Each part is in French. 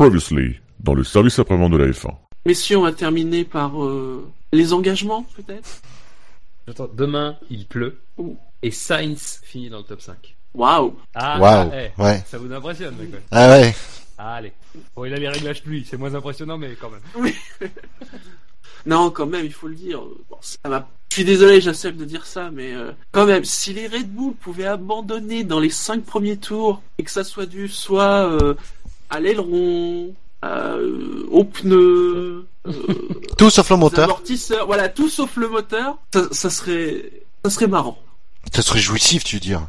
Previously, dans le service après-vente de la F1. Messieurs, on va terminer par euh, les engagements, peut-être? Attends, demain, il pleut. Ouh. Et Sainz finit dans le top 5. Waouh Ah, Waouh, ah, eh, ouais. Ça vous impressionne, mec. Ah ouais. Allez. Bon, il a les réglages pluie, c'est moins impressionnant, mais quand même. Non, quand même, il faut le dire. Bon, ça m'a... Je suis désolé, j'accepte de dire ça, mais euh, quand même, si les Red Bull pouvaient abandonner dans les cinq premiers tours et que ça soit dû soit euh, à l'aileron, euh, aux pneus, euh, Tout sauf le moteur. amortisseurs, voilà, tout sauf le moteur, ça, ça serait, ça serait marrant. Ça serait jouissif, tu veux dire.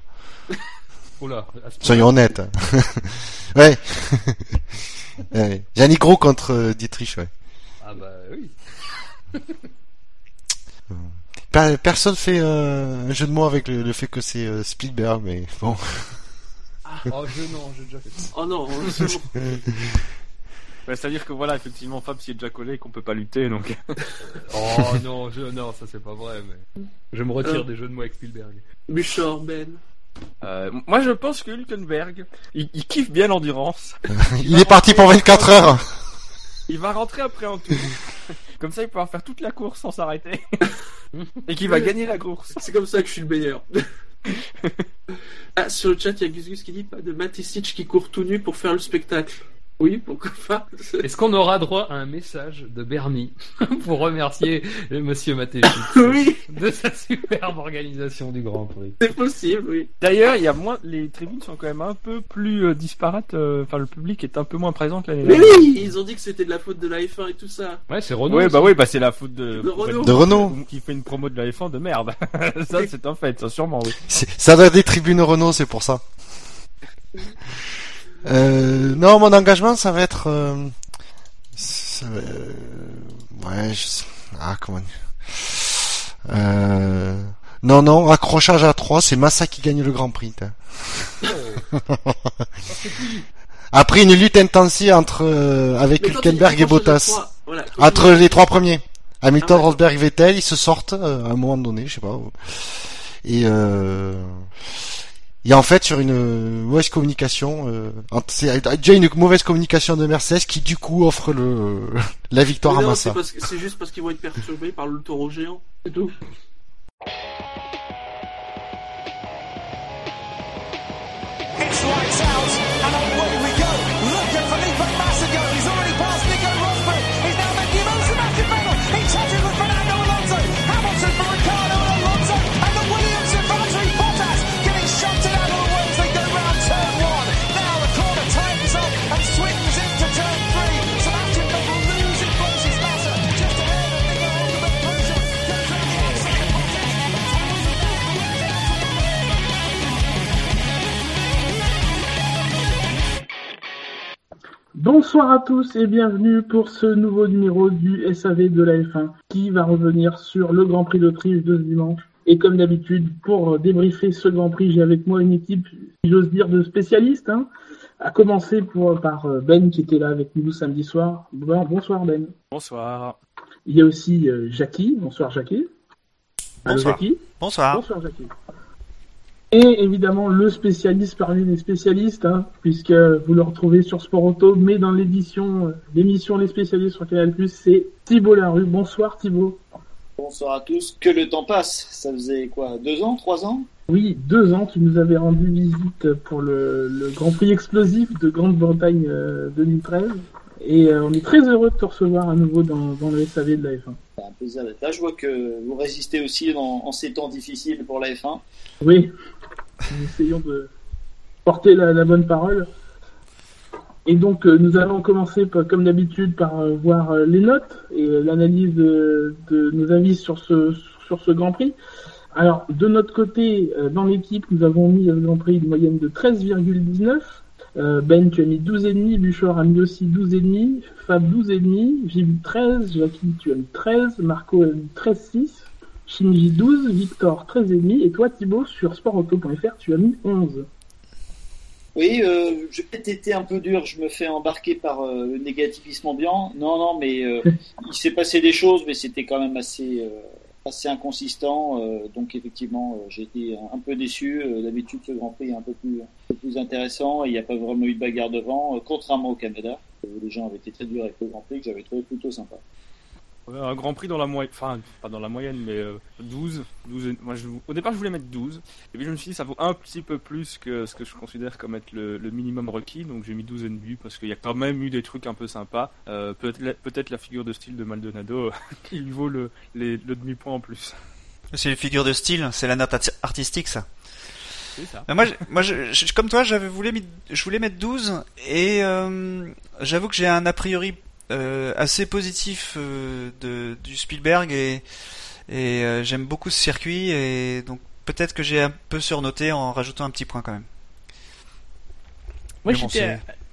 Oula, Soyons honnêtes. ouais. ouais. Yannick Gros contre euh, Dietrich, ouais. Ah bah oui. Per- personne fait euh, un jeu de mots avec le, le fait que c'est euh, Spielberg, mais bon. Oh, je non, j'ai déjà fait ça. Oh non, c'est bon. Bah, C'est-à-dire que voilà, effectivement, Fab s'y est déjà collé et qu'on peut pas lutter, donc. Oh non, je, non, ça c'est pas vrai, mais. Je me retire Euh. des jeux de mots avec Spielberg. Bouchard, Ben. Euh, moi, je pense que Hülkenberg, il, il kiffe bien l'endurance. Il est parti pour 24 heures. Il va rentrer après en tour. Comme ça, il pourra faire toute la course sans s'arrêter. et qu'il va gagner la course. C'est comme ça que je suis le meilleur. Ah, sur le chat, il y a Gus Gus qui dit pas de Matisic qui court tout nu pour faire le spectacle. Oui, pourquoi pas Est-ce qu'on aura droit à un message de Bernie pour remercier Monsieur Matéchi Oui, de sa superbe organisation du Grand Prix? C'est possible, oui. D'ailleurs, il y a moins, les tribunes sont quand même un peu plus euh, disparates. euh, Enfin, le public est un peu moins présent que l'année Mais dernière. oui, ils ont dit que c'était de la faute de la F1 et tout ça. Ouais, c'est Renault. Aussi. bah oui, bah c'est la faute de, De Renault. De Renault. qui fait une promo de la F1 de merde. ça, c'est un fait, ça sûrement, oui. Ça doit être des tribunes Renault, c'est pour ça. Euh, non, mon engagement, ça va être... euh, ça va- euh, ouais, je sais... Ah, comment dire euh, Non, non, accrochage à 3, c'est Massa qui gagne le Grand Prix. t'as. Après une lutte intensive entre euh, avec Hülkenberg et Bottas. voilà, Entre les trois premiers. Hamilton, Ah ouais. Rosberg, Vettel, ils se sortent euh, à un moment donné, je sais pas. Et euh, il y a en fait sur une euh, mauvaise communication, euh, c'est déjà une mauvaise communication de Mercedes qui du coup offre le la victoire à Massa. c'est juste parce qu'ils vont être perturbés par le taureau géant. C'est tout. Bonsoir à tous et bienvenue pour ce nouveau numéro du SAV de la F1 qui va revenir sur le Grand Prix d'Autriche de ce dimanche. Et comme d'habitude, pour débriefer ce Grand Prix, j'ai avec moi une équipe, si j'ose dire, de spécialistes. Hein, à commencer pour, par euh, Ben qui était là avec nous samedi soir. Bon- bonsoir Ben. Bonsoir. Il y a aussi euh, Jackie. Bonsoir Jackie. Allô, Bonsoir. Jackie. Bonsoir. Bonsoir Jackie. Et évidemment le spécialiste parmi les spécialistes, hein, puisque vous le retrouvez sur Sport Auto, mais dans l'édition, euh, l'émission Les spécialistes sur Canal+, c'est Thibault Larue. Bonsoir Thibault. Bonsoir à tous. Que le temps passe. Ça faisait quoi Deux ans Trois ans? Oui, deux ans, tu nous avais rendu visite pour le, le Grand Prix explosif de Grande-Bretagne euh, 2013. Et euh, on est très heureux de te recevoir à nouveau dans, dans le SAV de la F1. C'est un plaisir d'être là. Je vois que vous résistez aussi dans- en ces temps difficiles pour la F1. Oui, nous essayons de porter la, bonne parole. Et donc, euh, nous allons commencer, comme d'habitude, par euh, voir euh, les notes et l'analyse de, nos avis sur ce, sur ce Grand Prix. Alors, de notre côté, dans l'équipe, nous avons mis le Grand Prix une moyenne de 13,19. Euh, ben, tu as mis 12,5, Buchor a mis aussi 12,5, Fab 12,5, j'ai mis 13, Jackie, tu as mis 13, Marco a mis 13,6, Shinji 12, Victor 13,5, et toi Thibaut sur sportauto.fr tu as mis 11. Oui, euh, j'ai peut-être été un peu dur. Je me fais embarquer par euh, le négativisme ambiant. Non, non, mais euh, il s'est passé des choses, mais c'était quand même assez, assez inconsistant. donc effectivement, j'ai été un, un peu déçu. D'habitude, ce Grand Prix est un peu plus, un peu plus intéressant et il n'y a pas vraiment eu de bagarre devant, contrairement au Canada. où les gens avaient été très durs avec le Grand Prix, que j'avais trouvé plutôt sympa. Ouais, un Grand Prix dans la moyenne, enfin pas dans la moyenne, mais euh, 12. 12 moi, je, au départ, je voulais mettre 12. Et puis je me suis dit, ça vaut un petit peu plus que ce que je considère comme être le, le minimum requis. Donc j'ai mis 12 et demi parce qu'il y a quand même eu des trucs un peu sympas. Euh, peut-être, la- peut-être la figure de style de Maldonado qui lui vaut le, les- le demi-point en plus. C'est une figure de style, c'est la note arti- artistique ça. C'est ça. Moi, je- moi je, je- comme toi, j'avais voulu, mis- je voulais mettre 12 et euh, j'avoue que j'ai un a priori assez positif euh, de, du Spielberg et, et euh, j'aime beaucoup ce circuit et donc peut-être que j'ai un peu surnoté en rajoutant un petit point quand même. Moi, bon,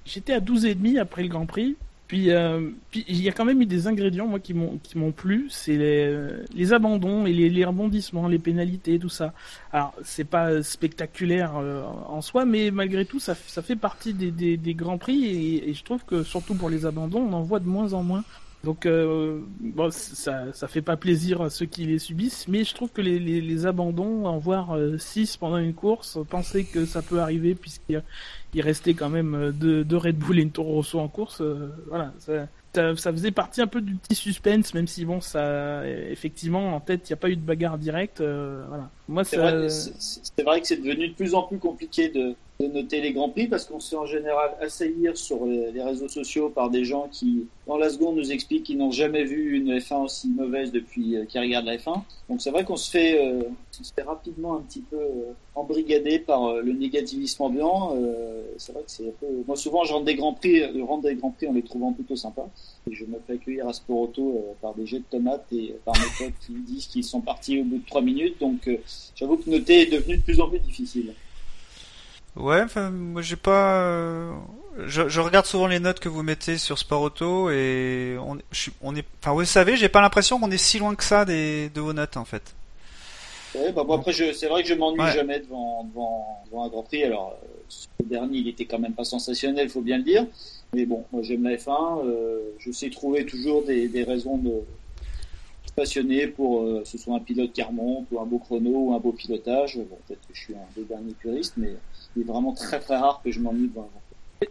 j'étais à, à 12 et demi après le Grand Prix. Puis, euh, il y a quand même eu des ingrédients moi qui m'ont qui m'ont plu, c'est les, les abandons et les, les rebondissements, les pénalités, tout ça. Alors c'est pas spectaculaire euh, en soi, mais malgré tout ça, ça fait partie des, des, des grands prix et, et je trouve que surtout pour les abandons, on en voit de moins en moins. Donc euh, bon, ça ça fait pas plaisir à ceux qui les subissent, mais je trouve que les, les, abandons, en voir 6 pendant une course, penser que ça peut arriver puisqu'il y a il restait quand même euh, deux, deux Red Bull et une Toro Rosso en course. euh, voilà, ça, ça, ça faisait partie un peu du petit suspense, même si bon, ça, effectivement, en tête, il n'y a pas eu de bagarre directe. euh, voilà. Moi, C'est ça, vrai que c'est devenu de plus en plus compliqué de, de noter les grands prix parce qu'on se fait en général assaillir sur les, réseaux sociaux par des gens qui, dans la seconde, nous expliquent qu'ils n'ont jamais vu une F1 aussi mauvaise depuis euh, qu'ils regardent la F1. Donc c'est vrai qu'on se fait, euh, on se fait rapidement un petit peu euh, embrigader par euh, le négativisme ambiant. Euh, c'est vrai que c'est un peu. Moi, souvent, je rentre des grands prix, je rentre des grands prix en les trouvant plutôt sympas. Et je me fais accueillir à Sporoto euh, par des jets de tomates et par mes potes qui disent qu'ils sont partis au bout de trois minutes. Donc euh, J'avoue que noter est devenu de plus en plus difficile. Ouais, moi j'ai pas. euh, Je, je regarde souvent les notes que vous mettez sur Sport Auto et on, je suis- on est. Enfin, vous savez, j'ai pas l'impression qu'on est si loin que ça des, de vos notes en fait. Ouais, bah, moi, après, c'est vrai que je m'ennuie Ouais. jamais devant, devant, devant un Grand Prix. Alors, euh, le dernier, il était quand même pas sensationnel, faut bien le dire. Mais bon, moi j'aime la F1. euh, je sais trouver toujours des, des raisons de passionner pour euh, ce soit un pilote qui remonte ou un beau chrono ou un beau pilotage. Bon, peut-être que je suis un des derniers puristes, mais il est vraiment très très rare que je m'ennuie devant un.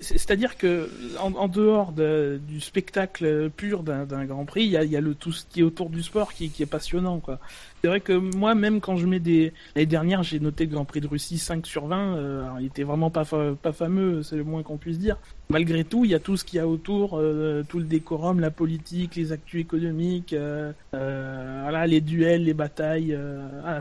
C'est- C'est-à-dire que en, dehors de- du spectacle pur d'un Grand Prix, il y a, il y a le tout ce qui est autour du sport qui, qui est passionnant. quoi. C'est vrai que moi, même quand je mets des l'année dernière, j'ai noté le Grand Prix de Russie 5 sur 20. euh, il était vraiment pas pas fameux, c'est le moins qu'on puisse dire. Malgré tout, il y a tout ce qu'il y a autour, euh, tout le décorum, la politique, les actus économiques, euh, euh, les duels, les batailles.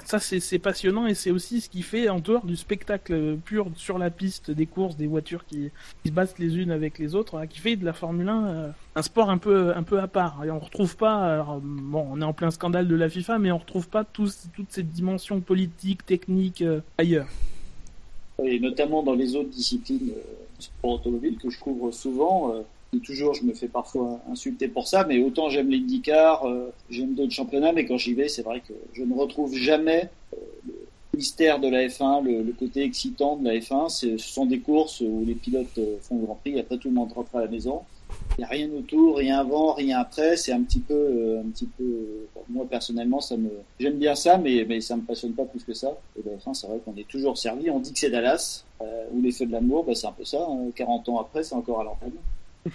ça, c'est passionnant et c'est aussi ce qui fait en dehors du spectacle pur sur la piste, des courses, des voitures qui qui se battent les unes avec les autres, hein, qui fait de la Formule 1 euh, un sport un peu un peu à part. Et on retrouve pas, bon, on est en plein scandale de la FIFA, mais on retrouve pas tous, toutes ces dimensions politiques, techniques euh, ailleurs. et notamment dans les autres disciplines euh, sport automobile que je couvre souvent. Euh, et toujours, je me fais parfois insulter pour ça, mais autant j'aime l'IndyCar, euh, j'aime d'autres championnats, mais quand j'y vais, c'est vrai que je ne retrouve jamais le mystère de la F1, le, le côté excitant de la F1. C'est- Ce sont des courses où les pilotes font le Grand Prix, après tout le monde rentre à la maison. Il n'y a rien autour, rien avant, rien après. C'est un petit peu, euh, un petit peu. euh, moi personnellement, ça me, j'aime bien ça, mais mais ça me passionne pas plus que ça. Et la F1, c'est vrai qu'on est toujours servi. On dit que c'est Dallas euh, ou les feux de l'amour, bah, c'est un peu ça. hein. 40 ans après, c'est encore à l'antenne.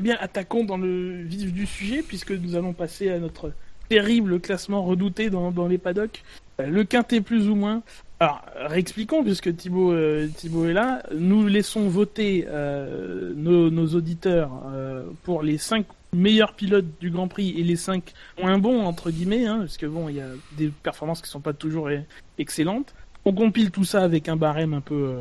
Eh bien, attaquons dans le vif du sujet, puisque nous allons passer à notre terrible classement redouté dans, dans les paddocks. Le quintet plus ou moins. Alors, réexpliquons, puisque Thibaut, euh, Thibaut est là. Nous laissons voter euh, nos, auditeurs euh, pour les cinq meilleurs pilotes du Grand Prix et les cinq moins bons, entre guillemets, hein, parce que bon, il y a des performances qui sont pas toujours excellentes. On compile tout ça avec un barème un peu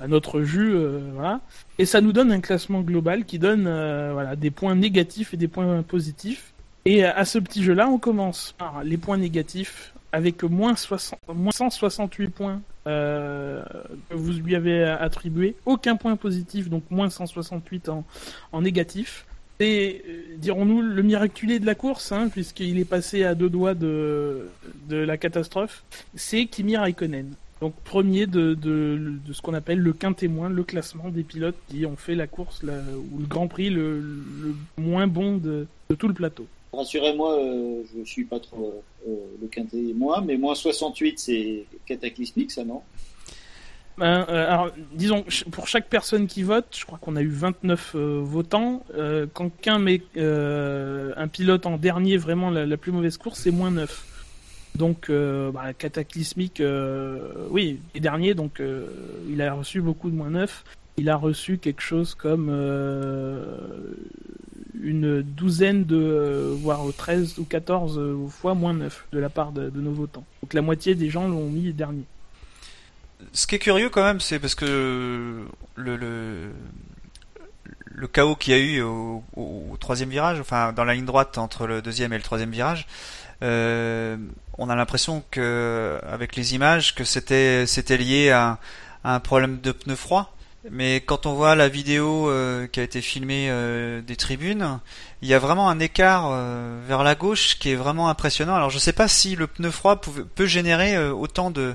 à notre jus, voilà. Et ça nous donne un classement global qui donne voilà, des points négatifs et des points positifs. Et à ce petit jeu-là, on commence par les points négatifs avec moins, 60, moins 168 points euh, que vous lui avez attribués. Aucun point positif, donc moins 168 en, en négatif. C'est, euh, dirons-nous, le miraculé de la course, hein, puisqu'il est passé à deux doigts de, la catastrophe. C'est Kimi Raikkonen. Donc premier de, ce qu'on appelle le quintémoin, le classement des pilotes qui ont fait la course ou le Grand Prix le, moins bon de tout le plateau. Rassurez-moi, euh, je suis pas trop euh, le quintet moi, mais moins 68, c'est cataclysmique, ça non? Ben, euh, alors, disons, pour chaque personne qui vote, je crois qu'on a eu 29 euh, votants. Quand qu'un met un pilote en dernier, vraiment la, plus mauvaise course, c'est moins 9. Donc, bah, cataclysmique, oui, et dernier, donc il a reçu beaucoup de moins 9. Il a reçu quelque chose comme une douzaine de, euh, voire 13 ou 14 euh, fois moins 9 de la part de, de nos votants. Donc la moitié des gens l'ont mis dernier. Ce qui est curieux quand même, c'est parce que le, le, chaos qu'il y a eu au, troisième virage, enfin dans la ligne droite entre le deuxième et le troisième virage, euh, on a l'impression que avec les images que c'était c'était lié à, à un problème de pneus froids. Mais quand on voit la vidéo euh, qui a été filmée euh, des tribunes, il y a vraiment un écart euh, vers la gauche qui est vraiment impressionnant. Alors je sais pas si le pneu froid peut générer autant de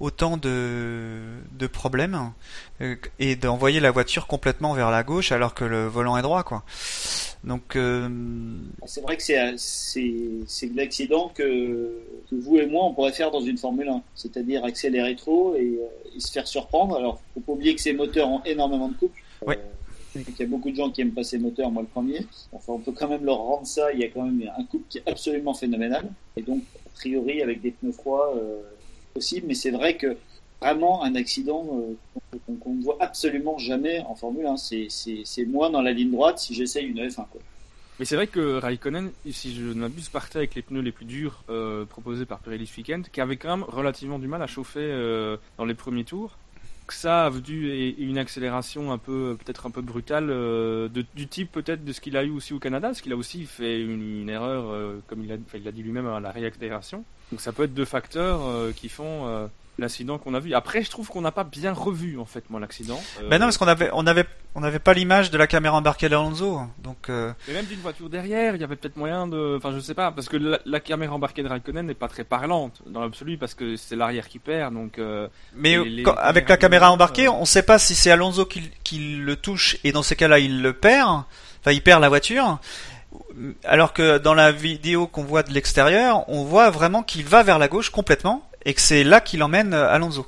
autant de, de problèmes euh, et d'envoyer la voiture complètement vers la gauche alors que le volant est droit quoi. Donc euh, C'est vrai que c'est c'est c'est de l'accident que que vous et moi on pourrait faire dans une Formule 1, c'est-à-dire accélérer trop et, euh, et se faire surprendre. Alors faut pas oublier que ces moteurs ont énormément de couple. Oui. Euh, il y a beaucoup de gens qui aiment pas ces moteurs, moi le premier. Enfin, on peut quand même leur rendre ça. Il y a quand même un couple qui est absolument phénoménal. Et donc, a priori, avec des pneus froids, euh, possible. Mais c'est vrai que vraiment un accident euh, qu'on ne voit absolument jamais en Formule 1. C'est- moi dans la ligne droite si j'essaye une F1. Quoi. Mais c'est vrai que Raikkonen, si je ne m'abuse, partait avec les pneus les plus durs euh, proposés par Pirelli ce week-end, qui avait quand même relativement du mal à chauffer euh, dans les premiers tours. Que Ça a dû et une accélération un peu, peut-être un peu brutale, euh, du type peut-être de ce qu'il a eu aussi au Canada, parce qu'il a aussi fait une, erreur, euh, comme il l'a dit lui-même, à la réaccélération. Donc ça peut être deux facteurs euh, qui font l'accident qu'on a vu. Après, je trouve qu'on n'a pas bien revu en fait, moi, l'accident. Euh, ben non parce qu'on avait on avait on n'avait pas l'image de la caméra embarquée d'Alonso donc euh, Mais même d'une voiture derrière, il y avait peut-être moyen de. Enfin, je sais pas, parce que la, la caméra embarquée de Raikkonen n'est pas très parlante dans l'absolu, parce que c'est l'arrière qui perd, donc. euh, Mais euh, les quand- caméras avec la caméra embarquée, on sait pas si c'est Alonso qui, qui le touche et dans ces cas-là il le perd, enfin il perd la voiture. Alors que dans la vidéo qu'on voit de l'extérieur, on voit vraiment qu'il va vers la gauche complètement et que c'est là qu'il emmène euh, Alonso.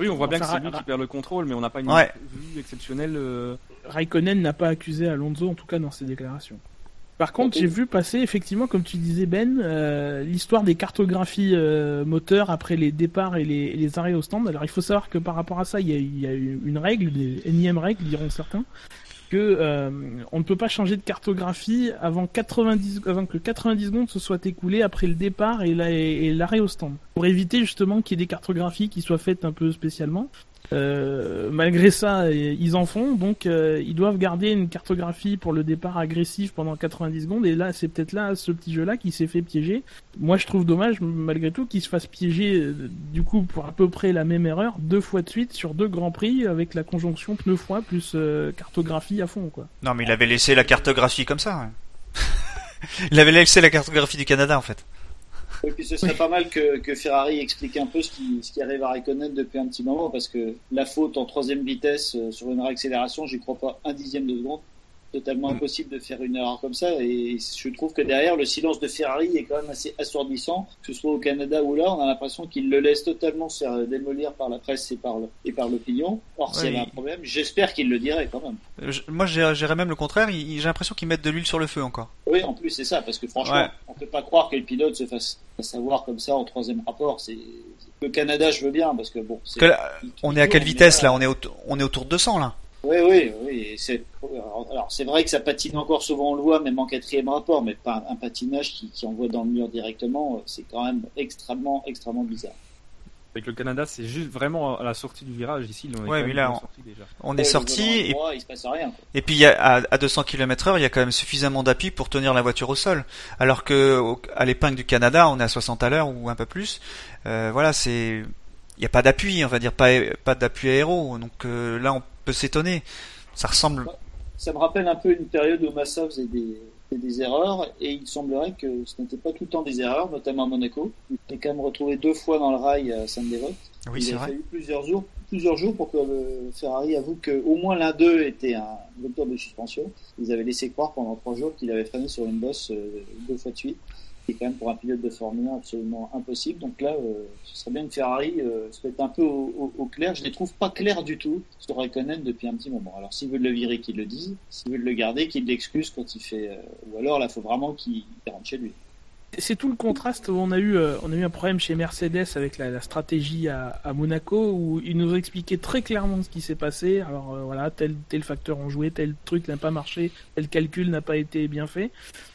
Oui, on voit bien que c'est lui qui perd le contrôle, mais on n'a pas une Ouais. vue exceptionnelle. euh, Raikkonen n'a pas accusé Alonso, en tout cas dans ses déclarations. Par contre, j'ai vu passer, effectivement, comme tu disais Ben, euh, l'histoire des cartographies euh, moteurs après les départs et les, et les arrêts au stand. Alors, il faut savoir que par rapport à ça, il y a, il y a eu une règle, des énième règle, diront certains, que euh, on ne peut pas changer de cartographie avant 90, avant que 90 secondes se soient écoulées après le départ et la- et l'arrêt au stand, pour éviter justement qu'il y ait des cartographies qui soient faites un peu spécialement. Euh, malgré ça, euh, ils en font, donc euh, ils doivent garder une cartographie pour le départ agressif pendant 90 secondes. Et là, c'est peut-être là ce petit jeu-là qui s'est fait piéger. Moi, je trouve dommage, malgré tout, qu'il se fasse piéger euh, du coup pour à peu près la même erreur deux fois de suite sur deux grands prix avec la conjonction pneu froid plus cartographie à fond, quoi. Non mais il avait laissé la cartographie comme ça. ouais. il avait laissé la cartographie du Canada en fait. Et puis ce serait pas mal que, que Ferrari explique un peu ce qui, ce qui arrive à Raikkonen depuis un petit moment, parce que la faute en troisième vitesse euh, sur une réaccélération, j'y crois pas un dixième de seconde. Totalement Mm. impossible de faire une erreur comme ça, et je trouve que derrière, le silence de Ferrari est quand même assez assourdissant, que ce soit au Canada ou là, on a l'impression qu'il le laisse totalement se faire démolir par la presse et par le- et par l'opinion. Or, s'il y un problème, j'espère qu'il le dirait quand même. Euh, je- Moi j'irais même le contraire, j'ai l'impression qu'ils mettent de l'huile sur le feu encore. Oui, en plus, c'est ça, parce que franchement, Ouais. on peut pas croire que le pilote se fasse savoir comme ça en troisième rapport. C'est le Canada, je veux bien, parce que bon. c'est- Que là, on est à quelle vitesse là- on est, on est autour de 200 là. Oui, oui, oui. C'est alors, c'est vrai que ça patine encore souvent, on le voit, même en quatrième rapport, mais pas un patinage qui, qui envoie dans le mur directement. C'est quand même extrêmement, extrêmement bizarre. Avec le Canada, c'est juste vraiment à la sortie du virage. Ici, on est Ouais, mais là, on- sorti déjà. On Ouais, est sorti et, il se passe rien. quoi. et puis il y a, à, à 200 km heure il y a quand même suffisamment d'appui pour tenir la voiture au sol. Alors que au- à l'épingle du Canada on est à 60 à l'heure ou un peu plus. Euh, voilà c'est il n'y a pas d'appui on va dire pas pas d'appui aéro donc euh, là on peut s'étonner. Ça ressemble Ça me rappelle un peu une période où Massa faisait des, des erreurs, et il semblerait que ce n'était pas tout le temps des erreurs, notamment à Monaco. Il s'est quand même retrouvé deux fois dans le rail à Saint-Dévote. oui il a vrai. fallu plusieurs jours, plusieurs jours pour que le Ferrari avoue qu'au moins l'un d'eux était un rupture de suspension. Ils avaient laissé croire pendant trois jours qu'il avait freiné sur une bosse euh, deux fois de suite. C'est quand même pour un pilote de Formule 1 absolument impossible. Donc là, euh, ce serait bien une Ferrari euh, se mette un peu au, au- au clair. Je les trouve pas clairs du tout sur Raikkonen depuis un petit moment. Alors s'ils veulent le virer, qu'ils le disent. S'ils veulent le garder, qu'ils l'excusent quand il fait. euh, ou alors là, faut vraiment qu'il rentre chez lui. C'est tout le contraste où on a eu, euh, on a eu un problème chez Mercedes avec la, la stratégie à, à Monaco où ils nous ont expliqué très clairement ce qui s'est passé. Alors euh, voilà, tel tel facteur ont joué, tel truc n'a pas marché, tel calcul n'a pas été bien fait.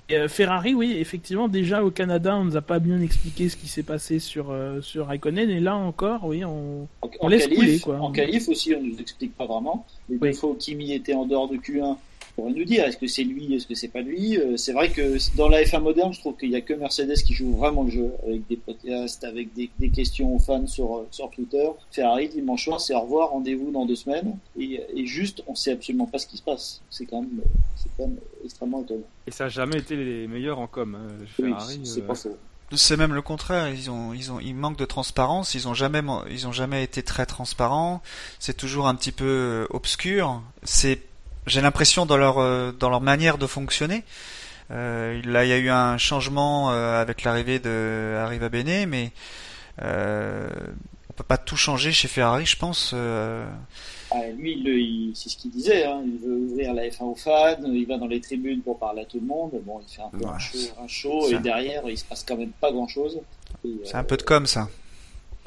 Et, euh, Ferrari, oui, effectivement, déjà au Canada, on nous a pas bien expliqué ce qui s'est passé sur euh, sur Raikkonen et là encore, oui, on En, On en laisse qualif, couler, quoi. En qualif aussi, on nous explique pas vraiment. Les Oui. deux fois Kimi était en dehors de Q1, on pourrait nous dire est-ce que c'est lui, est-ce que c'est pas lui. Euh, C'est vrai que dans la F1 moderne, je trouve qu'il y a que Mercedes qui joue vraiment le jeu, avec des podcasts, avec des, des questions aux fans sur, euh, sur Twitter. Ferrari, dimanche soir, c'est au revoir, rendez-vous dans deux semaines. Et, et juste, on sait absolument pas ce qui se passe. C'est quand même, c'est quand même extrêmement étonnant. Et ça a jamais été les meilleurs en com. hein, Oui, Ferrari. c'est euh, pas faux. C'est même le contraire. Ils ont, ils ont, ils manquent de transparence. Ils ont jamais, man- ils ont jamais été très transparents. C'est toujours un petit peu obscur. C'est, j'ai l'impression dans leur, euh, dans leur manière de fonctionner. Euh, là, il y a eu un changement euh, avec l'arrivée de Arriva Bene, mais euh, on peut pas tout changer chez Ferrari, je pense. euh, Ah, lui, il- c'est ce qu'il disait. Hein. Il veut ouvrir la F1 aux fans. Il va dans les tribunes pour parler à tout le monde. Bon, il fait un peu Ouais, un show, un show et un- derrière, il se passe quand même pas grand-chose. C'est euh, un peu de com, ça.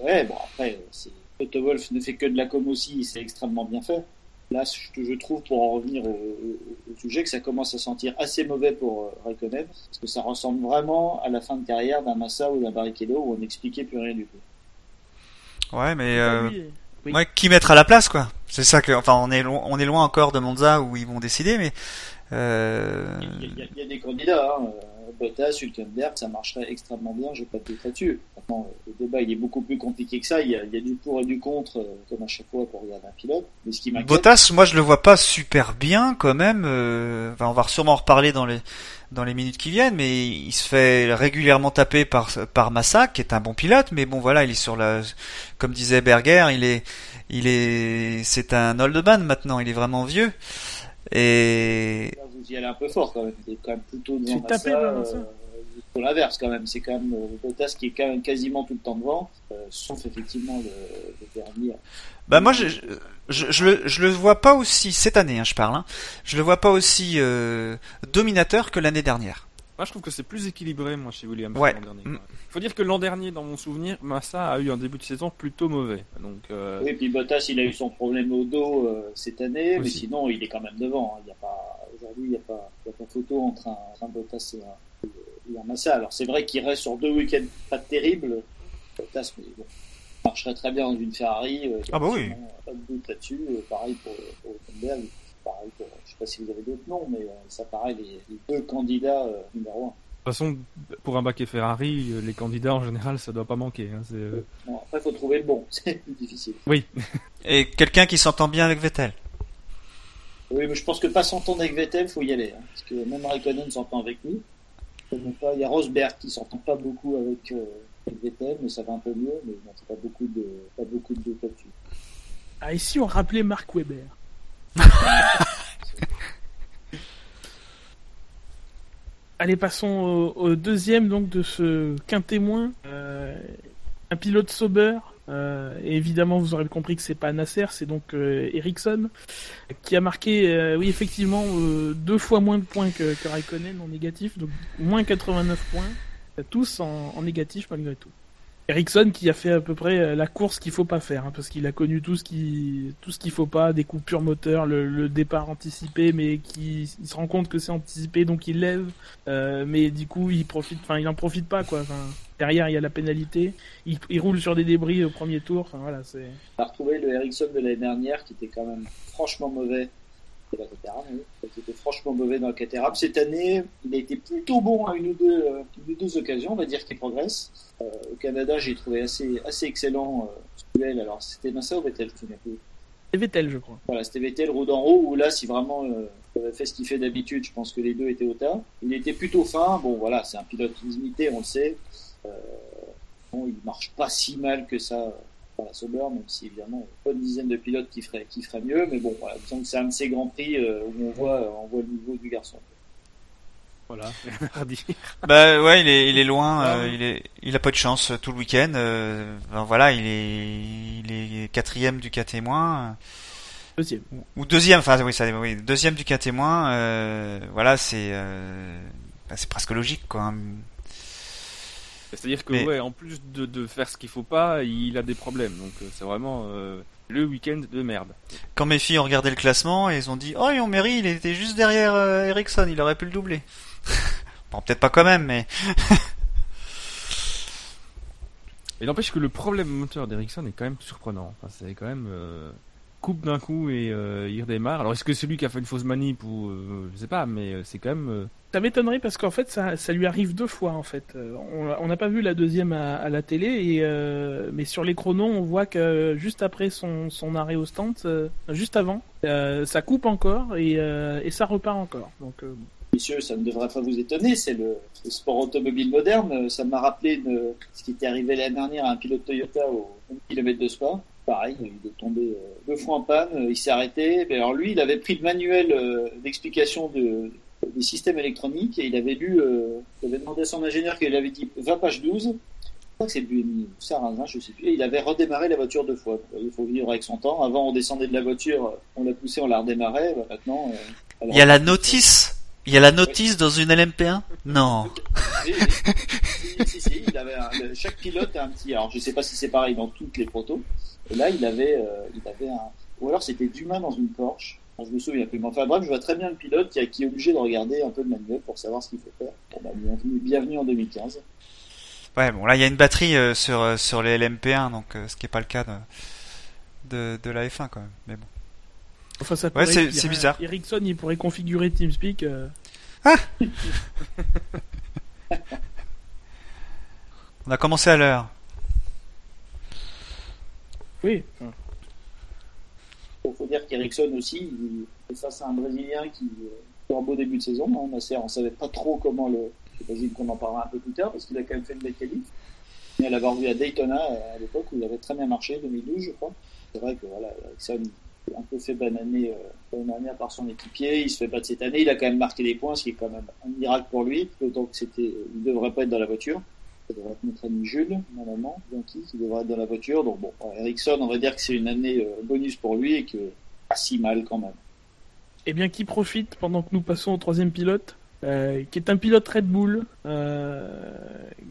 Ouais, bon après, Toto Wolff ne fait que de la com aussi. C'est extrêmement bien fait. Là, je, je trouve, pour en revenir au, au- au sujet, que ça commence à sentir assez mauvais pour euh, Raikkonen, parce que ça ressemble vraiment à la fin de carrière d'un Massa ou d'un Barrichello où on n'expliquait plus rien du tout. Ouais, mais euh, Oui. Oui. Ouais, qui mettre à la place, quoi? C'est ça que, enfin, on est loin, on est loin encore de Monza où ils vont décider, mais euh, Il y, a- il y y a des candidats, hein. Bottas, Hülkenberg, ça marcherait extrêmement bien, j'ai pas de doute là-dessus. Maintenant, euh, le débat il est beaucoup plus compliqué que ça, il y a, du pour et du contre, euh, comme à chaque fois pour regarder un pilote. Bottas, moi, je le vois pas super bien quand même. euh, on va sûrement en reparler dans les minutes qui viennent, mais il se fait régulièrement taper par par Massa, qui est un bon pilote, mais bon, voilà, il est sur la, comme disait Berger, il est il est, c'est un old man maintenant, il est vraiment vieux. Et y allez un peu fort quand même, il est quand même plutôt devant C'est Massa, tapé par Massa. euh, pour l'inverse quand même, c'est quand même euh, Bottas qui est quand même quasiment tout le temps devant, euh, sauf effectivement le, le dernier. Bah moi je, je, je, le, je le vois pas aussi cette année hein, je parle hein, je le vois pas aussi euh, dominateur que l'année dernière. Moi, je trouve que c'est plus équilibré, moi, chez Williams Ouais. l'an dernier. Ouais. Faut dire que l'an dernier, dans mon souvenir, Massa a eu un début de saison plutôt mauvais. Donc, euh, Oui, puis Bottas, il a eu son problème au dos euh, cette année, mais sinon, il est quand même devant. hein. Il y a pas aujourd'hui, il n'y a pas, il y a pas photo entre un, entre un Bottas et un, et un Massa. Alors c'est vrai qu'il reste sur deux week-ends pas terribles, Bottas, mais bon, il marcherait très bien dans une Ferrari. euh, Ah bah oui. Pas de doute là-dessus. Euh, pareil pour, pour Hülkenberg, pareil pour, je sais pas si vous avez d'autres noms, mais euh, ça paraît les, les deux candidats euh, numéro un. de toute façon, pour un baquet Ferrari, euh, les candidats en général, ça doit pas manquer. Hein, après, faut trouver le bon, c'est plus difficile. Oui. Et quelqu'un qui s'entend bien avec Vettel? Oui, mais je pense que pas s'entendre avec Vettel, faut y aller. hein, parce que même Raikkonen s'entend avec lui. Il y a- Rosberg qui s'entend pas beaucoup avec, euh, avec Vettel, mais ça va un peu mieux. Mais bon, c'est pas beaucoup de, pas beaucoup de là-dessus. Ah, si on rappelait Mark Webber? Allez, passons au, au deuxième donc de ce quintémoin. Euh, un pilote Sauber. Euh, évidemment, vous aurez compris que c'est pas Nasser, c'est donc euh, Ericsson qui a marqué, euh, oui effectivement, euh, deux fois moins de points que, que Raikkonen en négatif, donc moins 89 points, tous en négatif malgré tout. Ericsson qui a fait à peu près euh, la course qu'il faut pas faire, hein, parce qu'il a connu tout ce qui, tout ce qu'il faut pas, des coupures moteurs, le, le départ anticipé, mais qui il se rend compte que c'est anticipé, donc il lève, euh, mais du coup il profite, enfin il en profite pas quoi. Derrière il y a la pénalité, il, il roule sur des débris au premier tour, enfin voilà c'est. On a retrouvé le Ericsson de l'année dernière qui était quand même franchement mauvais. C'était la Caterham, oui. Qui était franchement mauvais dans la Caterham. Cette année, il a été plutôt bon à une ou deux, euh, une ou deux occasions, on va dire qu'il progresse. Euh, au Canada, j'ai trouvé assez, assez excellent euh, ce duel. Alors, c'était Massa ou Vettel, souviens plus. C'est Vettel je crois. Voilà, c'était Vettel, haut, où là, si vraiment euh, il avait fait ce qu'il fait d'habitude, je pense que les deux étaient au tas. Il était plutôt fin. Bon, voilà, c'est un pilote limité, on le sait. Euh, bon, il marche pas si mal que ça par la Sauber, même si évidemment, il y a pas une dizaine de pilotes qui feraient, qui feraient mieux. Mais bon, voilà, disons que c'est un de ces grands prix euh, où on voit, on voit le niveau du garçon. Voilà, rien à dire. Bah ouais, il est, il est loin, euh, il est, il a pas de chance euh, tout le week-end. euh, ben voilà, il est, il est quatrième du cas témoin Deuxième. ou, ou deuxième. Enfin oui, ça, oui, deuxième du cas témoin. euh, voilà, c'est, euh, bah, c'est presque logique quoi. C'est-à-dire que, Mais- ouais, en plus de, de faire ce qu'il faut pas, il a des problèmes. Donc, euh, c'est vraiment euh, le week-end de merde. Quand mes filles ont regardé le classement, ils ont dit, oh, Yon Mary, il était juste derrière euh, Ericsson, il aurait pu le doubler. bon, peut-être pas quand même, mais Et n'empêche que le problème moteur d'Ericsson est quand même surprenant. Enfin, c'est quand même euh, coupe d'un coup et euh, il redémarre. Alors, est-ce que c'est lui qui a fait une fausse manip ou euh, je sais pas, mais euh, c'est quand même. euh, Ça m'étonnerait parce qu'en fait, ça, ça lui arrive deux fois en fait. Euh, On n'a pas vu la deuxième à, à la télé, et, euh, mais sur les chronos, on voit que juste après son, son arrêt au stand, euh, juste avant, euh, ça coupe encore et, euh, et ça repart encore. Donc, euh, Messieurs, ça ne devrait pas vous étonner, c'est le, le sport automobile moderne. Ça m'a rappelé une- ce qui était arrivé l'année dernière à un pilote Toyota au 1 km de Spa. Pareil, il est tombé deux fois en panne, euh, il s'est arrêté. Mais alors lui, il avait pris le manuel euh, d'explication de, des systèmes électroniques et il avait lu, euh, il avait demandé à son ingénieur qu'il avait dit 20 page 12. Je crois que c'est Buemi ou Sarrazin, je sais plus. Et il avait redémarré la voiture deux fois. Il faut vivre avec son temps. Avant, on descendait de la voiture, on la poussait, on la redémarrait. Bah, maintenant, euh, il y a la notice. Il y a la notice dans une LMP1 Non. Oui, oui. si, si, si, il avait un- le- chaque pilote a un petit. Alors, je sais pas si c'est pareil dans toutes les protos. Et là, il avait, euh, il avait un. Ou alors, c'était d'humain dans une Porsche. Alors, je me souviens plus. Mais enfin, bref, je vois très bien le pilote qui, a- qui est obligé de regarder un peu le manuel pour savoir ce qu'il faut faire. Bon, bah, bienvenue, bienvenue en 2015. Ouais, bon là il y a une batterie euh, sur euh, sur les LMP1, donc euh, ce qui est pas le cas de de, de la F1 quand même. Mais bon. Enfin, ça Ouais, pourrait c'est- être- c'est bizarre. Ericsson, il pourrait configurer TeamSpeak. euh, On a commencé à l'heure. Oui. Il faut dire qu'Ericsson aussi, il est face à un Brésilien qui euh, fait un beau début de saison. Hein. Nasser, on savait pas trop comment le. J'imagine qu'on en parlera un peu plus tard parce qu'il a quand même fait une belle qualif. Et à l'avoir vu à Daytona euh, à l'époque où il avait très bien marché, 2012 je crois. C'est vrai que voilà, Ericsson un peu fait bananer euh, par son équipier. Il se fait battre cette année. Il a quand même marqué des points, ce qui est quand même un miracle pour lui. Que c'était, il devrait pas être dans la voiture. Ça devrait être notre ami Jules, normalement, Bianchi, qui devrait être dans la voiture. Donc bon, Ericsson, on va dire que c'est une année euh, bonus pour lui et que pas si mal quand même. Eh bien, qui profite pendant que nous passons au troisième pilote, euh, qui est un pilote Red Bull, euh,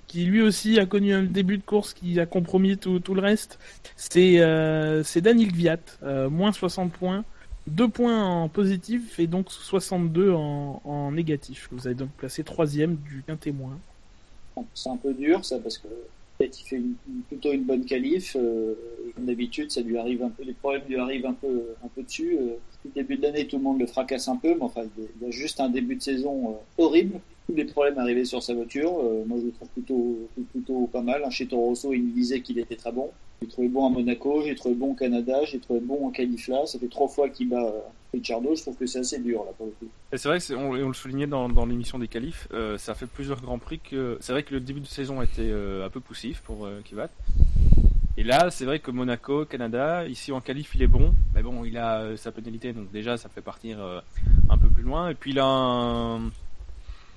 qui lui aussi a connu un début de course qui a compromis tout, le reste. C'est euh, Daniel Gviat, euh, moins 60 points, 2 points en positif et donc 62 en, en négatif. Vous avez donc placé troisième du qu'un témoin. C'est un peu dur ça parce que il fait une- plutôt une bonne qualif. euh, d'habitude, ça lui arrive un peu, les problèmes lui arrivent un peu, un peu dessus. euh. Au début de l'année, tout le monde le fracasse un peu, mais enfin, il y a- il y a juste un début de saison euh, horrible. Tous les problèmes arrivaient sur sa voiture. euh, moi, je le trouve plutôt, plutôt pas mal. Chez Toro Rosso, il me disait qu'il était très bon. J'ai trouvé bon à Monaco, j'ai trouvé bon au Canada, j'ai trouvé bon en qualif là. Ça fait trois fois qu'il bat euh, Ricciardo. Je trouve que c'est assez dur là pour le coup. Et c'est vrai que on, le soulignait dans, l'émission des qualifs, euh, ça fait plusieurs grands prix que c'est vrai que le début de saison était euh, un peu poussif pour Kivat. Et là, c'est vrai que Monaco, Canada, ici en qualif, il est bon, mais bon, il a sa pénalité, donc déjà ça fait partir un peu plus loin. Et puis il a un,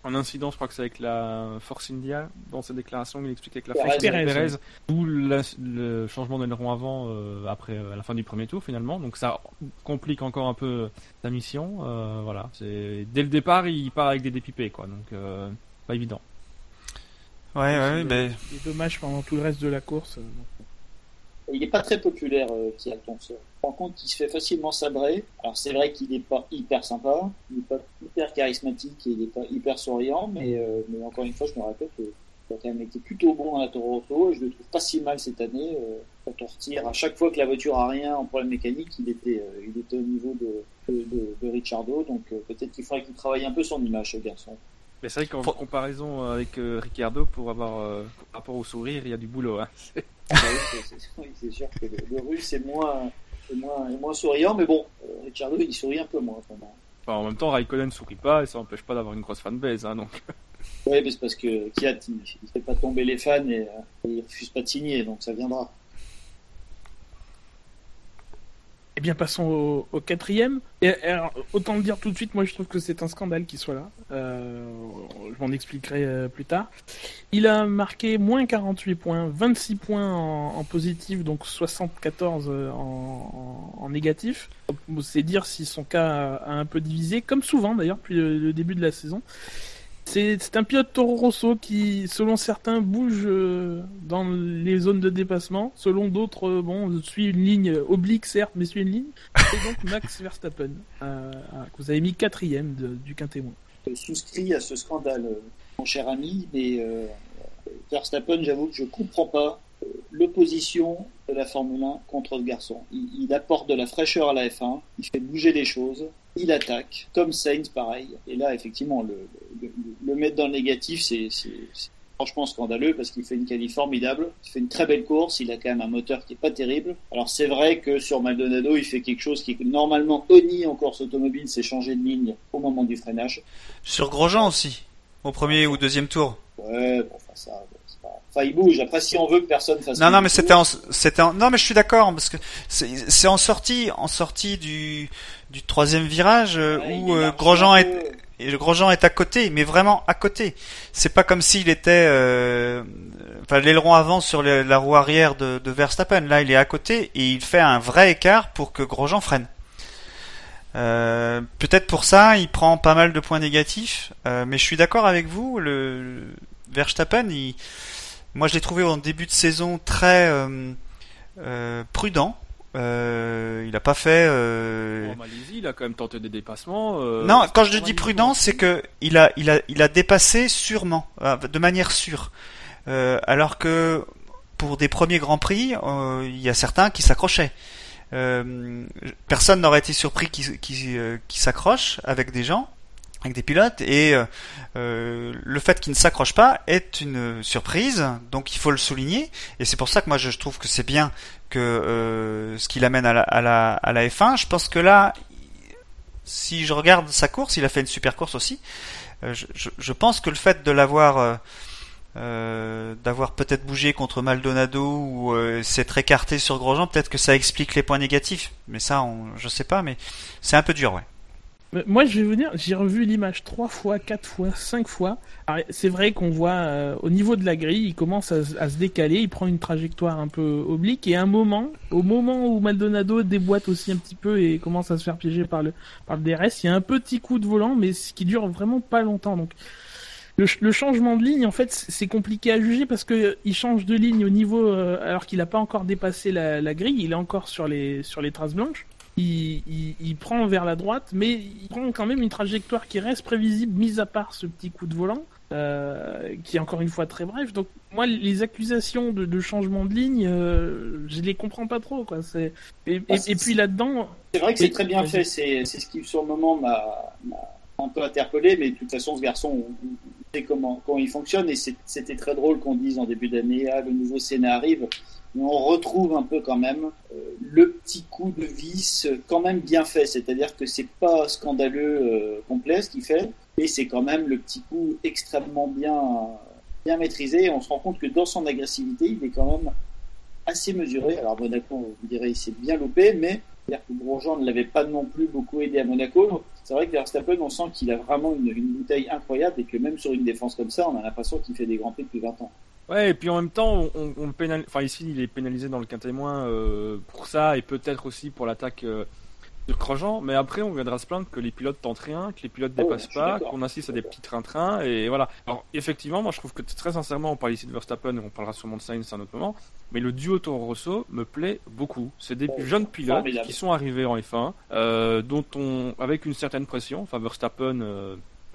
un incident, je crois que c'est avec la Force India, dans sa déclaration, il expliquait que la Force Perez, d'où le changement d'aileron avant, euh, après euh, à la fin du premier tour finalement. Donc ça complique encore un peu sa mission. euh, voilà, c'est dès le départ, il part avec des dépipés, quoi. Donc euh, pas évident. Ouais, ouais, ben Et dommage pendant tout le reste de la course. euh, Il n'est pas très populaire, euh, on se rend compte qu'il se fait facilement sabrer. Alors c'est vrai qu'il n'est pas hyper sympa, il n'est pas hyper charismatique et il n'est pas hyper souriant, mais, euh, mais encore une fois, je me rappelle qu'il a quand même été plutôt bon dans la Toro Rosso et je le trouve pas si mal cette année. euh, quand on retire, à chaque fois que la voiture a rien en problème mécanique, il était, euh, il était au niveau de, de, de, de Ricciardo, donc euh, peut-être qu'il faudrait qu'il travaille un peu son image, ce garçon. Mais c'est vrai qu'en comparaison avec euh, Ricciardo, pour avoir euh, par rapport au sourire, il y a du boulot. Hein. Ah bah oui, c'est- oui, sûr que le, le russe est moins, est moins, est moins souriant, mais bon, euh, Ricciardo il sourit un peu moins. Enfin, en même temps, Raikkonen sourit pas et ça n'empêche pas d'avoir une grosse fanbase. Hein, donc. Oui, mais c'est parce que Kiat, il, il fait pas tomber les fans et, euh, et il refuse pas de signer, donc ça viendra. Eh bien, passons au, quatrième. Et, autant le dire tout de suite, moi je trouve que c'est un scandale qu'il soit là. Euh, je m'en expliquerai euh, plus tard. Il a marqué moins 48 points, 26 points en, positif, donc 74 euh, en, en, négatif. C'est dire si son cas a, un peu divisé, comme souvent d'ailleurs depuis le début de la saison. C'est un pilote Toro Rosso qui, selon certains, bouge euh, dans les zones de dépassement. Selon d'autres, euh, bon, suit une ligne oblique, certes, mais suit une ligne. Et donc Max Verstappen, euh, euh, que vous avez mis quatrième de- du quintémoin. Je souscris à ce scandale, mon cher ami, mais Verstappen, j'avoue que je comprends pas l'opposition de la Formule 1 contre ce garçon. Il, il apporte de la fraîcheur à la F1, il fait bouger les choses, il attaque, comme Sainz pareil. Et là, effectivement, le, le, le mettre dans le négatif, c'est franchement scandaleux parce qu'il fait une qualif formidable, il fait une très belle course, il a quand même un moteur qui est pas terrible. Alors c'est vrai que sur Maldonado, il fait quelque chose qui est normalement honni en course automobile, c'est changer de ligne au moment du freinage. Sur Grosjean aussi, au premier ou deuxième tour. Ouais, bon, enfin ça, pas... Enfin, il bouge. Après, si on veut que personne fasse. Non, non, mais c'était en, c'était en- non, mais je suis d'accord parce que c'est c'est en sortie, en sortie du du troisième virage euh, Ouais, où euh, Grosjean est peu. et le Grosjean est à côté, mais vraiment à côté. C'est pas comme s'il était, euh, enfin l'aileron avant sur le- la roue arrière de, de Verstappen. Là, il est à côté et il fait un vrai écart pour que Grosjean freine. Euh, Peut-être pour ça, il prend pas mal de points négatifs, euh, mais je suis d'accord avec vous. Le, Verstappen, il, moi je l'ai trouvé en début de saison très prudent. Euh, il a pas fait. euh, En Malaisie, il a quand même tenté des dépassements. euh, non, quand je dis prudent, c'est que il a, il a, il a dépassé sûrement, euh, de manière sûre. Euh, alors que pour des premiers grands prix, il y a certains qui s'accrochaient. Euh, personne n'aurait été surpris qu'ils, euh, qu'ils s'accrochent avec des gens, avec des pilotes, et euh, euh, le fait qu'ils ne s'accrochent pas est une surprise, donc il faut le souligner. Et c'est pour ça que moi je trouve que c'est bien que euh, ce qu'il amène à la, à, la, à la F1. Je pense que là, si je regarde sa course, il a fait une super course aussi. Euh, je, je- pense que le fait de l'avoir euh, d'avoir peut-être bougé contre Maldonado ou s'être écarté sur Grosjean, peut-être que ça explique les points négatifs. Mais ça, on, je sais pas, mais c'est un peu dur, ouais. Mais Moi, je vais vous dire, j'ai revu l'image trois fois, quatre fois, cinq fois. C'est vrai qu'on voit euh, au niveau de la grille, il commence à, se- décaler, il prend une trajectoire un peu oblique, et à un moment, au moment où Maldonado déboîte aussi un petit peu et commence à se faire piéger par le par le DRS, il y a un petit coup de volant, mais ce qui dure vraiment pas longtemps. Donc le, le changement de ligne, en fait, c'est compliqué à juger parce que euh, il change de ligne au niveau euh, alors qu'il n'a pas encore dépassé la, la grille, il est encore sur les sur les traces blanches. Il, il, il prend vers la droite, mais il prend quand même une trajectoire qui reste prévisible, mis à part ce petit coup de volant, euh, qui est encore une fois très bref. Donc moi, les accusations de, de changement de ligne, euh, je les comprends pas trop. Quoi. C'est... Et, et, Ah, et puis là-dedans, C'est vrai que c'est très bien fait. C'est c'est ce qui, sur le moment, m'a m'a un peu interpellé. Mais de toute façon, ce garçon, on, on sait comment, comment il fonctionne. Et c'est- c'était très drôle qu'on dise en début d'année, ah, le nouveau Sénat arrive. On retrouve un peu quand même euh, le petit coup de vis quand même bien fait. C'est-à-dire que c'est pas scandaleux euh, complet ce qu'il fait, mais c'est quand même le petit coup extrêmement bien, bien maîtrisé. Et on se rend compte que dans son agressivité, il est quand même assez mesuré. Alors Monaco, vous direz, il s'est bien loupé, mais que Grosjean ne l'avait pas non plus beaucoup aidé à Monaco. C'est vrai que Verstappen, on sent qu'il a vraiment une, une bouteille incroyable et que même sur une défense comme ça, on a l'impression qu'il fait des grands prix depuis 20 ans. Ouais, et puis en même temps, on, on pénal... enfin ici, il est pénalisé dans le quintémoin euh, pour ça et peut-être aussi pour l'attaque euh, de Grosjean. Mais après, on viendra se plaindre que les pilotes tentent rien, que les pilotes Oh, dépassent pas, qu'on assiste à des petits trains-trains et voilà. Alors effectivement, moi je trouve que très sincèrement, on parle ici de Verstappen on parlera sûrement de Sainz à un autre moment. Mais le duo Toro Rosso me plaît beaucoup. C'est des Oh, jeunes pilotes formidable. qui sont arrivés en F1, euh, dont on, avec une certaine pression. Enfin, Verstappen,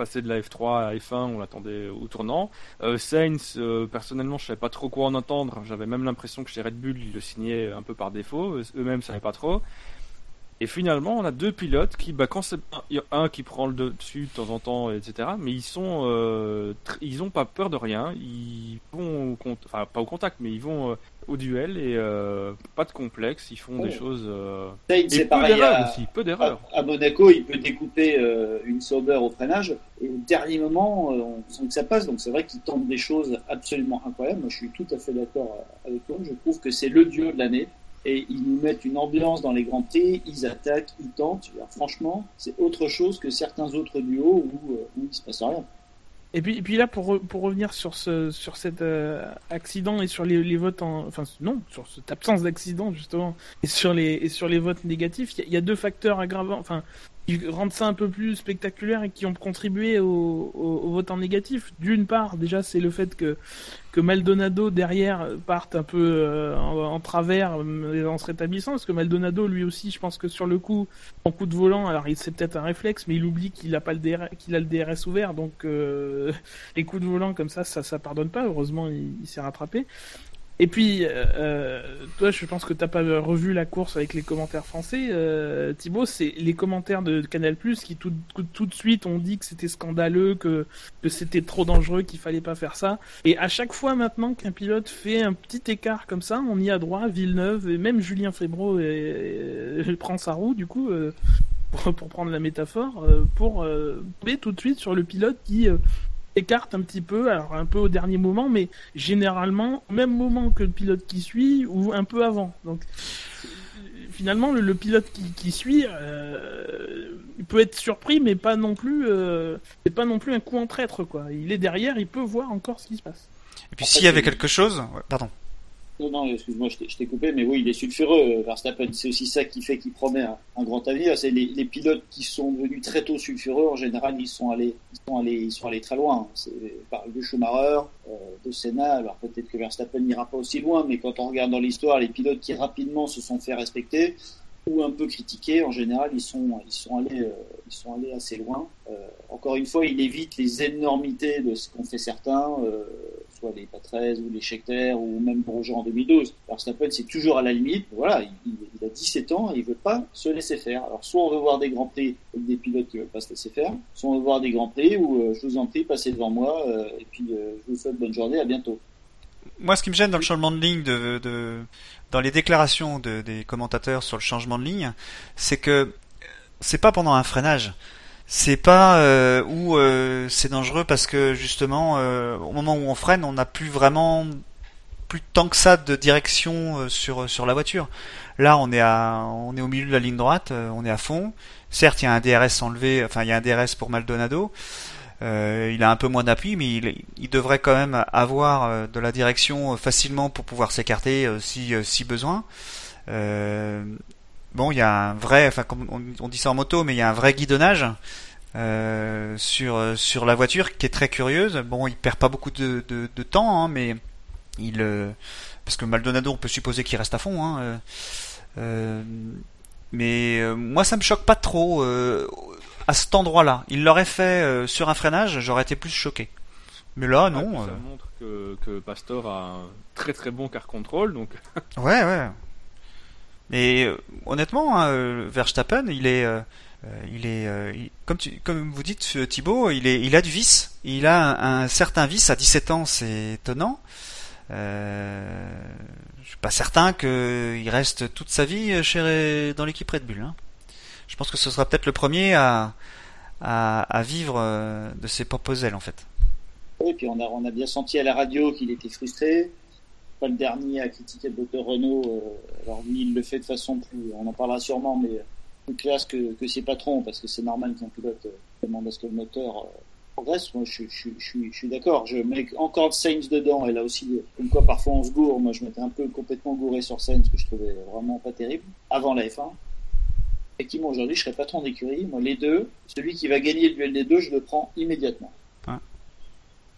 passé de la F3 à F1, on l'attendait au tournant. Euh, Sainz, euh, personnellement, je savais pas trop quoi en entendre. J'avais même l'impression que chez Red Bull, ils le signaient un peu par défaut. Eux- Eux-mêmes savaient pas trop. Et finalement, on a deux pilotes qui, bah, quand c'est un- un qui prend le dessus de temps en temps, etc. Mais ils sont, euh, ils ont pas peur de rien. Ils vont, pas au contact, mais ils vont au duel et euh, pas de complexe. Ils font Oh. des choses. euh, et peu d'erreurs aussi, peu d'erreurs. à Monaco, il peut découper euh, une Sauber au freinage. Et au dernier moment, euh, on sent que ça passe. Donc c'est vrai qu'il tente des choses absolument incroyables. Moi, je suis tout à fait d'accord avec toi. Je trouve que c'est le duo de l'année. et ils nous mettent une ambiance dans les grands prix, ils attaquent, ils tentent. Dire, franchement, c'est autre chose que certains autres duos où, où il se passe rien. Et puis, et puis là, pour, pour revenir sur ce sur cet euh, accident et sur les, les votes en, enfin non, sur cette absence d'accident justement, et sur les et sur les votes négatifs, il y, a- il y a deux facteurs aggravants, enfin, qui rendent ça un peu plus spectaculaire et qui ont contribué au, au, au vote en négatif. D'une part, déjà, c'est le fait que que Maldonado derrière parte un peu euh, en, en travers euh, en se rétablissant, parce que Maldonado lui aussi, je pense que sur le coup, en coup de volant, alors il c'est peut-être un réflexe, mais il oublie qu'il a pas le DRS, qu'il a le DRS ouvert, donc euh, les coups de volant comme ça, ça, ça pardonne pas. Heureusement, il s'est rattrapé. Et puis, euh, euh, toi, je pense que t'as pas revu la course avec les commentaires français, euh, Thibaut. C'est les commentaires de Canal qui tout, tout de suite ont dit que c'était scandaleux, que, que c'était trop dangereux, qu'il fallait pas faire ça. Et à chaque fois maintenant qu'un pilote fait un petit écart comme ça, on y a droit. Villeneuve et même Julien Febro et, et- prend sa roue du coup. euh, pour, pour prendre la métaphore, euh, pour tomber tout de suite sur le pilote qui écarte un petit peu, alors un peu au dernier moment, mais généralement au même moment que le pilote qui suit ou un peu avant. Donc finalement, le, pilote qui, suit euh, il peut être surpris, mais pas non plus, euh, c'est pas non plus un coup en traître quoi. Il est derrière, il peut voir encore ce qui se passe. Et puis s'il y avait quelque chose, pardon. Non, non, excuse-moi, je t'ai- coupé, mais oui, il est sulfureux, euh, Verstappen. C'est aussi ça qui fait qu'il promet un, grand avenir. C'est les, les pilotes qui sont devenus très tôt sulfureux, en général, ils sont allés, ils sont allés, ils sont allés très loin. C'est par de Schumacher, euh, de Senna. Alors peut-être que Verstappen n'ira pas aussi loin, mais quand on regarde dans l'histoire, les pilotes qui rapidement se sont fait respecter ou un peu critiqués, en général, ils sont, ils sont allés, euh, ils sont allés assez loin. Euh, encore une fois, il évite les énormités de ce qu'ont fait certains. Euh, les Patrese ou les Scheckter ou même Grosjean en 2012. Verstappen, c'est toujours à la limite. Voilà, il, a 17 ans et il veut pas se laisser faire. Alors, soit on veut voir des grands prix avec des pilotes qui veulent pas se laisser faire, soit on veut voir des grands prix où euh, je vous en prie, passez devant moi euh, et puis euh, je vous souhaite bonne journée, à bientôt. Moi, ce qui me gêne dans le changement de ligne, de- dans les déclarations de- des commentateurs sur le changement de ligne, c'est que c'est pas pendant un freinage. C'est pas euh, où euh, c'est dangereux parce que justement, euh, au moment où on freine, on n'a plus vraiment plus tant que ça de direction euh, sur sur la voiture. Là, on est à on est au milieu de la ligne droite, euh, on est à fond. Certes, il y a un DRS enlevé, enfin il y a un DRS pour Maldonado. Euh, il a un peu moins d'appui, mais il, il devrait quand même avoir euh, de la direction euh, facilement pour pouvoir s'écarter euh, si, euh, si besoin. Bon, il y a un vrai, enfin comme on, on dit ça en moto, mais il y a un vrai guidonnage euh, sur euh, sur la voiture qui est très curieuse. Bon, il perd pas beaucoup de, de, de temps, hein, mais il euh, parce que Maldonado, on peut supposer qu'il reste à fond. Hein, mais moi, ça me choque pas trop à cet endroit-là. Il l'aurait fait euh, sur un freinage, j'aurais été plus choqué. Mais là, Ouais, non. Ça montre que, que Pastor a un très très bon car control, donc Ouais, ouais. Mais euh, honnêtement, hein, euh, Verstappen, il est, euh, il est, comme vous dites, Thibaut, il est, il a du vice. Il a un, certain vice à 17 ans, c'est étonnant. Euh, je suis pas certain qu'il reste toute sa vie chez, dans l'équipe Red Bull. hein. Je pense que ce sera peut-être le premier à, à, vivre de ses propres en fait. Oui, puis on a, on a bien senti à la radio qu'il était frustré. Pas le dernier à critiquer le moteur Renault. euh, alors lui, il le fait de façon plus, on en parlera sûrement, mais plus classe que, ses patrons, parce que c'est normal qu'un pilote demande à ce que le moteur euh, progresse. Moi, je, suis- d'accord. Je mets encore Sainz dedans, et là aussi, euh, comme quoi parfois on se gourre. Moi, je m'étais un peu complètement gouré sur Sainz, que je trouvais vraiment pas terrible, avant la F1. Effectivement, aujourd'hui, je serais patron d'écurie. Moi, les deux, celui qui va gagner le duel des deux, je le prends immédiatement.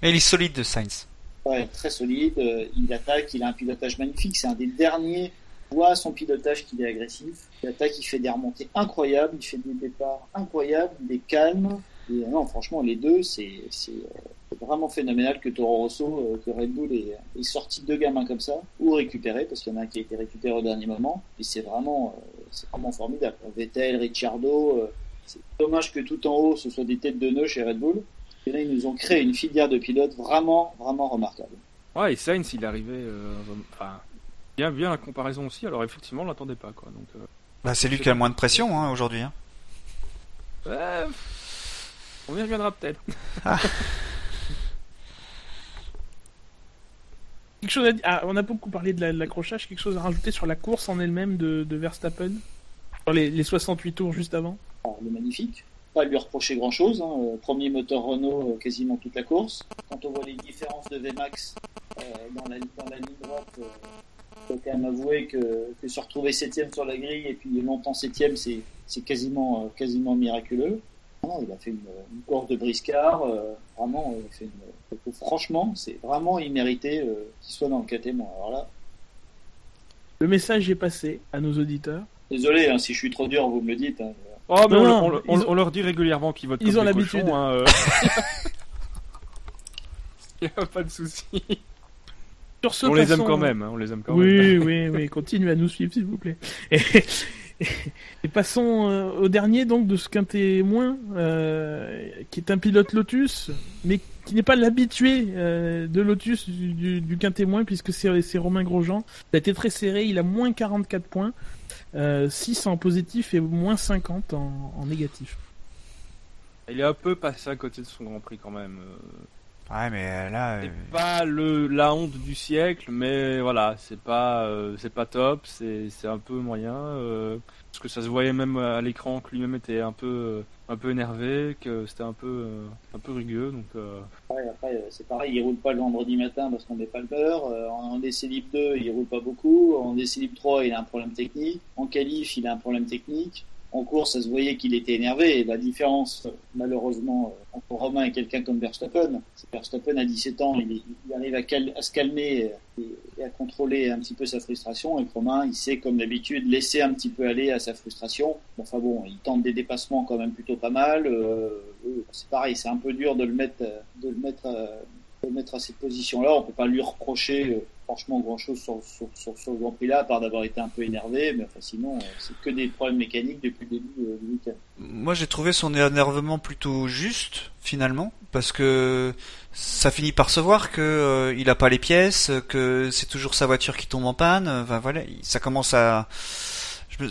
Et il est solide de Sainz. Ouais, très solide, euh, il attaque, il a un pilotage magnifique, c'est un des derniers, voit son pilotage qu'il est agressif, il attaque, il fait des remontées incroyables, il fait des départs incroyables, il est calme, et euh, non, franchement, les deux, c'est euh, vraiment phénoménal que Toro Rosso, que Red Bull ait, ait sorti deux gamins comme ça, ou récupéré, parce qu'il y en a un qui a été récupéré au dernier moment, et c'est vraiment, c'est vraiment formidable. Vettel, Ricciardo, c'est dommage que tout en haut, ce soit des têtes de nœud chez Red Bull, et là, ils nous ont créé une filière de pilotes vraiment, vraiment remarquable. ouais, et Sainz il arrivait, euh, enfin bien bien la comparaison aussi. Alors effectivement, on l'attendait pas quoi. Donc euh, Bah, c'est lui qui a le moins de pression hein, aujourd'hui. Hein. on y reviendra peut-être. Quelque chose à dire. Ah, on a beaucoup parlé de la- de l'accrochage. Quelque chose à rajouter sur la course en elle-même de, de Verstappen? Sur les, les 68 tours juste avant? Alors, il est magnifique. Pas lui reprocher grand chose. Premier moteur Renault euh, quasiment toute la course. Quand on voit les différences de Vmax euh, dans, la, dans la ligne droite, euh, faut quand même avouer que, que se retrouver septième sur la grille et puis longtemps septième, c'est c'est quasiment, euh, quasiment miraculeux. Non, il a fait une, une course de briscard. euh, vraiment, il a fait une- franchement, c'est vraiment immérité euh, qu'il soit dans le KTM. Alors là, Le message est passé à nos auditeurs. désolé hein, si je suis trop dur, vous me le dites. hein. Oh, mais Non, on, non, on- on- ils ont- on leur dit régulièrement qu'ils votent ils comme ont l'habitude. cochons, hein, euh. Y a pas de souci. Sur ce, On les aime passons- quand même, hein, on les aime quand oui, même. oui, oui, continuez à nous suivre, s'il vous plaît. Et, et passons euh, au dernier donc de ce qu'un témoin, euh, qui est un pilote Lotus, mais qui n'est pas l'habitué euh, de Lotus du, du, du quintémoin, puisque c'est c'est Romain Grosjean. Ça a été très serré, il a moins 44 points, euh, 6 en positif et moins 50 en, en négatif. Il est un peu passé à côté de son Grand Prix quand même. euh. Ouais, mais là, C'est euh, pas le la honte du siècle, mais voilà, c'est pas euh, c'est pas top, c'est c'est un peu moyen. euh, parce que ça se voyait même à l'écran que lui-même était un peu euh, un peu énervé, que c'était un peu euh, un peu rugueux. Donc euh, Ouais, après, euh, c'est pareil, il roule pas le vendredi matin parce qu'on met pas le beurre. En DC Libre 2, il roule pas beaucoup. En DC Libre 3, il a un problème technique. En qualif, il a un problème technique. En course, ça se voyait qu'il était énervé. Et la différence, malheureusement, euh, entre Romain et quelqu'un comme Verstappen, c'est Verstappen, à 17 ans, il, il arrive à, à se calmer euh, et, à contrôler un petit peu sa frustration. Et Romain, il sait, comme d'habitude, laisser un petit peu aller à sa frustration. Enfin bon, il tente des dépassements quand même plutôt pas mal. Euh, euh, c'est pareil, c'est un peu dur de le mettre, de le mettre, euh, mettre à cette position-là. On peut pas lui reprocher euh, franchement grand-chose sur, sur, sur, sur Grand Prix là, à part d'avoir été un peu énervé. Mais enfin, sinon, euh, c'est que des problèmes mécaniques depuis le début euh, du week-end. moi j'ai trouvé son énervement plutôt juste finalement, parce que ça finit par se voir que euh, il a pas les pièces, que c'est toujours sa voiture qui tombe en panne. Enfin voilà, il- ça commence à.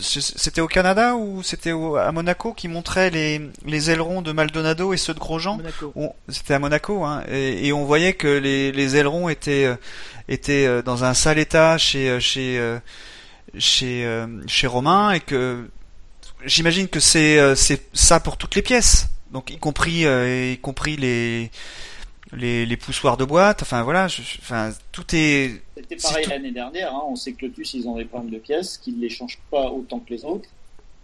C'était au Canada ou c'était à Monaco qui montrait les, les ailerons de Maldonado et ceux de Grosjean C'était à Monaco, hein, et, et on voyait que les, les ailerons étaient euh, étaient euh, dans un sale état chez euh, chez chez chez Romain et que j'imagine que c'est ça pour toutes les pièces, donc y compris y compris les les, les poussoirs de boîte. Enfin voilà, je- je- enfin tout est C'était pareil l'année dernière. Hein. On sait que Lotus, ils ont des problèmes de pièces, qu'ils ne les changent pas autant que les autres.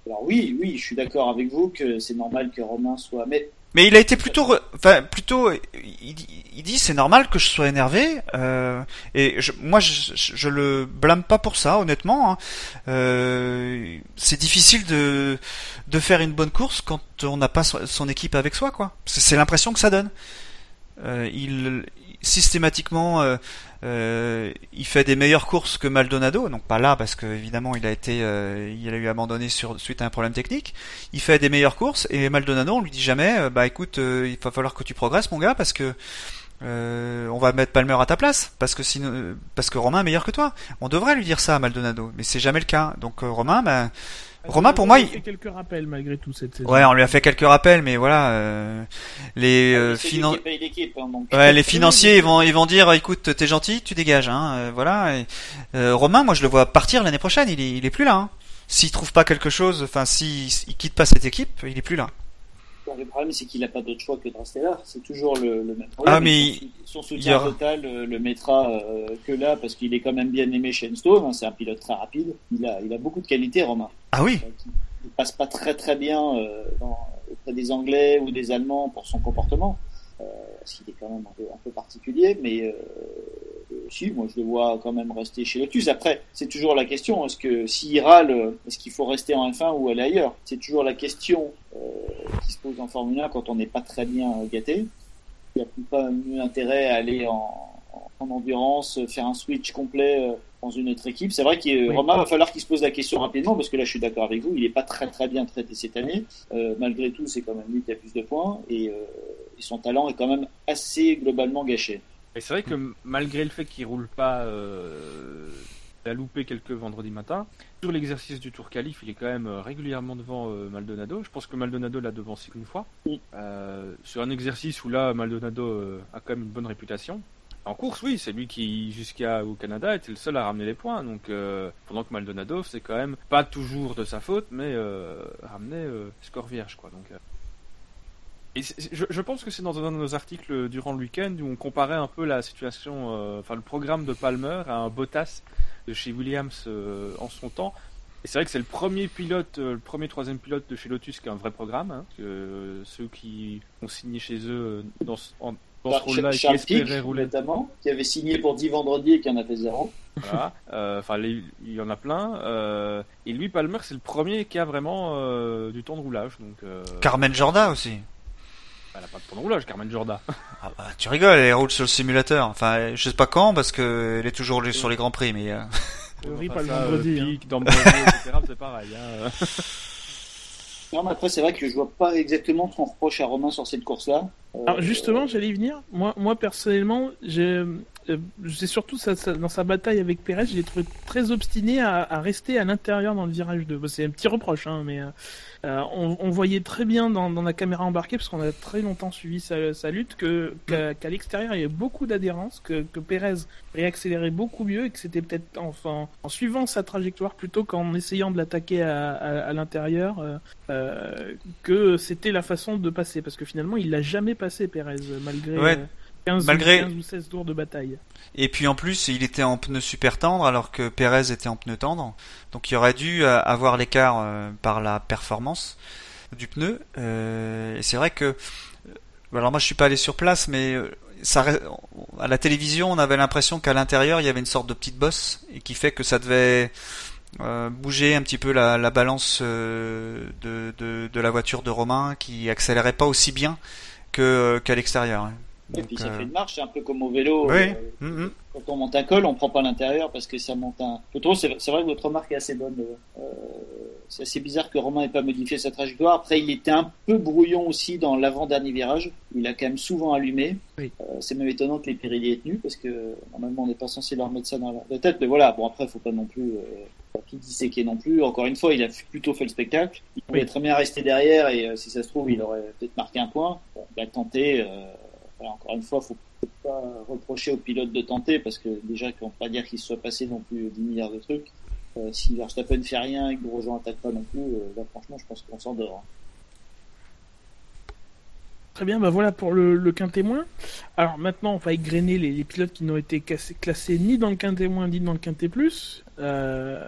Alors oui, oui, je suis d'accord avec vous que c'est normal que Romain soit... Mais Mais il a été plutôt, re- enfin plutôt, il, dit- il dit c'est normal que je sois énervé. euh, et je, moi je, je, le blâme pas pour ça, honnêtement. hein. Euh, c'est difficile de de faire une bonne course quand on n'a pas son, équipe avec soi, quoi. C'est c'est l'impression que ça donne. Euh, il systématiquement, euh, euh, il fait des meilleures courses que Maldonado, donc pas là parce que évidemment il a été, euh, il a eu abandonné sur suite à un problème technique. Il fait des meilleures courses et Maldonado on lui dit jamais euh, bah écoute il va falloir que tu progresses mon gars parce que on va mettre Palmer à ta place parce que sinon parce que Romain est meilleur que toi. On devrait lui dire ça à Maldonado mais c'est jamais le cas. Donc Romain ben Romain, pour On moi, a il- fait quelques rappels malgré tout cette saison. ouais on lui a fait quelques rappels mais voilà euh, les euh, finan- qui paye l'équipe. Hein. Ouais, les financiers, ils vont, ils vont dire, écoute, t'es gentil, tu dégages, hein, euh, voilà. Et, euh, Romain, moi, je le vois partir l'année prochaine. Il est, il est plus là. Hein. S'il trouve pas quelque chose, enfin, s'il il quitte pas cette équipe, il est plus là. Le problème, c'est qu'il n'a pas d'autre choix que de rester là. C'est toujours le, le même problème. Ah, mais son, son soutien il aura- total euh, le mettra euh, que là parce qu'il est quand même bien aimé chez Enstone. hein. C'est un pilote très rapide. Il a, il a beaucoup de qualités, Romain. Ah oui. Euh, qui- Il passe pas très très bien euh, dans, auprès des Anglais ou des Allemands pour son comportement. Euh, parce qu'il est quand même un peu, un peu particulier, mais si, moi je le vois quand même rester chez Lotus. Après, c'est toujours la question, est-ce que s'il râle, est-ce qu'il faut rester en F1 ou aller ailleurs? C'est toujours la question euh, qui se pose en Formule 1 quand on n'est pas très bien gâté. Il n'y a pas mieux intérêt à aller en, en endurance, faire un switch complet euh, dans une autre équipe. C'est vrai que Oui. Romain va falloir qu'il se pose la question rapidement parce que là je suis d'accord avec vous, il n'est pas très très bien traité cette année. Euh, malgré tout, c'est quand même lui qui a plus de points et, euh, et son talent est quand même assez globalement gâché. Et c'est vrai que malgré le fait qu'il roule pas, euh, il a loupé quelques vendredis matin. Sur l'exercice du Tour Qualif, il est quand même euh, régulièrement devant euh, Maldonado. Je pense que Maldonado l'a devancé une fois. Euh, sur un exercice où là, Maldonado euh, a quand même une bonne réputation. En course, oui, c'est lui qui, jusqu'à au Canada, était le seul à ramener les points. Donc, euh, pendant que Maldonado, c'est quand même pas toujours de sa faute, mais euh, ramenait euh, score vierge, quoi. Donc, euh. Et je, je pense que c'est dans un de nos articles durant le week-end où on comparait un peu la situation, euh, enfin le programme de Palmer à un Bottas de chez Williams euh, en son temps. Et c'est vrai que c'est le premier pilote, euh, le premier troisième pilote de chez Lotus qui a un vrai programme. Hein, que, euh, ceux qui ont signé chez eux dans ce, en- dans ce Par rôle-là et qui espéraient rouler notamment, qui avait signé pour 10 vendredis et qui en a fait zéro. Voilà. Enfin, il y en a plein. euh, et lui, Palmer, c'est le premier qui a vraiment euh, du temps de roulage. Donc, euh, Carmen Jorda aussi. Elle a pas de temps de roulage, Carmen Jorda. Ah bah, tu rigoles, elle roule sur le simulateur. Enfin, je sais pas quand parce que elle est toujours sur les grands prix, mais euh, Oui, pas le vendredi. euh, hein. Pic, Dambrosio, etc., c'est pareil. Hein. Non, mais après, c'est vrai que je vois pas exactement ce qu'on reproche à Romain sur cette course-là. Euh, Alors justement, j'allais y venir. Moi, moi personnellement, j'ai, euh, surtout dans sa bataille avec Perez, je l'ai trouvé très obstiné à, à rester à l'intérieur dans le virage 2. Bon, c'est un petit reproche, hein, mais euh, on, on voyait très bien dans, dans la caméra embarquée, parce qu'on a très longtemps suivi sa, sa lutte, que qu'à, qu'à l'extérieur il y avait beaucoup d'adhérence, que, que Perez réaccélérait beaucoup mieux, et que c'était peut-être enfin en suivant sa trajectoire plutôt qu'en essayant de l'attaquer à, à, à l'intérieur. euh, euh, que c'était la façon de passer parce que finalement il l'a jamais passé Perez malgré Ouais. 15, Malgré- ou 15 ou 16 tours de bataille. et puis en plus, il était en pneu super tendre alors que Perez était en pneu tendre. Donc il aurait dû euh, avoir l'écart euh, par la performance du pneu. Euh, et c'est vrai que alors moi je suis pas allé sur place, mais ça, à la télévision, on avait l'impression qu'à l'intérieur il y avait une sorte de petite bosse et qui fait que ça devait euh, bouger un petit peu la, la balance euh, de, de, de la voiture de Romain qui accélérait pas aussi bien que qu'à l'extérieur. Et puis ça euh, fait une marche, c'est un peu comme au vélo. Oui. euh, Mhm. Quand on monte un col, on prend pas l'intérieur parce que ça monte un. Trouve c'est vrai que votre remarque est assez bonne. euh, c'est assez bizarre que Romain n'ait pas modifié sa trajectoire. Après, il était un peu brouillon aussi dans l'avant-dernier virage. Il a quand même souvent allumé. Oui. Euh, c'est même étonnant que les Pirelli aient tenu parce que normalement on n'est pas censé leur mettre ça dans la- tête. Mais voilà, bon après, faut pas non plus euh, tout disséquer non plus. Encore une fois, il a plutôt fait le spectacle. Il pouvait Oui. très bien rester derrière et euh, si ça se trouve, il aurait peut-être marqué un point. Bon, il a tenté. euh, encore une fois, faut pas reprocher au pilote de tenter parce que déjà qu'on peut pas dire qu'il se soit passé non plus 10 milliards de trucs. Euh, si Verstappen ne fait rien et que Grosjean attaque pas non plus, euh, là franchement je pense qu'on s'endort. Très bien, bah voilà pour le, le quintémoin. Alors maintenant, on va égrener les, pilotes qui n'ont été classés ni dans le quintémoin ni dans le quinté plus. Euh,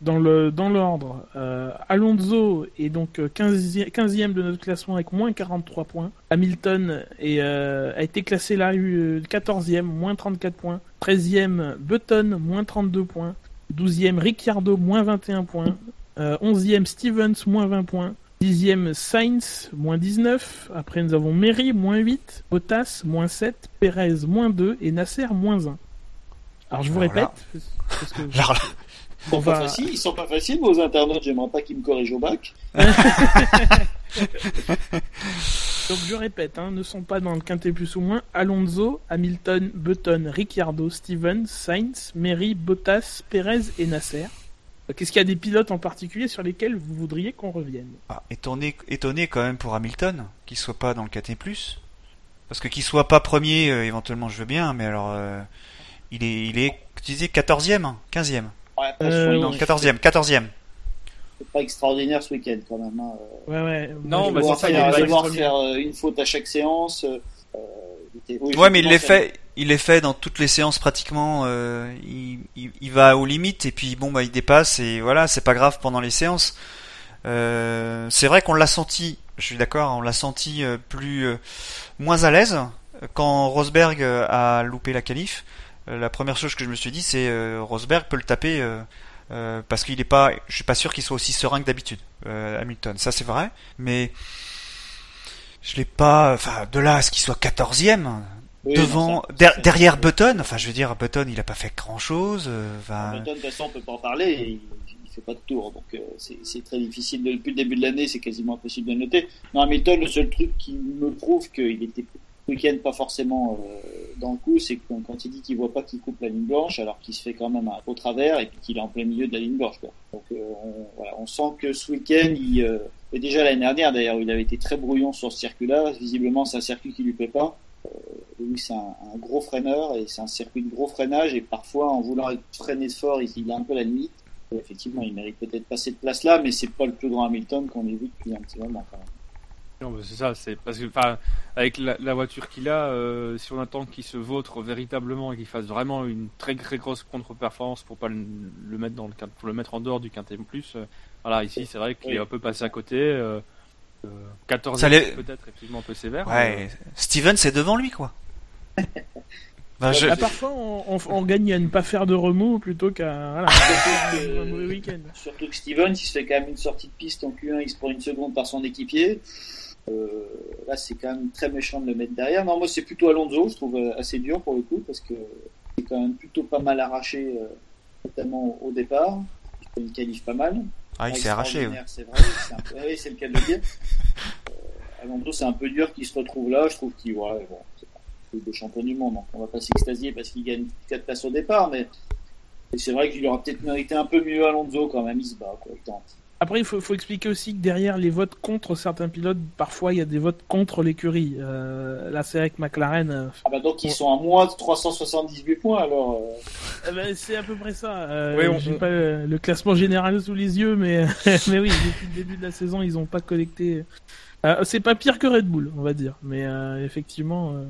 dans le l'ordre, euh, Alonso est donc 15e, 15e de notre classement avec moins 43 points. Hamilton est, euh, a été classé là, eu 14e, moins 34 points. 13e, Button, moins 32 points. 12e, Ricciardo, moins 21 points. Euh, 11e, Stevens, moins 20 points. Dixième, Sainz, moins 19. Après, nous avons Mary, moins 8. Bottas, moins 7. Perez, moins 2. Et Nasser, moins 1. Alors, je vous Alors répète. là- parce que Alors là, Ils sont On pas faciles, ils sont pas faciles vos internautes, j'aimerais pas qu'ils me corrigent au bac. Donc, je répète, hein, ne sont pas dans le quintet plus ou moins Alonso, Hamilton, Button, Ricciardo, Stevens, Sainz, Mary, Bottas, Perez et Nasser. Qu'est-ce qu'il y a des pilotes en particulier sur lesquels vous voudriez qu'on revienne? Ah, étonné, étonné quand même pour Hamilton qu'il soit pas dans le KT+. Parce que qu'il soit pas premier, euh, éventuellement je veux bien, mais alors euh, il est, il est, tu disais 14e, hein, 15e, Ouais, Euh, non suis- 14e, 14e. c'est pas extraordinaire ce week-end quand même. Hein. Ouais, ouais. Non, bah, c'est ça, il y a pas devoir faire euh, une faute à chaque séance. euh, euh, il était- oui, Ouais, mais il l'est fait, il est fait dans toutes les séances pratiquement. euh, il, il, il va aux limites et puis bon bah il dépasse et voilà, c'est pas grave pendant les séances. Euh, c'est vrai qu'on l'a senti, je suis d'accord, on l'a senti euh, plus euh, moins à l'aise quand Rosberg euh, a loupé la qualif. Euh, la première chose que je me suis dit, c'est euh, Rosberg peut le taper euh, euh, parce qu'il est pas, je suis pas sûr qu'il soit aussi serein que d'habitude. euh, Hamilton, ça c'est vrai, mais je l'ai pas, enfin de là à ce qu'il soit 14e Oui, devant ça- der- derrière Button enfin je veux dire Button il a pas fait grand chose enfin Hamilton, de toute façon, on peut pas en parler. il, il fait pas de tour, donc euh, c'est très difficile. De, depuis le début de l'année, c'est quasiment impossible de le noter. Non, Hamilton, le seul truc qui me prouve qu'il était week-end pas forcément euh, dans le coup, c'est quand, quand il dit qu'il voit pas qu'il coupe la ligne blanche, alors qu'il se fait quand même au travers et qu'il est en plein milieu de la ligne blanche. Quoi. Donc euh, on, voilà, on sent que ce week-end, il, euh, et déjà l'année dernière d'ailleurs, il avait été très brouillon sur ce circuit-là. Visiblement, c'est un circuit qui lui plaît pas. Lui, c'est un, un gros freineur et c'est un circuit de gros freinage et parfois, en voulant freiner fort, il, il a un peu la limite. Et effectivement, il mérite peut-être pas cette place-là, mais c'est pas le plus grand Hamilton qu'on ait vu depuis un petit moment. Quand même. Non, mais c'est ça, c'est parce que, enfin, avec la, la voiture qu'il a, euh, si on attend qu'il se vautre véritablement et qu'il fasse vraiment une très très grosse contre-performance pour pas le, le mettre dans le pour le mettre en dehors du quintet plus, euh, voilà, ici c'est vrai qu'il est un peu passé à côté. Euh, euh, 14 Ça l'est- peut-être effectivement un peu sévère. Ouais, Steven, c'est devant lui, quoi. Ben, je- Ah, parfois, on, on, on gagne à ne pas faire de remous plutôt qu'à voilà, un mauvais week-end. Surtout que Steven, il se fait quand même une sortie de piste en Q1, il se prend une seconde par son équipier. Euh, là, c'est quand même très méchant de le mettre derrière. Non, moi, c'est plutôt Alonso, je trouve euh, assez dur pour le coup, parce que c'est quand même plutôt pas mal arraché, euh, notamment au départ. Il une qualif pas mal. Ah, il s'est arraché. ouais. C'est vrai, c'est un peu- oui, c'est le cas de le dire. Euh, Alonso, c'est un peu dur qu'il se retrouve là. Je trouve qu'il, ouais, bon, c'est pas le champion du monde, donc on va pas s'extasier parce qu'il gagne 4 places au départ, mais c'est vrai qu'il aurait peut-être mérité un peu mieux Alonso quand même. Il se bat, quoi, il tente. Après, il faut, faut expliquer aussi que derrière les votes contre certains pilotes, parfois il y a des votes contre l'écurie. Euh, là, c'est vrai que McLaren, euh, Ah bah donc ils sont à moins de 378 points alors. euh, eh ben, c'est à peu près ça. Euh, Oui, on- J'ai pas le, le classement général sous les yeux, mais mais oui, depuis le début de la saison, ils ont pas collecté. Euh, c'est pas pire que Red Bull, on va dire, mais euh, effectivement. euh,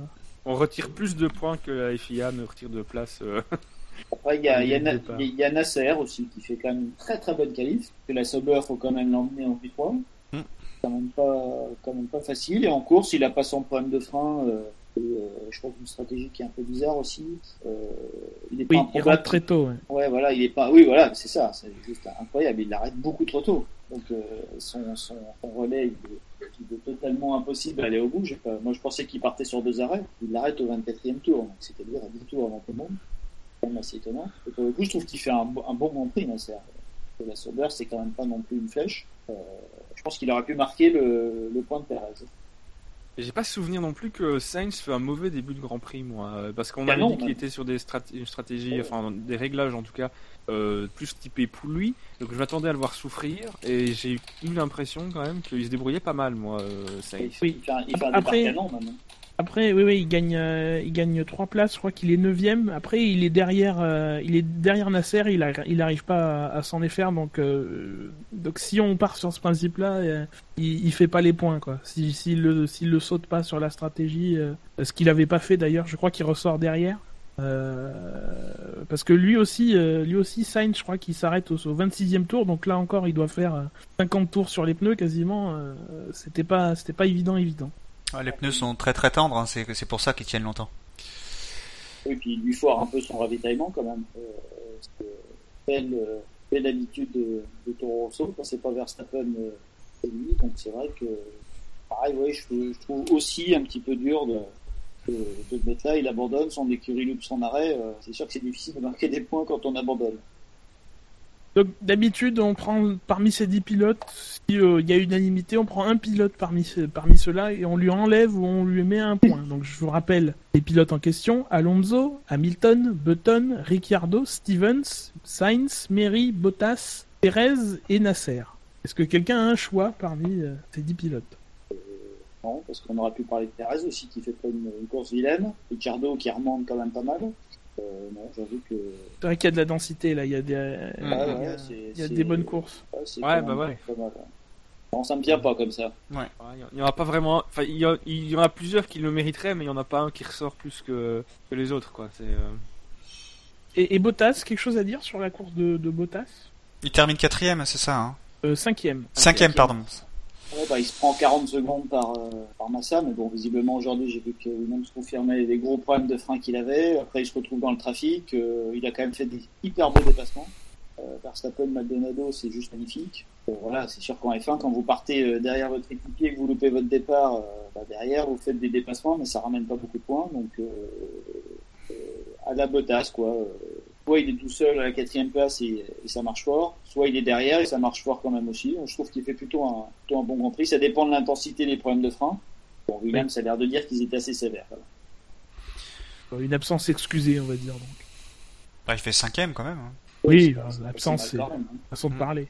On retire plus de points que la FIA ne retire de place. Après il y a, il y, a, Nasser aussi qui fait quand même une très très bonne qualif. Que la Sauber faut quand même l'emmener en P3. Hmm. Quand même pas quand même pas facile. Et en course il a pas son problème de frein. euh, et, euh, je trouve une stratégie qui est un peu bizarre aussi. Euh, il est Oui, pas il rentre très tôt. ouais. Ouais, voilà, il est pas. Oui, voilà, c'est ça, c'est juste incroyable. Il l'arrête beaucoup trop tôt. Donc son, son, son relais, il est, il est totalement impossible d'aller au bout. Pas... Moi, je pensais qu'il partait sur deux arrêts. Il l'arrête au 24e tour, donc c'est-à-dire à 10 tours avant tout le monde. C'est quand même assez étonnant. Et pour le coup, je trouve qu'il fait un, bo- un bon Grand Prix, Nasser. La Sauber, c'est quand même pas non plus une flèche. Euh, je pense qu'il aurait pu marquer le, le point de Perez. J'ai pas souvenir non plus que Sainz fait un mauvais début de Grand Prix, moi, euh, parce qu'on Ah avait non, dit qu'il était sur des strat- une stratégie, Ouais. enfin des réglages en tout cas, euh, plus typés pour lui. Donc je m'attendais à le voir souffrir, et j'ai eu l'impression quand même qu'il se débrouillait pas mal, moi, euh, Sainz. Oui. Il fait un, il fait un Après- départ canon, même. Après, oui, oui, il gagne, euh, il gagne trois places. Je crois qu'il est neuvième. Après, il est derrière, euh, il est derrière Nasser. Il, a, arrive pas à, s'en défaire. Donc, euh, donc, si on part sur ce principe-là, euh, il, fait pas les points, quoi. Si, s'il le, s'il le saute pas sur la stratégie, euh, ce qu'il avait pas fait d'ailleurs, je crois qu'il ressort derrière. Parce que lui aussi, lui aussi, Sainz, je crois qu'il s'arrête au, au 26e tour. Donc là encore, il doit faire euh, 50 tours sur les pneus quasiment. C'était pas, c'était pas évident, évident. Les pneus sont très très tendres, hein, c'est pour ça qu'ils tiennent longtemps. Oui, puis il lui foire un peu son ravitaillement quand même. Euh, belle, euh, habitude de, de Toro Rosso quand c'est pas Verstappen euh, c'est lui. Donc c'est vrai que, pareil, je, je trouve aussi un petit peu dur de, mettre là. Il abandonne, son écurie loupe son arrêt. Euh, c'est sûr que c'est difficile de marquer des points quand on abandonne. Donc d'habitude, on prend parmi ces 10 pilotes, si euh, y a unanimité, on prend un pilote parmi, ce- parmi ceux-là et on lui enlève ou on lui met un point. Donc je vous rappelle les pilotes en question Alonso, Hamilton, Button, Ricciardo, Stevens, Sainz, Mary, Bottas, Perez et Nasser. Est-ce que quelqu'un a un choix parmi euh, ces 10 pilotes? Non, parce qu'on aurait pu parler de Perez aussi qui fait pas une, une course vilaine. Ricciardo qui remonte quand même pas mal. Euh, non, j'avoue que. C'est vrai qu'il y a de la densité là, il y a des. Ouais, il y a- ouais, c'est- il y a c'est- des bonnes courses. Ouais, bah ouais. pas mal. Non, ça me vient pas comme ça. Ouais, Il y en aura pas vraiment. Enfin, il y, a- il y en a plusieurs qui le mériteraient, mais il y en a pas un qui ressort plus que, que les autres, quoi. C'est. euh, Et, et Bottas, quelque chose à dire sur la course de, de Bottas? Il termine quatrième, c'est ça hein? Euh, Cinquième. Cinquième, pardon. Ouais, bah, il se prend 40 secondes par, euh, par Massa, mais bon, visiblement aujourd'hui, j'ai vu que Williams confirmait les gros problèmes de frein qu'il avait. Après, il se retrouve dans le trafic. euh, il a quand même fait des hyper beaux dépassements. Euh, Verstappen, Maldonado, c'est juste magnifique. Euh, voilà, c'est sûr qu'en F1, quand vous partez euh, derrière votre équipier et que vous loupez votre départ, euh, bah, derrière, vous faites des dépassements, mais ça ramène pas beaucoup de points. Donc, à la Bottas, quoi. Soit il est tout seul à la quatrième place et, et ça marche fort, soit il est derrière et ça marche fort quand même aussi. Je trouve qu'il fait plutôt un, plutôt un bon Grand Prix. Ça dépend de l'intensité des problèmes de frein. Bon, Williams a l'air de dire qu'ils étaient assez sévères. voilà. Une absence excusée, on va dire. Donc. Bah, il fait cinquième quand même. hein. Oui, l'absence, mal c'est hein. façon de Mm. parler.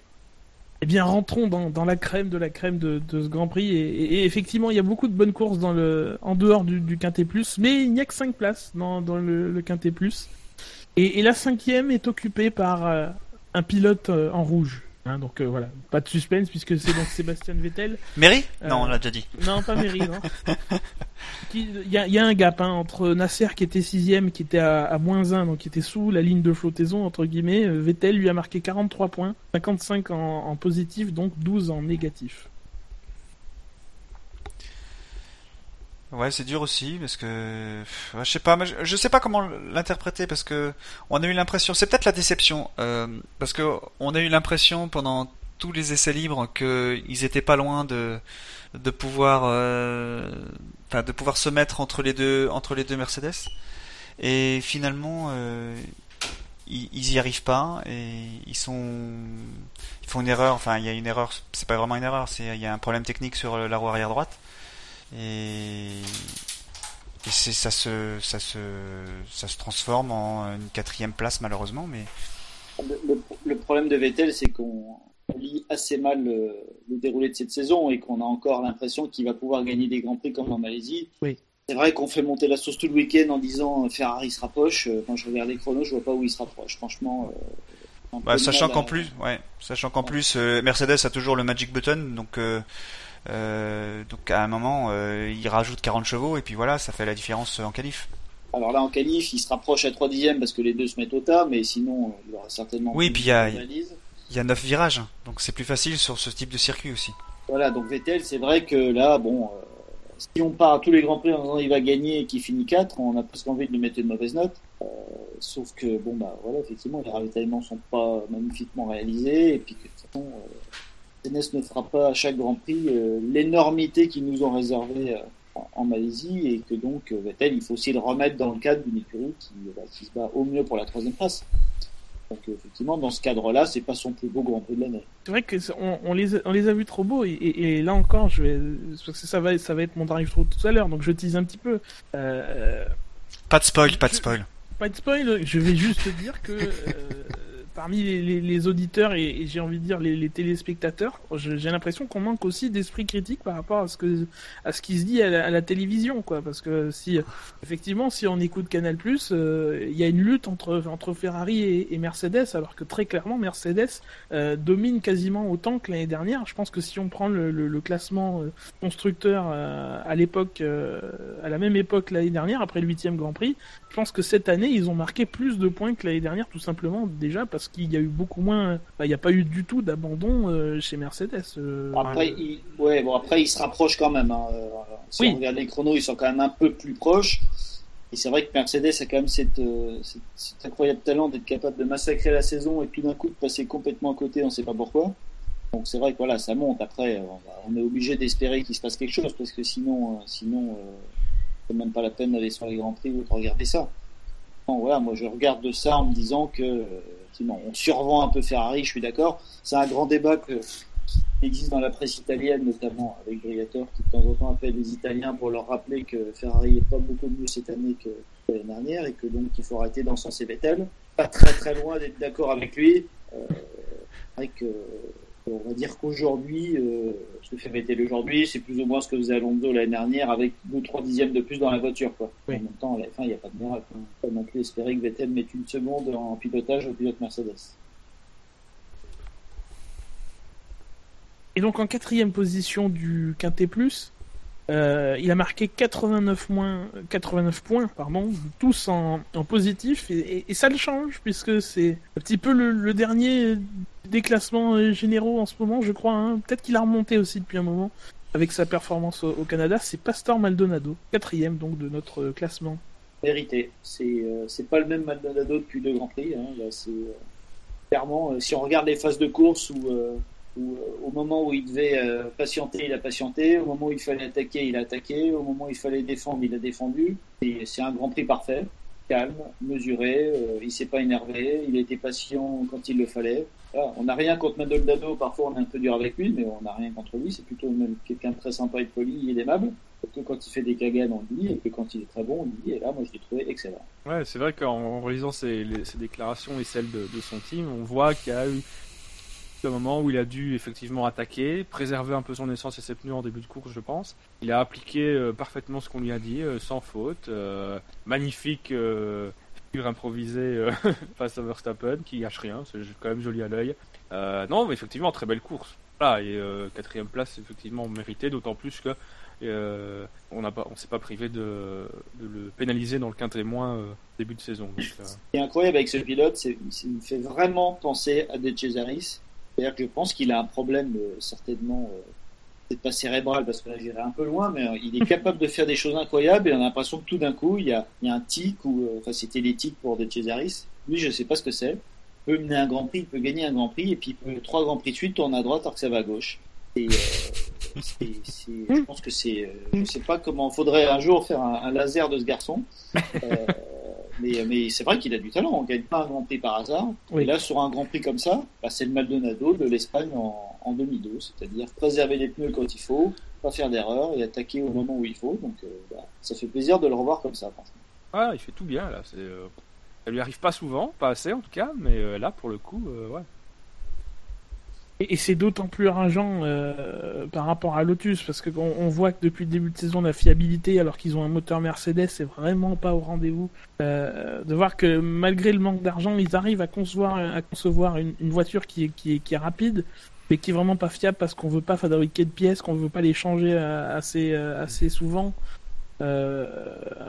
Eh bien, rentrons dans, dans la crème de la crème de, de ce Grand Prix. Et, et- et effectivement, il y a beaucoup de bonnes courses dans le, en dehors du, du Quintet Plus, mais il n'y a que 5 places dans, dans le, le Quintet Plus. Et, et la cinquième est occupée par euh, un pilote euh, en rouge. Hein, donc euh, voilà, pas de suspense puisque c'est donc Sébastien Vettel. Mary? Euh, Non, on l'a déjà dit. Non, pas Mary, non. Il y a, il y a un gap hein, entre Nasser qui était sixième, qui était à, à moins 1, donc qui était sous la ligne de flottaison, entre guillemets. Vettel lui a marqué 43 points, 55 en, en positif, donc 12 en négatif. Ouais, c'est dur aussi parce que je sais pas, je sais pas comment l'interpréter parce que on a eu l'impression, c'est peut-être la déception, euh, parce que on a eu l'impression pendant tous les essais libres qu'ils étaient pas loin de de pouvoir, euh, enfin de pouvoir se mettre entre les deux entre les deux Mercedes. Et finalement euh, ils, ils y arrivent pas et ils sont ils font une erreur, enfin il y a une erreur, c'est pas vraiment une erreur, c'est il y a un problème technique sur la roue arrière droite et, et c'est ça se ça se ça se transforme en une quatrième place malheureusement mais Le, le- le problème de Vettel, c'est qu'on lit assez mal le, le déroulé de cette saison et qu'on a encore l'impression qu'il va pouvoir gagner des grands prix comme en Malaisie. Oui. C'est vrai qu'on fait monter la sauce tout le week-end en disant euh, Ferrari se rapproche. Euh, Quand je regarde les chronos, je vois pas où il se rapproche. Franchement. euh, bah, sachant qu'en plus ouais sachant qu'en plus euh, Mercedes a toujours le magic button donc euh, euh, donc à un moment euh, il rajoute 40 chevaux et puis voilà ça fait la différence en qualif Alors là, en qualif, il se rapproche à 3 dixièmes parce que les deux se mettent au tas, mais sinon, il aura certainement. Oui, puis il y a- y a 9 virages donc c'est plus facile sur ce type de circuit aussi Voilà, donc Vettel, c'est vrai que là, bon, euh, si on part à tous les grands prix en disant il va gagner et qu'il finit 4, on a presque envie de lui mettre une mauvaise note. Sauf que, bon, bah voilà, effectivement, les ravitaillements sont pas magnifiquement réalisés, et puis que de toute façon, CNS ne fera pas à chaque grand prix euh, l'énormité qu'ils nous ont réservé euh, en, Malaisie, et que donc euh, Vettel, il faut aussi le remettre dans le cadre d'une écurie qui, bah, qui se bat au mieux pour la troisième place. Donc euh, effectivement, dans ce cadre-là, c'est pas son plus beau grand prix de l'année. C'est vrai que c'est- on, on les a, on les a vus trop beaux et, et- et là encore je vais parce que ça va ça va être mon drive through tout à l'heure donc je tease un petit peu. Euh, pas de spoil pas de spoil Pas de spoil, je vais juste dire que euh, parmi les, auditeurs et, j'ai envie de dire les, téléspectateurs, j'ai l'impression qu'on manque aussi d'esprit critique par rapport à ce que ce qui se dit à la, télévision, quoi. Parce que si effectivement, si on écoute Canal+, euh, il y a une lutte entre entre Ferrari et, Mercedes, alors que très clairement Mercedes euh, domine quasiment autant que l'année dernière. Je pense que si on prend le, classement euh, constructeur à l'époque, à la même époque l'année dernière, après le huitième Grand Prix, je pense que cette année, ils ont marqué plus de points que l'année dernière, tout simplement déjà parce qu'il y a eu beaucoup moins. bah, il n'y a pas eu du tout d'abandon euh, chez Mercedes. euh, après, il... ouais, bon, après, ils se rapprochent quand même. Hein. Euh, Si Oui. on regarde les chronos, ils sont quand même un peu plus proches. Et c'est vrai que Mercedes a quand même cette, cette- cet incroyable talent d'être capable de massacrer la saison et puis d'un coup de passer complètement à côté, on ne sait pas pourquoi. Donc c'est vrai que voilà, ça monte. Après, on, est obligé d'espérer qu'il se passe quelque chose parce que sinon, sinon, c'est même pas la peine d'aller sur les grands prix ou de regarder ça. Bon, voilà, moi je regarde de ça en me disant que euh, on survend un peu Ferrari, je suis d'accord. C'est un grand débat qui existe dans la presse italienne, notamment avec Briatore, qui de temps en temps appelle les Italiens pour leur rappeler que Ferrari n'est pas beaucoup mieux cette année que l'année dernière et que donc il faut arrêter d'encenser Vettel. Pas très très loin d'être d'accord avec lui. Euh, vrai que on va dire qu'aujourd'hui, euh, ce que fait Vettel aujourd'hui, c'est plus ou moins ce que faisait Alonso l'année dernière avec 2-3 dixièmes de plus dans la voiture. Quoi. Oui. En même temps, à la fin, il n'y a pas de miracle. Hein. On peut non plus espérer que Vettel mette une seconde en pilotage au pilote Mercedes. Et donc en quatrième position du Quintet Plus, euh, il a marqué 89, moins, 89 points, pardon, tous en, positif, et, ça le change, puisque c'est un petit peu le, le dernier des classements euh, généraux en ce moment, je crois. hein. Peut-être qu'il a remonté aussi depuis un moment avec sa performance au, Canada. C'est Pastor Maldonado, quatrième donc de notre classement. Vérité. C'est euh, pas le même Maldonado depuis deux Grands Prix. Hein. Euh, clairement, si on regarde les phases de course où, euh, au moment où il devait euh, patienter, il a patienté. Au moment où il fallait attaquer, il a attaqué. Au moment où il fallait défendre, il a défendu. C'est un Grand Prix parfait, calme, mesuré. euh, il s'est pas énervé. Il a été patient quand il le fallait. On n'a rien contre Maldonado. Parfois, on est un peu dur avec lui, mais on n'a rien contre lui. C'est plutôt même quelqu'un de très sympa et de poli et aimable. Que quand il fait des caganes, on dit, et que quand il est très bon, on dit. Et là, moi, je l'ai trouvé excellent. Ouais, c'est vrai qu'en les- ses déclarations et celles de, de son team, on voit qu'il y a eu le moment où il a dû effectivement attaquer, préserver un peu son essence et ses pneus en début de course, je pense. Il a appliqué euh, parfaitement ce qu'on lui a dit, euh, sans faute. euh, magnifique figure improvisée face à Verstappen, qui gâche rien, c'est quand même joli à l'œil. Non, mais effectivement, très belle course. Voilà, et quatrième place, effectivement, méritée, d'autant plus que euh, on n'a s'est pas privé de, le pénaliser dans le quintet moins début de saison. Donc, Ce qui est incroyable avec ce pilote, c'est il me fait vraiment penser à De Cesaris. C'est-à-dire que je pense qu'il a un problème euh, certainement, euh, peut-être pas cérébral parce que là j'irai un peu loin, mais euh, il est capable de faire des choses incroyables et on a l'impression que tout d'un coup il y a, il y a un tic ou enfin c'était les tics pour De Cesaris. Lui je sais pas ce que c'est. Il peut mener un Grand Prix, il peut gagner un Grand Prix et puis il peut trois Grands Prix de suite tourner à droite alors que ça va à gauche. Et je pense que c'est, euh, je sais pas comment. Faudrait un jour faire un laser de ce garçon. Mais mais c'est vrai qu'il a du talent. On gagne pas un Grand Prix par hasard. Oui. Et là, sur un Grand Prix comme ça, bah, c'est le Maldonado de l'Espagne en, en 2012, c'est-à-dire préserver les pneus quand il faut, pas faire d'erreur et attaquer au moment où il faut. Donc, euh, bah, ça fait plaisir de le revoir comme ça. franchement. Ah, il fait tout bien là. C'est, euh, ça lui arrive pas souvent, pas assez en tout cas, mais euh, là pour le coup, euh, ouais. Et, c'est d'autant plus rageant euh, par rapport à Lotus, parce que on, on voit que depuis le début de saison, la fiabilité, alors qu'ils ont un moteur Mercedes, c'est vraiment pas au rendez-vous. Euh, de voir que malgré le manque d'argent, ils arrivent à concevoir, à concevoir une, une voiture qui est, qui, est, qui est rapide, mais qui est vraiment pas fiable parce qu'on veut pas fabriquer de pièces, qu'on veut pas les changer euh, assez, euh, assez souvent. Euh,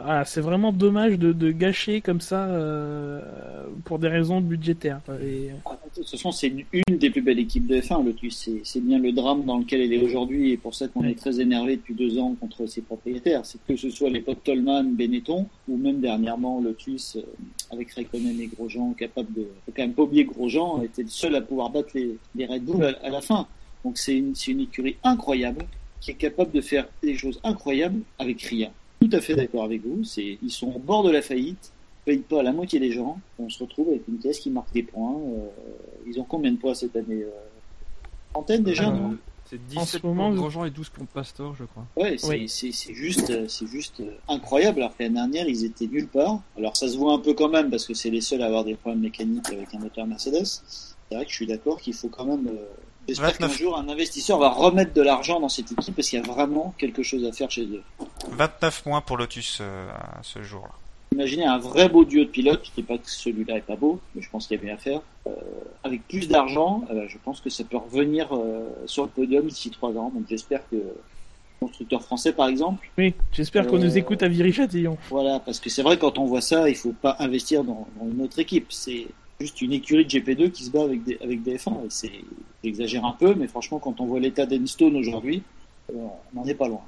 voilà, c'est vraiment dommage de, de gâcher comme ça euh, pour des raisons budgétaires. Et, De toute façon, c'est une, des plus belles équipes de F1, Lotus. C'est, bien le drame dans lequel elle est aujourd'hui et pour ça qu'on est très énervé depuis deux ans contre ses propriétaires. C'est que ce soit l'époque Tolman, Benetton ou même dernièrement Lotus euh, avec Raikkonen et Grosjean capable de. Faut quand même pas oublier Grosjean était le seul à pouvoir battre les, les Red Bull à, la fin. Donc c'est une, c'est une écurie incroyable qui est capable de faire des choses incroyables avec rien. Tout à fait d'accord avec vous. C'est, ils sont au bord de la faillite paye pas la moitié des gens. On se retrouve avec une caisse qui marque des points. Euh, ils ont combien de points cette année euh, Trentaine déjà, Euh, non? C'est En 17 ce moment, Grosjean et 12 pour Pastor, je crois. Ouais, c'est Oui. c'est- c'est juste, c'est juste euh, incroyable. Alors que l'année dernière, ils étaient nulle part. Alors ça se voit un peu quand même parce que c'est les seuls à avoir des problèmes mécaniques avec un moteur Mercedes. C'est vrai que je suis d'accord qu'il faut quand même. J'espère qu'un 29. jour un investisseur va remettre de l'argent dans cette équipe parce qu'il y a vraiment quelque chose à faire chez eux. 29 points pour Lotus euh, à ce jour-là. Imaginez un vrai beau duo de pilotes, je dis pas que celui-là est pas beau, mais je pense qu'il y a bien à faire. Euh, avec plus d'argent, euh, je pense que ça peut revenir euh, sur le podium d'ici trois ans. Donc j'espère que constructeur français par exemple, oui, j'espère qu'on nous écoute à Viry-Châtillon. voilà, parce que c'est vrai quand on voit ça, il faut pas investir dans, dans une autre équipe. C'est juste une écurie de GP2 qui se bat avec des, avec des F1. Et c'est, j'exagère un peu, mais franchement quand on voit l'état d'Enstone aujourd'hui, euh, on n'en est pas loin.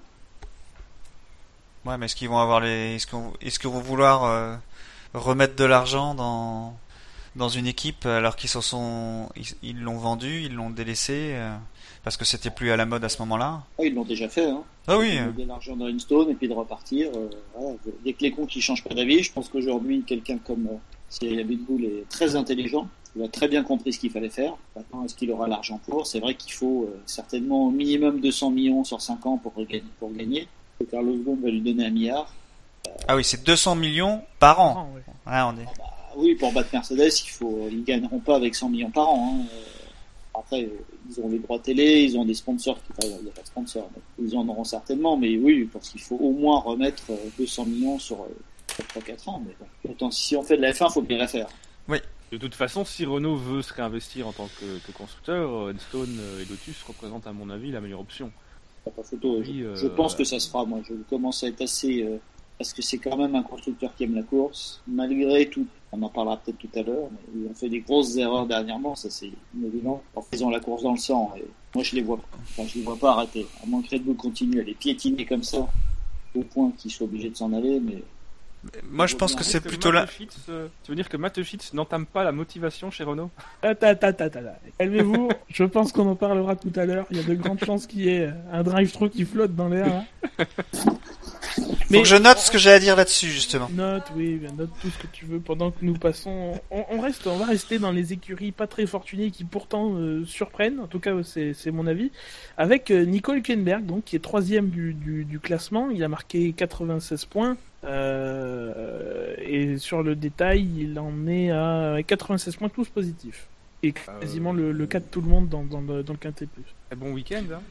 Ouais, mais est-ce qu'ils vont avoir les, est-ce qu'on, est-ce qu'ils vont vouloir euh, remettre de l'argent dans dans une équipe alors qu'ils sont, ils, l'ont vendu, ils l'ont délaissé euh, parce que c'était plus à la mode à ce moment-là? Ah, ils l'ont déjà fait. Hein. Ah oui. de l'argent dans une stone et puis de repartir. voilà. Dès que les cons qui changent pas d'avis, je pense qu'aujourd'hui, quelqu'un comme euh, Cyril Abitboul est très intelligent. Il a très bien compris ce qu'il fallait faire. Maintenant, est-ce qu'il aura l'argent pour C'est vrai qu'il faut euh, certainement au minimum 200 millions sur 5 ans pour gagner. Pour gagner. Et Carlos Ghosn va lui donner un milliard. Ah oui, c'est 200 millions par an. Ah, ouais. Ouais, on est. Ah oui, pour battre Mercedes, il faut, ils gagneront pas avec 100 millions par an. hein. Euh, Après, euh, ils ont les droits télé, ils ont des sponsors. Qui, enfin, il n'y a pas de sponsors, mais ils en auront certainement. Mais oui, parce qu'il faut au moins remettre euh, 200 millions sur, euh, sur 3-4 ans. Mais bon, autant, si on fait de la F1, il faut bien la faire. De toute façon, si Renault veut se réinvestir en tant que, que constructeur, euh, Enstone euh, et Lotus représentent à mon avis la meilleure option. Pas pas photo. Oui, je, euh, je pense que ça se fera. Moi, je commence à être assez. euh, parce que c'est quand même un constructeur qui aime la course, malgré tout. On en parlera peut-être tout à l'heure, mais ils ont fait des grosses erreurs dernièrement, ça c'est évident, en faisant la course dans le sang. Et moi, je les vois, enfin, je les vois pas arrêter. À moins que Red Bull continue à les piétiner comme ça, au point qu'ils soient obligés de s'en aller. Mais Moi, je pense que c'est plutôt là. Euh, tu veux dire que Mateschitz n'entame pas la motivation chez Renault. Calmez-vous, je pense qu'on en parlera tout à l'heure. Il y a de grandes chances qu'il y ait un drive-thru qui flotte dans l'air. hein. Faut que je note ce que j'ai à dire là-dessus justement. Note, oui, bien, note tout ce que tu veux pendant que nous passons. On, on reste, on va rester dans les écuries pas très fortunées qui pourtant euh, surprennent. En tout cas, c'est mon avis. Avec euh, Nico Hülkenberg, donc qui est troisième du, du, du classement, il a marqué 96 points. Euh, et sur le détail, il en est à 96 points tous positifs. Et quasiment le, le cas de tout le monde dans, dans, le- dans le quintet plus. Un bon week-end, hein.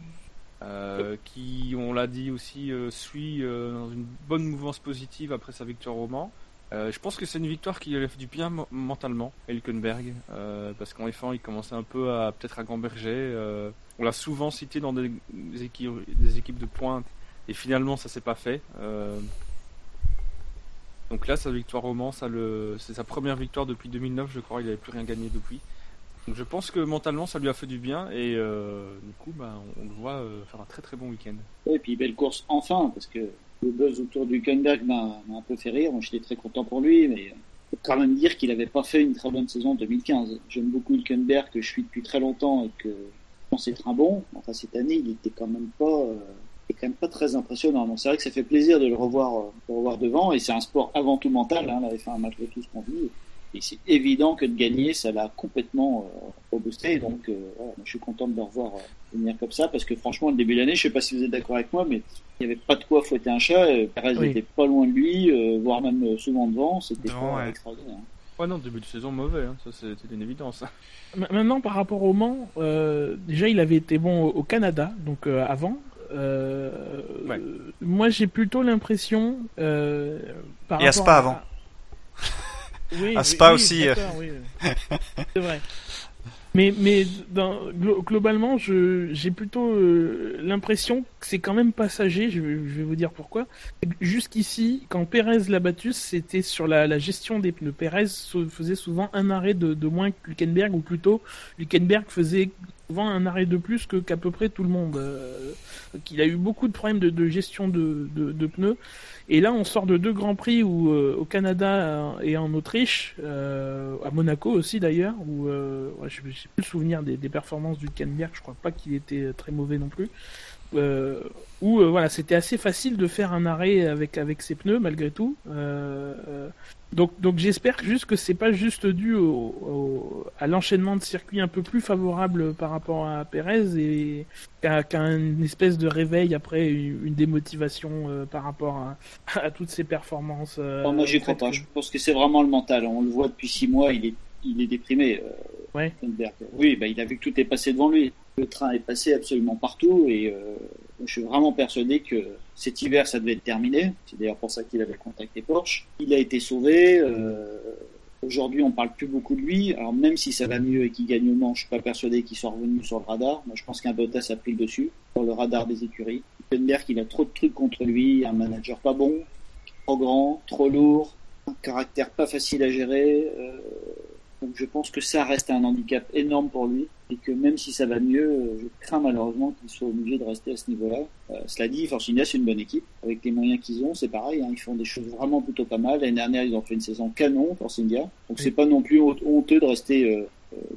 Euh, qui, on l'a dit aussi, euh, suit euh, dans une bonne mouvance positive après sa victoire au Mans. Je pense que c'est une victoire qui lui a fait du bien mentalement, Hülkenberg, euh, parce qu'en F1 il commençait un peu à peut-être à gamberger. on l'a souvent cité dans des, équipes, de pointe, et finalement ça s'est pas fait. Donc là, sa victoire au Mans, c'est sa première victoire depuis 2009, je crois. Il n'avait plus rien gagné depuis. Je pense que mentalement, ça lui a fait du bien, et euh, du coup, bah, on, le voit euh, faire un très très bon week-end. Et puis belle course enfin, parce que le buzz autour du Hülkenberg m'a un peu fait rire. Moi, j'étais très content pour lui, mais euh, faut quand même dire qu'il n'avait pas fait une très bonne saison 2015. J'aime beaucoup Hülkenberg, que je suis depuis très longtemps et que je pense être un bon. Enfin, cette année, il était quand même pas, euh, il quand même pas très impressionnant. C'est vrai que ça fait plaisir de le revoir, euh, de le revoir devant, et c'est un sport avant tout mental. Hein, la F1 malgré tout ce qu'on dit. Et c'est évident que de gagner, ça l'a complètement euh, reboosté. Donc, euh, voilà, je suis content de le revoir euh, venir comme ça, parce que franchement, le début de l'année, je sais pas si vous êtes d'accord avec moi, mais il n'y avait pas de quoi fouetter un chat. Perez Oui. était pas loin de lui, euh, voire même souvent devant. C'était ouais. extraordinaire. Ouais, non, début de saison mauvais, hein. ça c'était une évidence. Ma- Maintenant, par rapport au Mans, euh, déjà il avait été bon au, Canada, donc euh, avant. Euh, Ouais. euh, Moi, j'ai plutôt l'impression. Euh, par Et à Spa avant. Oui, À Spa oui, aussi, euh. oui. C'est vrai. Mais, mais dans, glo- globalement, je, j'ai plutôt euh, l'impression que c'est quand même passager. Je, vais- je vais vous dire pourquoi. Jusqu'ici, quand Pérez l'a battu, c'était sur la, la gestion des pneus. Pérez faisait souvent un arrêt de, de moins que Hülkenberg, ou plutôt, Hülkenberg faisait souvent un arrêt de plus que qu'à peu près tout le monde. Euh, donc il a eu beaucoup de problèmes de, de gestion de, de, pneus. Et là, on sort de deux grands prix où, euh, au Canada et en Autriche, euh, à Monaco aussi d'ailleurs, où ouais, je n'ai plus le souvenir des, des performances du Canberg, je crois pas qu'il était très mauvais non plus. Euh, où voilà, c'était assez facile de faire un arrêt avec avec ses pneus malgré tout. Donc donc j'espère juste que c'est pas juste dû au, au- à l'enchaînement de circuits un peu plus favorable par rapport à Perez et qu'à qu'à une espèce de réveil après une, une démotivation euh, par rapport à, à toutes ces performances. euh, Non, moi, j'y crois pas. Je pense que c'est vraiment le mental. On le voit depuis six mois, il est, il est déprimé. euh, Ouais. Oui, bah, il a vu que tout est passé devant lui. Le train est passé absolument partout et euh, je suis vraiment persuadé que cet hiver, ça devait être terminé. C'est d'ailleurs pour ça qu'il avait contacté Porsche. Il a été sauvé. euh, Aujourd'hui, on parle plus beaucoup de lui. Alors même si ça va mieux et qu'il gagne au Mans, je suis pas persuadé qu'il soit revenu sur le radar. Moi, je pense qu'un Bottas a pris le dessus sur le radar des écuries. Hülkenberg, il a trop de trucs contre lui, un manager pas bon, trop grand, trop lourd, un caractère pas facile à gérer. euh, donc je pense que ça reste un handicap énorme pour lui et que même si ça va mieux, euh, je crains malheureusement qu'il soit obligé de rester à ce niveau-là. Euh, cela dit, Force India c'est une bonne équipe avec les moyens qu'ils ont, c'est pareil, hein, ils font des choses vraiment plutôt pas mal. L'année dernière ils ont fait une saison canon Force India, donc c'est pas non plus hon- honteux de rester euh,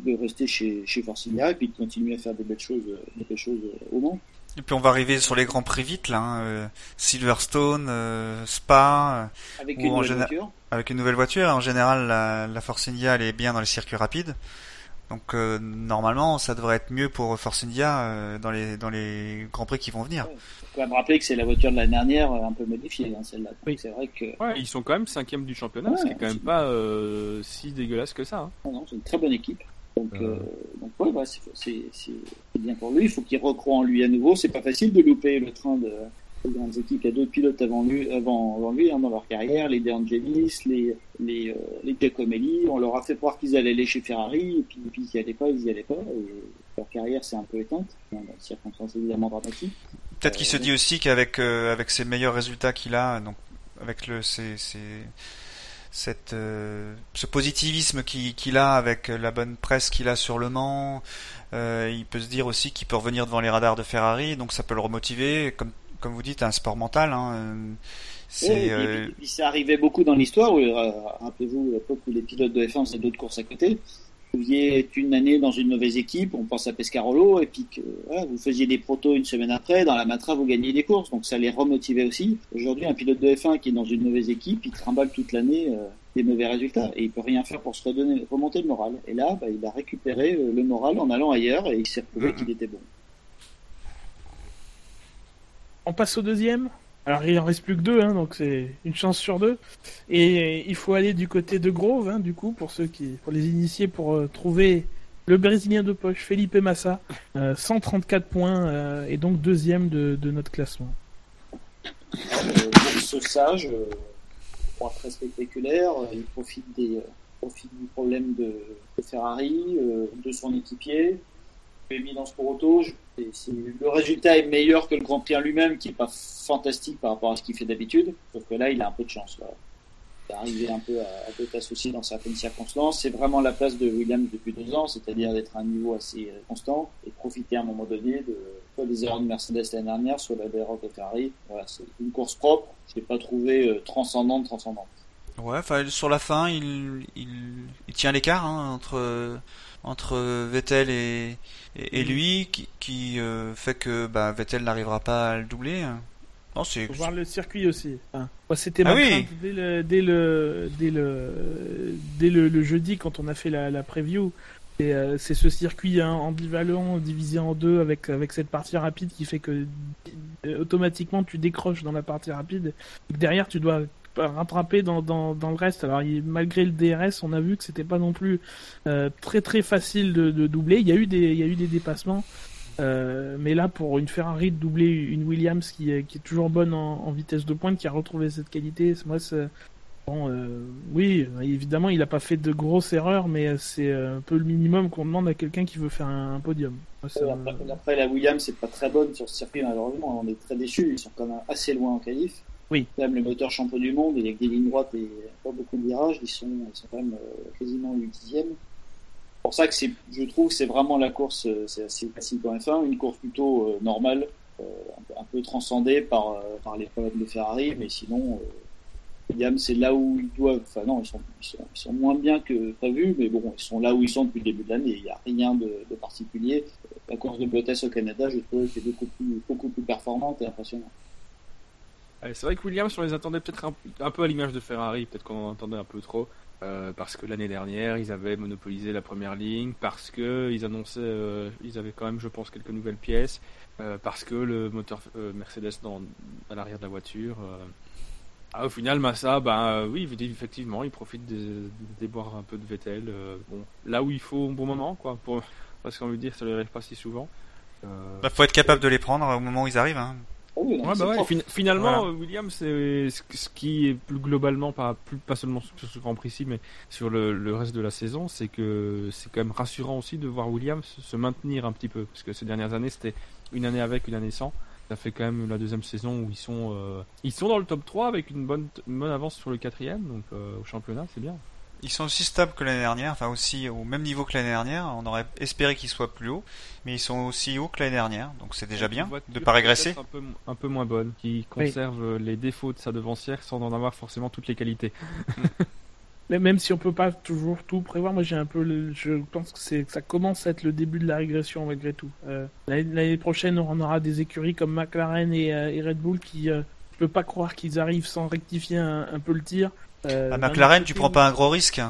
de rester chez chez Force India et puis de continuer à faire des belles choses, des belles choses au Mans. Et puis on va arriver sur les grands prix vite là. hein, euh, Silverstone, euh, Spa, euh, Avec une nouvelle voiture. avec une nouvelle voiture. En général, la, la Force India elle est bien dans les circuits rapides. Donc euh, normalement, ça devrait être mieux pour Force India euh, dans les dans les grands prix qui vont venir. Faut quand même rappeler que c'est la voiture de l'année dernière, euh, un peu modifiée, hein, celle-là. Oui. C'est vrai que Ouais, ils sont quand même cinquième du championnat, Ouais, ce qui est quand même pas euh, si dégueulasse que ça. hein. Non, non, c'est une très bonne équipe. Donc, Euh. euh, donc ouais, ouais, c'est- bien pour lui. Il faut qu'il recroie en lui à nouveau. C'est pas facile de louper le train de des grandes équipes. Il y a d'autres pilotes avant lui, avant, avant lui hein, dans leur carrière, les De Angelis, les les euh, les Giacomelli. On leur a fait croire qu'ils allaient aller chez Ferrari, et puis, puis ils y allaient pas, ils y allaient pas. Et leur carrière s'est un peu éteinte dans des circonstances évidemment dramatiques. Peut-être qu'il se dit aussi qu'avec euh, avec ses meilleurs résultats qu'il a, donc avec le ses, ses- cette euh, ce positivisme qu'il a avec la bonne presse qu'il a sur le Mans, euh, il peut se dire aussi qu'il peut revenir devant les radars de Ferrari, donc ça peut le remotiver. Comme comme vous dites, un sport mental. Hein, euh, c'est puis, euh, arrivait beaucoup dans l'histoire. euh, Rappelez-vous l'époque où les pilotes de F1 faisaient d'autres courses à côté. Vous pouviez une année dans une mauvaise équipe, on pense à Pescarolo, et puis que voilà, vous faisiez des protos une semaine après, dans la Matra vous gagnez des courses, donc ça les remotivait aussi. Aujourd'hui, un pilote de F1 qui est dans une mauvaise équipe, il trimballe toute l'année euh, des mauvais résultats, et il peut rien faire pour se redonner, remonter le moral. Et là, bah, il a récupéré euh, le moral en allant ailleurs, et il s'est prouvé Mhm. qu'il était bon. On passe au deuxième? Alors il en reste plus que deux, hein, donc c'est une chance sur deux. Et il faut aller du côté de Grove, hein, du coup, pour ceux qui, pour les initiés, pour euh, trouver le Brésilien de poche, Felipe Massa, euh, 134 points euh, et donc deuxième de, notre classement. Euh, course sage, euh, pas très spectaculaire. euh, Il profite des euh, profite du problème de, Ferrari, euh, de son équipier. Évidence pour auto. je- le résultat est meilleur que le Grand Prix en lui-même, qui est pas fantastique par rapport à ce qu'il fait d'habitude. Sauf que là, il a un peu de chance. Là. Il est un peu à, à peut associé dans certaines circonstances. C'est vraiment la place de Williams depuis deux ans, c'est-à-dire d'être à un niveau assez euh, constant et profiter à un moment donné de soit des erreurs de Mercedes l'année dernière, soit des erreurs de Ferrari. Voilà, c'est une course propre. Je l'ai pas trouvé euh, transcendante, transcendante. Ouais, sur la fin, il tient l'écart hein, entre entre Vettel et et, et lui, qui, qui euh, fait que bah, Vettel n'arrivera pas à le doubler. hein. Non, c'est Faut voir le circuit aussi. Enfin, moi, c'était Ah ma oui. dès le dès le dès le dès le, le jeudi quand on a fait la, la preview. Euh, c'est ce circuit hein, ambivalent divisé en deux avec avec cette partie rapide qui fait que euh, automatiquement tu décroches dans la partie rapide. Derrière tu dois rattraper dans, dans, dans le reste. Alors malgré le DRS, on a vu que c'était pas non plus euh, très très facile de, doubler. Il y a eu des il y a eu des dépassements. Euh, mais là, pour une Ferrari de doubler une Williams qui qui est toujours bonne en, vitesse de pointe, qui a retrouvé cette qualité, moi, c'est bon. euh, oui, évidemment, il a pas fait de grosses erreurs, mais c'est un peu le minimum qu'on demande à quelqu'un qui veut faire un, podium. Après, la Williams, c'est pas très bonne sur ce circuit, malheureusement. On est très déçus. Ils sont quand même assez loin en qualif. Oui. Même le moteur champion du monde, il y a que des lignes droites et pas beaucoup de virages. Ils sont, quand même euh, quasiment 8 dixièmes. C'est pour ça que c'est, je trouve que c'est vraiment la course, euh, c'est assez classique en F1, une course plutôt euh, normale, un, peu, transcendée par, les problèmes de Ferrari, mais sinon, c'est là où ils doivent, enfin non, ils sont, moins bien que prévu, mais bon, ils sont là où ils sont depuis le début de l'année, il n'y a rien de, particulier. La course de Bottas au Canada, je trouve qu'elle est beaucoup plus, beaucoup plus performante et impressionnante. C'est vrai que Williams, on les attendait peut-être un, peu à l'image de Ferrari, peut-être qu'on en attendait un peu trop, euh, parce que l'année dernière, ils avaient monopolisé la première ligne, parce que ils annonçaient, euh, ils avaient quand même, je pense, quelques nouvelles pièces, euh, parce que le moteur Mercedes dans, à l'arrière de la voiture. ah, au final, Massa, euh, oui, effectivement, il profite des, des un peu de Vettel. bon, là où il faut un bon moment, quoi, pour parce qu'on veut dire, ça lui arrive pas si souvent. Bah, faut être capable de les prendre au moment où ils arrivent. Hein. Ah oui, Ouais, bah ouais, fin- finalement, Voilà. euh, Williams, c'est ce qui est plus globalement, pas, plus, pas seulement sur ce Grand Prix-ci, mais sur le, le reste de la saison, c'est que c'est quand même rassurant aussi de voir Williams se maintenir un petit peu. Parce que ces dernières années, c'était une année avec, une année sans. Ça fait quand même la deuxième saison où ils sont, euh, ils sont dans le top 3 avec une bonne, une bonne avance sur le quatrième, donc euh, au championnat, c'est bien. Ils sont aussi stables que l'année dernière, enfin aussi au même niveau que l'année dernière. On aurait espéré qu'ils soient plus hauts, mais ils sont aussi hauts que l'année dernière, donc c'est déjà bien de pas régresser. Un peu, un peu moins bonne, qui conserve les défauts de sa devancière sans en avoir forcément toutes les qualités. Mais même si on peut pas toujours tout prévoir, moi j'ai un peu, le- je pense que c'est, ça commence à être le début de la régression malgré tout. Euh, l'année, l'année prochaine, on aura des écuries comme McLaren et, euh, et Red Bull qui, euh, je peux pas croire qu'ils arrivent sans rectifier un, un peu le tir. Euh, À McLaren, tu prends pas un gros risque.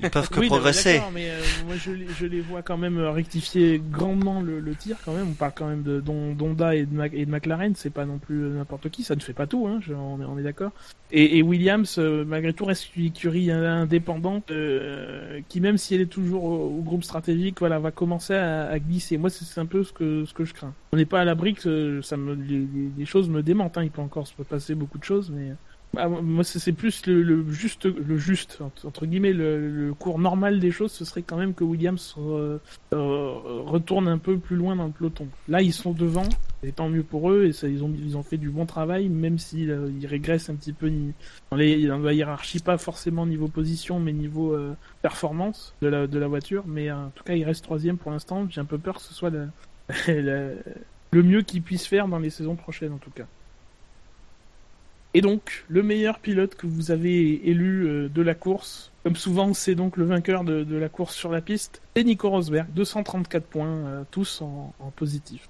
Ils peuvent que oui, non, mais progresser. d'accord, mais euh, moi je, les- je les vois quand même euh, rectifier grandement le, le tir quand même. On parle quand même de Don- d'Honda et de, Mac- et de McLaren, c'est pas non plus euh, n'importe qui, ça ne fait pas tout, hein, je- on est, on est d'accord. Et, et Williams, malgré tout, reste une écurie indépendante euh, qui, même si elle est toujours au, au groupe stratégique, voilà, va commencer à, à glisser. Moi, c'est un peu ce que ce que je crains. On n'est pas à l'abri que ça me les, les- les choses me démentent. Hein. Il peut encore se passer beaucoup de choses, mais bah, moi, c'est plus le, juste, le juste entre, guillemets, le, cours normal des choses. Ce serait quand même que Williams euh, retourne un peu plus loin dans le peloton. Là, ils sont devant, et tant mieux pour eux. Et ils ont, ils ont fait du bon travail, même s'ils euh, ils régressent un petit peu dans, les, dans la hiérarchie, pas forcément niveau position, mais niveau euh, performance de la, de la voiture. Mais en tout cas, il reste troisième pour l'instant. J'ai un peu peur que ce soit le mieux qu'ils puissent faire dans les saisons prochaines, en tout cas. Et donc, le meilleur pilote que vous avez élu euh, de la course, comme souvent c'est donc le vainqueur de, de la course sur la piste, c'est Nico Rosberg, 234 points, euh, tous en, en positif.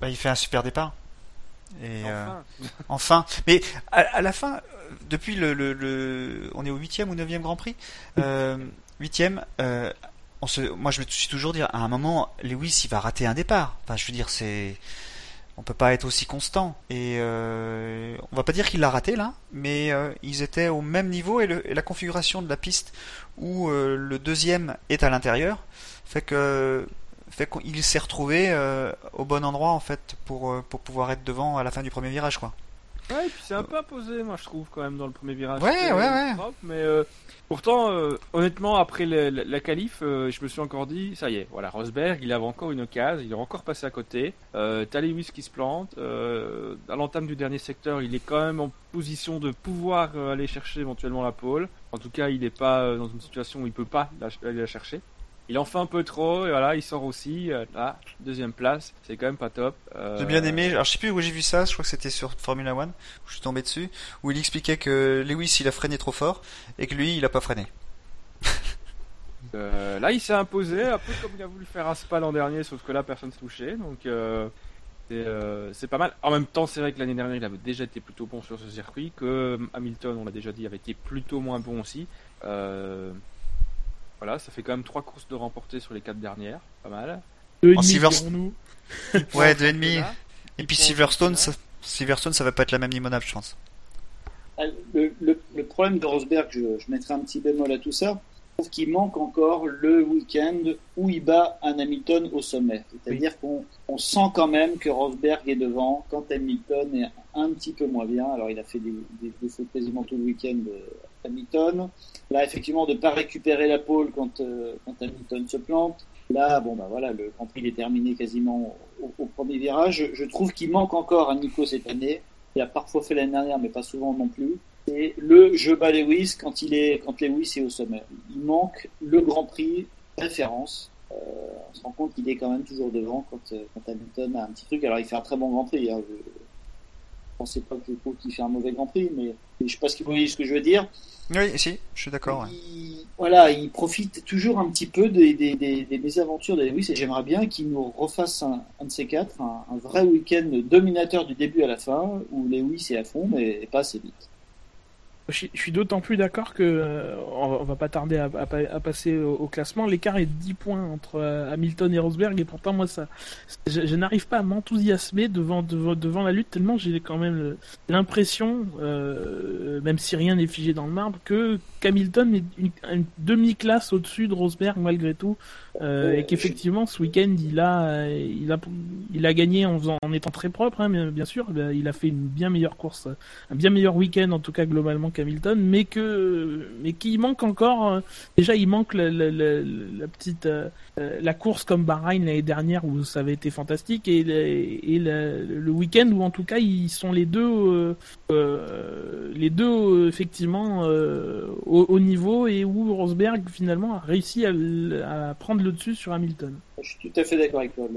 Bah, il fait un super départ. Et euh, Enfin. mais à, à la fin, depuis le, le, le- on est au huitième ou neuvième Grand Prix, euh, huitième. Euh, on se, moi, je me suis toujours dit, à un moment, Lewis, il va rater un départ. Enfin, je veux dire, c'est, on peut pas être aussi constant. Et euh, on va pas dire qu'il l'a raté là, mais euh, ils étaient au même niveau et, le- et la configuration de la piste où euh, le deuxième est à l'intérieur fait que fait qu'il s'est retrouvé euh, au bon endroit en fait pour pour pouvoir être devant à la fin du premier virage quoi. Ouais, et puis c'est un peu imposé, moi je trouve quand même dans le premier virage. Ouais, ouais, ouais. propre, mais pourtant, euh, honnêtement, après la, qualif, euh, je me suis encore dit, ça y est, voilà, Rosberg, il avait encore une case, il est encore passé à côté. Euh, qui se plante. Euh, à l'entame du dernier secteur, il est quand même en position de pouvoir aller chercher éventuellement la pole. En tout cas, il n'est pas dans une situation où il peut pas aller la chercher. Il en fait un peu trop, et voilà, il sort aussi. euh, là, deuxième place, c'est quand même pas top. Euh, J'ai bien aimé, alors je sais plus où j'ai vu ça, je crois que c'était sur Formula One, où je suis tombé dessus, où il expliquait que Lewis il a freiné trop fort et que lui il a pas freiné. Euh, là, il s'est imposé, un peu comme il a voulu faire à Spa l'an dernier, sauf que là, personne se touchait. Donc, euh, c'est euh, pas mal. En même temps, c'est vrai que l'année dernière, il avait déjà été plutôt bon sur ce circuit, que euh, Hamilton, on l'a déjà dit, avait été plutôt moins bon aussi. Voilà, ça fait quand même trois courses de remportées sur les quatre dernières, pas mal. Deux En Silverstone. Ouais, deux et demi. Et puis Silverstone, ça, Silverstone ça va pas être la même limonade je pense. Ah, Le, le- le problème de Rosberg, je, je mettrai un petit bémol à tout ça, je trouve qu'il manque encore le week-end où il bat un Hamilton au sommet. C'est-à-dire qu'on on sent quand même que Rosberg est devant quand Hamilton est un petit peu moins bien. Alors il a fait des, des, des fautes quasiment tout le week-end euh, Hamilton. Là, effectivement, de ne pas récupérer la pole quand, euh, quand Hamilton se plante. Là, bon, bah voilà, le Grand Prix est terminé quasiment au, premier virage. Je, trouve qu'il manque encore à Nico cette année. Il a parfois fait l'année dernière, mais pas souvent non plus. C'est le je bats Lewis quand il est quand Lewis est au sommet. Il manque le Grand Prix référence. Euh, on se rend compte qu'il est quand même toujours devant quand, euh, quand Hamilton a un petit truc. Alors il fait un très bon Grand Prix. Hein. Je, je pensais pas que trouve qu'il fait un mauvais Grand Prix, mais, je sais pas ce que vous voyez ce que je veux dire. Oui, si, je suis d'accord. ouais. Voilà, il profite toujours un petit peu des, des, des, des mésaventures de Lewis et j'aimerais bien qu'il nous refasse un, un de ces quatre, un, un vrai week-end dominateur du début à la fin où Lewis est à fond mais pas assez vite. Je suis- d'autant plus d'accord que euh, on va- pas tarder à, à pa- à passer au, classement. L'écart est de 10 points entre euh, Hamilton et Rosberg et pourtant moi ça, je, n'arrive pas à m'enthousiasmer devant, devant la lutte tellement j'ai quand même le- l'impression, euh, même si rien n'est figé dans le marbre, que qu'Hamilton est une demi-classe au-dessus de Rosberg malgré tout euh, Ouais, et qu'effectivement ce week-end il a euh, il a il a gagné en faisant en étant très propre hein, bien sûr il a fait une bien meilleure course un bien meilleur week-end en tout cas globalement qu'Hamilton, mais que mais qu'il manque encore. euh, déjà, il manque la, la, la, la petite euh, euh, la course comme Bahreïn l'année dernière où ça avait été fantastique et, le- week-end où en tout cas ils sont les deux euh, euh, les deux euh, effectivement euh, au, au niveau et où Rosberg finalement a réussi à, prendre le dessus sur Hamilton. Je suis tout à fait d'accord avec toi.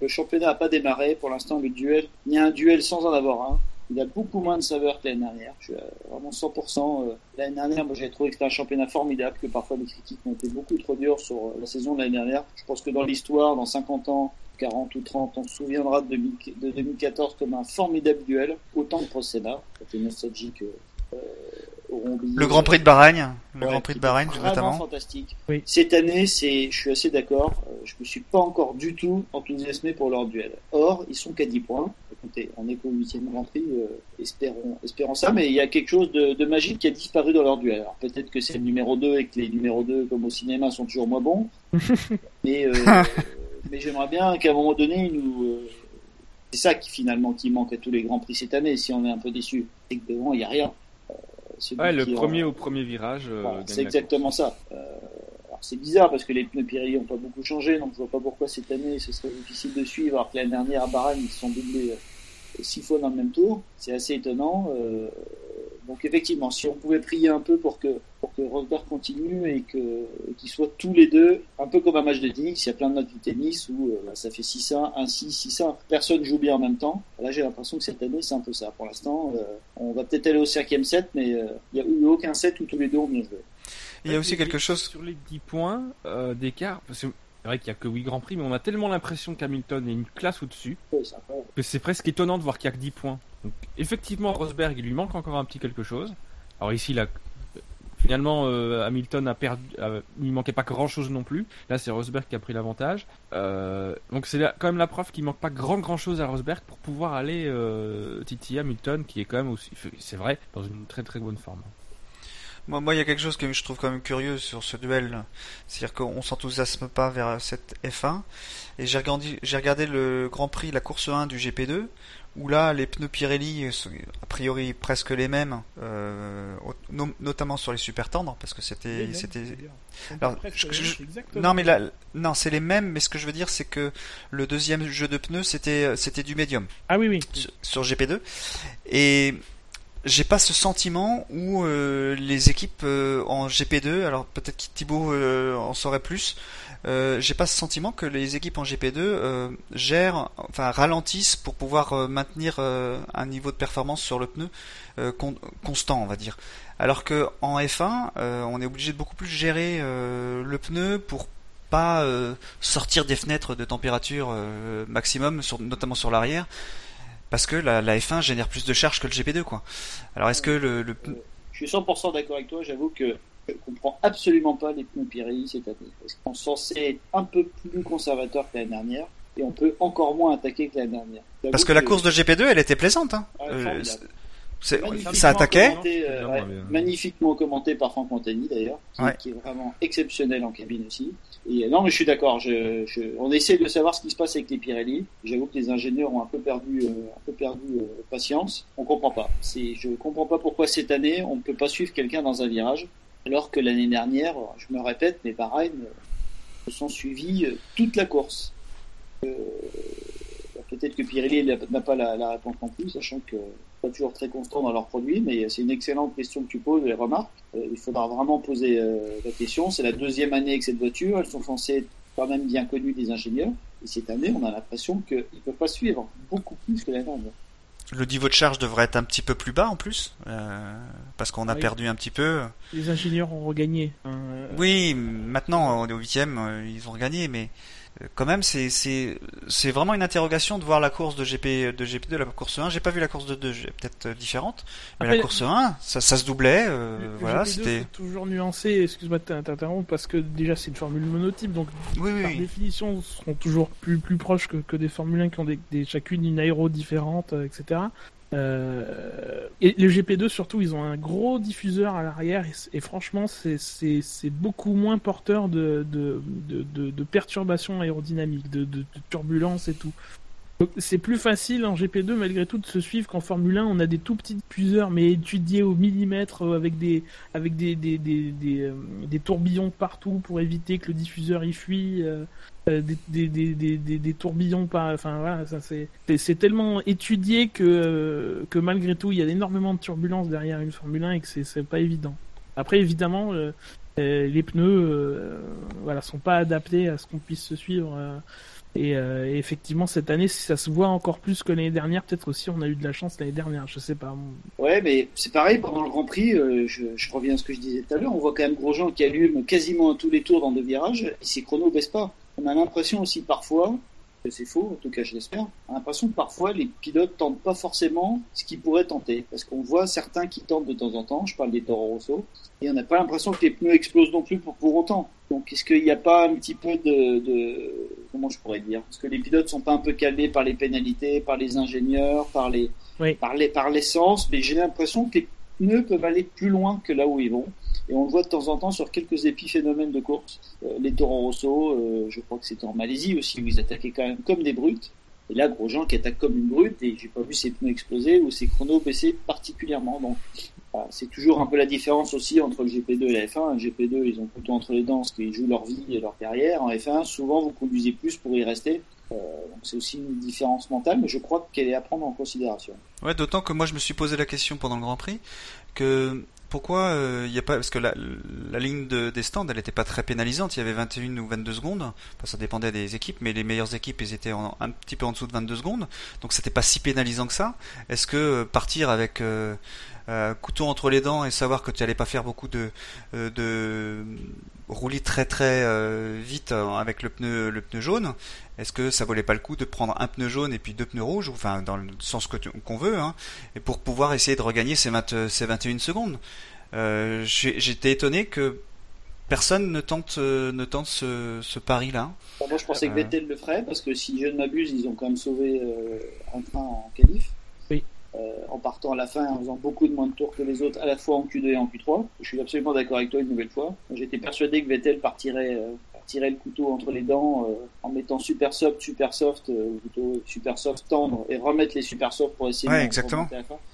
Le championnat n'a pas démarré. Pour l'instant, le duel, il y a un duel sans en avoir un. Il a beaucoup moins de saveur que l'année dernière. Je suis euh, vraiment 100%. euh, L'année dernière, moi, j'ai trouvé que c'était un championnat formidable, que parfois les critiques ont été beaucoup trop dures sur euh, la saison de l'année dernière. Je pense que dans l'histoire, dans 50 ans, 40 ou 30, on se souviendra de, 2000 de 2014 comme un formidable duel. Autant de procédats. C'était nostalgique. Euh, oublié. Le Grand Prix de Bahreïn, le Ouais, Grand Prix de Bahreïn vraiment notamment. fantastique. Oui. Cette année, c'est, je suis assez d'accord. euh, Je me suis pas encore du tout enthousiasmé pour leur duel. Or, ils sont qu'à 10 points. Écoutez, on est qu'au huitième Grand Prix. euh, espérons, espérons ça. Mais il y a quelque chose de, de magique qui a disparu dans leur duel. Alors peut-être que c'est le numéro 2 et que les numéros 2, comme au cinéma, sont toujours moins bons. mais euh, mais j'aimerais bien qu'à un moment donné, ils nous euh, c'est ça qui finalement qui manque à tous les grands prix cette année. Si on est un peu déçu, c'est que devant il y a rien. Ouais, le en- premier au premier virage. euh, voilà, c'est exactement ça. Euh, c'est bizarre parce que les pneus Pirelli n'ont pas beaucoup changé, donc je vois pas pourquoi cette année ce serait difficile de suivre. Alors que l'année dernière à Bahreïn ils se sont doublés euh, six fois dans le même tour, c'est assez étonnant. Euh, donc effectivement, si on pouvait prier un peu pour que pour que Rosberg continue et que qu'ils soient tous les deux un peu comme un match de tennis, il y a plein de matchs de tennis où euh, ça fait 6-1, 1-6, 6-1, personne joue bien en même temps. Là j'ai l'impression que cette année c'est un peu ça. Pour l'instant, euh, on va peut-être aller au cinquième set, mais euh, il n'y a eu aucun set où tous les deux ont bien joué. Il y a aussi quelque chose. Sur les 10 points euh, d'écart, parce que c'est vrai qu'il y a que 8 Grands Prix, mais on a tellement l'impression qu'Hamilton est une classe au-dessus que c'est presque étonnant de voir qu'il y a que 10 points. Donc, effectivement, Rosberg, il lui manque encore un petit quelque chose. Alors ici, il a finalement euh, Hamilton a perdu, euh, il manquait pas grand chose non plus. Là c'est Rosberg qui a pris l'avantage. Euh, donc c'est quand même la preuve qu'il manque pas grand grand chose à Rosberg pour pouvoir aller euh, titiller Hamilton qui est quand même aussi, c'est vrai, dans une très très bonne forme. Moi, moi, il y a quelque chose que je trouve quand même curieux sur ce duel. C'est-à-dire qu'on s'enthousiasme pas vers cette F1. Et j'ai regardé le Grand Prix, la course 1 du GP2, où là, les pneus Pirelli sont a priori presque les mêmes, euh, no- notamment sur les super tendres, parce que c'était, c'était, non mais là, non, c'est les mêmes, mais ce que je veux dire, c'est que le deuxième jeu de pneus, c'était, c'était du médium. Ah oui, oui. sur, sur GP2 et j'ai pas ce sentiment où euh, les équipes euh, en GP2 alors peut-être que Thibaut en saurait plus euh, j'ai pas ce sentiment que les équipes en GP2 euh, gèrent enfin ralentissent pour pouvoir euh, maintenir un niveau de performance sur le pneu con- constant on va dire alors que en F1 euh, on est obligé de beaucoup plus gérer le pneu pour pas sortir des fenêtres de température maximum notamment sur l'arrière parce que la, la F1 génère plus de charge que le GP2 quoi. Alors est-ce que le, Je suis 100% d'accord avec toi. J'avoue que je comprends absolument pas les pneus Pirelli cette année. Parce qu'on est censé être un peu plus conservateur que l'année dernière. Et on peut encore moins attaquer que l'année dernière. Parce que la course de GP2 elle était plaisante hein. Ouais, Euh, ça attaquait. commenté, euh, ouais, mais- magnifiquement commenté par Franck Montagny d'ailleurs, qui, Ouais. qui est vraiment exceptionnel en cabine aussi. Et euh, non, mais je suis d'accord. Je, je, on essaie de savoir ce qui se passe avec les Pirelli. J'avoue que les ingénieurs ont un peu perdu, euh, un peu perdu euh, patience. On comprend pas. Je comprends pas pourquoi cette année on ne peut pas suivre quelqu'un dans un virage, alors que l'année dernière, je me répète, mais pareil, se sont suivis euh, toute la course. Euh, Peut-être que Pirelli n'a pas la, réponse non plus, sachant que pas toujours très constant dans leurs produits, mais c'est une excellente question que tu poses, les remarques. Euh, il faudra vraiment poser euh, la question. C'est la deuxième année avec cette voiture. Elles sont censées être quand même bien connues des ingénieurs. Et cette année, on a l'impression qu'ils ne peuvent pas suivre beaucoup plus que l'année dernière. Le niveau de charge devrait être un petit peu plus bas en plus euh, parce qu'on a Oui. perdu un petit peu. Les ingénieurs ont regagné. euh, Oui, maintenant on est au huitième, euh, ils ont regagné, mais quand même c'est c'est c'est vraiment une interrogation de voir la course de GP de GP2 la course 1. J'ai pas vu la course de 2, j'ai peut-être euh, différente, mais Après, la course 1, ça, ça se doublait. euh, le- voilà, GP2, c'était. faut toujours nuancé, excuse-moi de t'in- t'interrompre, parce que déjà c'est une formule monotype, donc Oui, oui, par oui. définition seront toujours plus, plus proches que, que des Formule 1 qui ont des, des- chacune une aéro différente, euh, etc. Euh, et le GP2 surtout, ils ont un gros diffuseur à l'arrière et, franchement c'est- beaucoup moins porteur de, de, de, perturbations aérodynamiques, de, turbulences et tout. C'est plus facile en GP2 malgré tout de se suivre qu'en Formule 1 on a des tout petits diffuseurs mais étudiés au millimètre euh, avec des avec des des, des, des, euh, des tourbillons partout pour éviter que le diffuseur y fuit des, des, des, des, des, tourbillons pas enfin voilà ça c'est c'est- tellement étudié que euh, que malgré tout il y a énormément de turbulences derrière une Formule 1 et que c'est pas évident après évidemment euh, euh, les pneus euh, voilà sont pas adaptés à ce qu'on puisse se suivre euh, et, euh, effectivement cette année ça se voit encore plus que l'année dernière peut-être aussi on a eu de la chance l'année dernière je sais pas Ouais, mais c'est pareil, pendant le Grand Prix, euh, je, je reviens à ce que je disais tout à l'heure, on voit quand même Grosjean qui allume quasiment à tous les tours dans deux virages, et ses chronos baissent pas? On a l'impression aussi parfois, que c'est faux, en tout cas je l'espère, on a l'impression que parfois les pilotes tentent pas forcément ce qu'ils pourraient tenter. Parce qu'on voit certains qui tentent de temps en temps, je parle des Toro Rosso, et on n'a pas l'impression que les pneus explosent non plus pour, pour autant. Donc est-ce qu'il n'y a pas un petit peu de, de... Comment je pourrais dire? Est-ce que les pilotes sont pas un peu calmés par les pénalités, par les ingénieurs, par les Oui. par les- par l'essence, mais j'ai l'impression que les pneus peuvent aller plus loin que là où ils vont. Et on le voit de temps en temps sur quelques épiphénomènes de course. Euh, les Toro Rosso, euh, je crois que c'était en Malaisie aussi, où ils attaquaient quand même comme des brutes. Et là, Grosjean qui attaque comme une brute, et j'ai pas vu ses pneus exploser ou ses chronos baisser particulièrement. Donc, c'est toujours un peu la différence aussi entre le GP2 et la F1. Le GP2, ils ont plutôt entre les dents qu'ils jouent leur vie et leur carrière. En F1, souvent, vous conduisez plus pour y rester. Euh, donc c'est aussi une différence mentale, mais je crois qu'elle est à prendre en considération. Ouais, d'autant que moi je me suis posé la question pendant le Grand Prix que pourquoi euh, il y a pas parce que la, la ligne de, des stands elle était pas très pénalisante, il y avait 21 ou 22 secondes, Enfin, ça dépendait des équipes, mais les meilleures équipes ils étaient en- un petit peu en dessous de 22 secondes, donc c'était pas si pénalisant que ça. Est-ce que euh, partir avec euh, euh, couteau entre les dents et savoir que tu allais pas faire beaucoup de euh, roulis très très vite avec le pneu jaune, est-ce que ça valait pas le coup de prendre un pneu jaune et puis deux pneus rouges, ou enfin dans le sens que qu'on veut, hein, et pour pouvoir essayer de regagner ces, 20, ces 21 secondes Euh, J'étais étonné que personne ne tente, euh, ne tente ce, ce pari-là. Bon, moi, je pensais que Euh. Vettel le ferait, parce que si je ne m'abuse, ils ont quand même sauvé euh, un train en qualif. Oui. Euh, en partant à la fin, en faisant beaucoup de moins de tours que les autres, à la fois en Q2 et en Q3. Je suis absolument d'accord avec toi une nouvelle fois. J'étais persuadé que Vettel partirait, euh, partirait le couteau entre les dents euh, en mettant super soft, super soft, euh, ou plutôt super soft tendre, et remettre les super soft pour essayer Ouais, de exactement.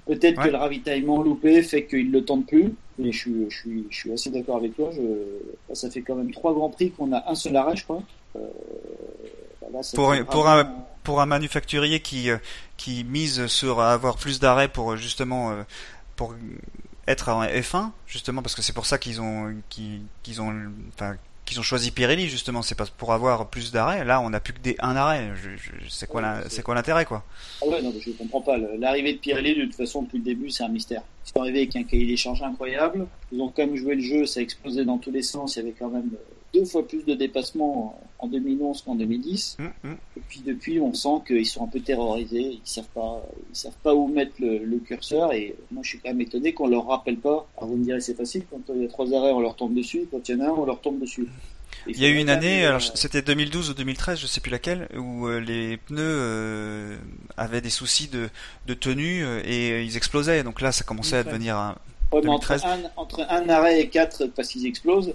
Peut-être Ouais. que le ravitaillement loupé fait qu'il le tente plus. Et je suis, je suis, je suis assez d'accord avec toi. Je, ça fait quand même trois grands prix qu'on a un seul arrêt, je crois. Euh, là, Pour- fait pour vraiment- Pour un manufacturier qui, euh, qui mise sur avoir plus d'arrêts pour euh, justement euh, pour être en F1, justement parce que c'est pour ça qu'ils ont qu'ils qu'ils ont enfin qu'ils ont choisi Pirelli justement, c'est pas pour avoir plus d'arrêts. Là, on n'a plus que des un arrêt. Je, je- c'est quoi Ouais, la- c'est- c'est quoi l'intérêt quoi? Ah ouais, non, je comprends pas. L'arrivée de Pirelli, de toute façon, depuis le début, c'est un mystère. Ils sont arrivés avec un cahier des charges incroyable. Ils ont quand même joué le jeu, ça a explosé dans tous les sens. Il y avait quand même deux fois plus de dépassements en 2011 qu'en 2010. Hum, hum. Et puis depuis, on sent qu'ils sont un peu terrorisés. Ils savent pas, ils savent pas où mettre le, le curseur. Et moi, je suis quand même étonné qu'on leur rappelle pas. Alors vous me direz, c'est facile. Quand il y a trois arrêts, on leur tombe dessus. Quand il y en a un, on leur tombe dessus. Et Il y a eu une année, euh, c'était 2012 ou 2013, je sais plus laquelle, où euh, les pneus euh, avaient des soucis de, de tenue et ils explosaient. Donc là, ça commençait à 2013. devenir un. Ouais, entre 2013. un, entre un arrêt et quatre parce qu'ils explosent,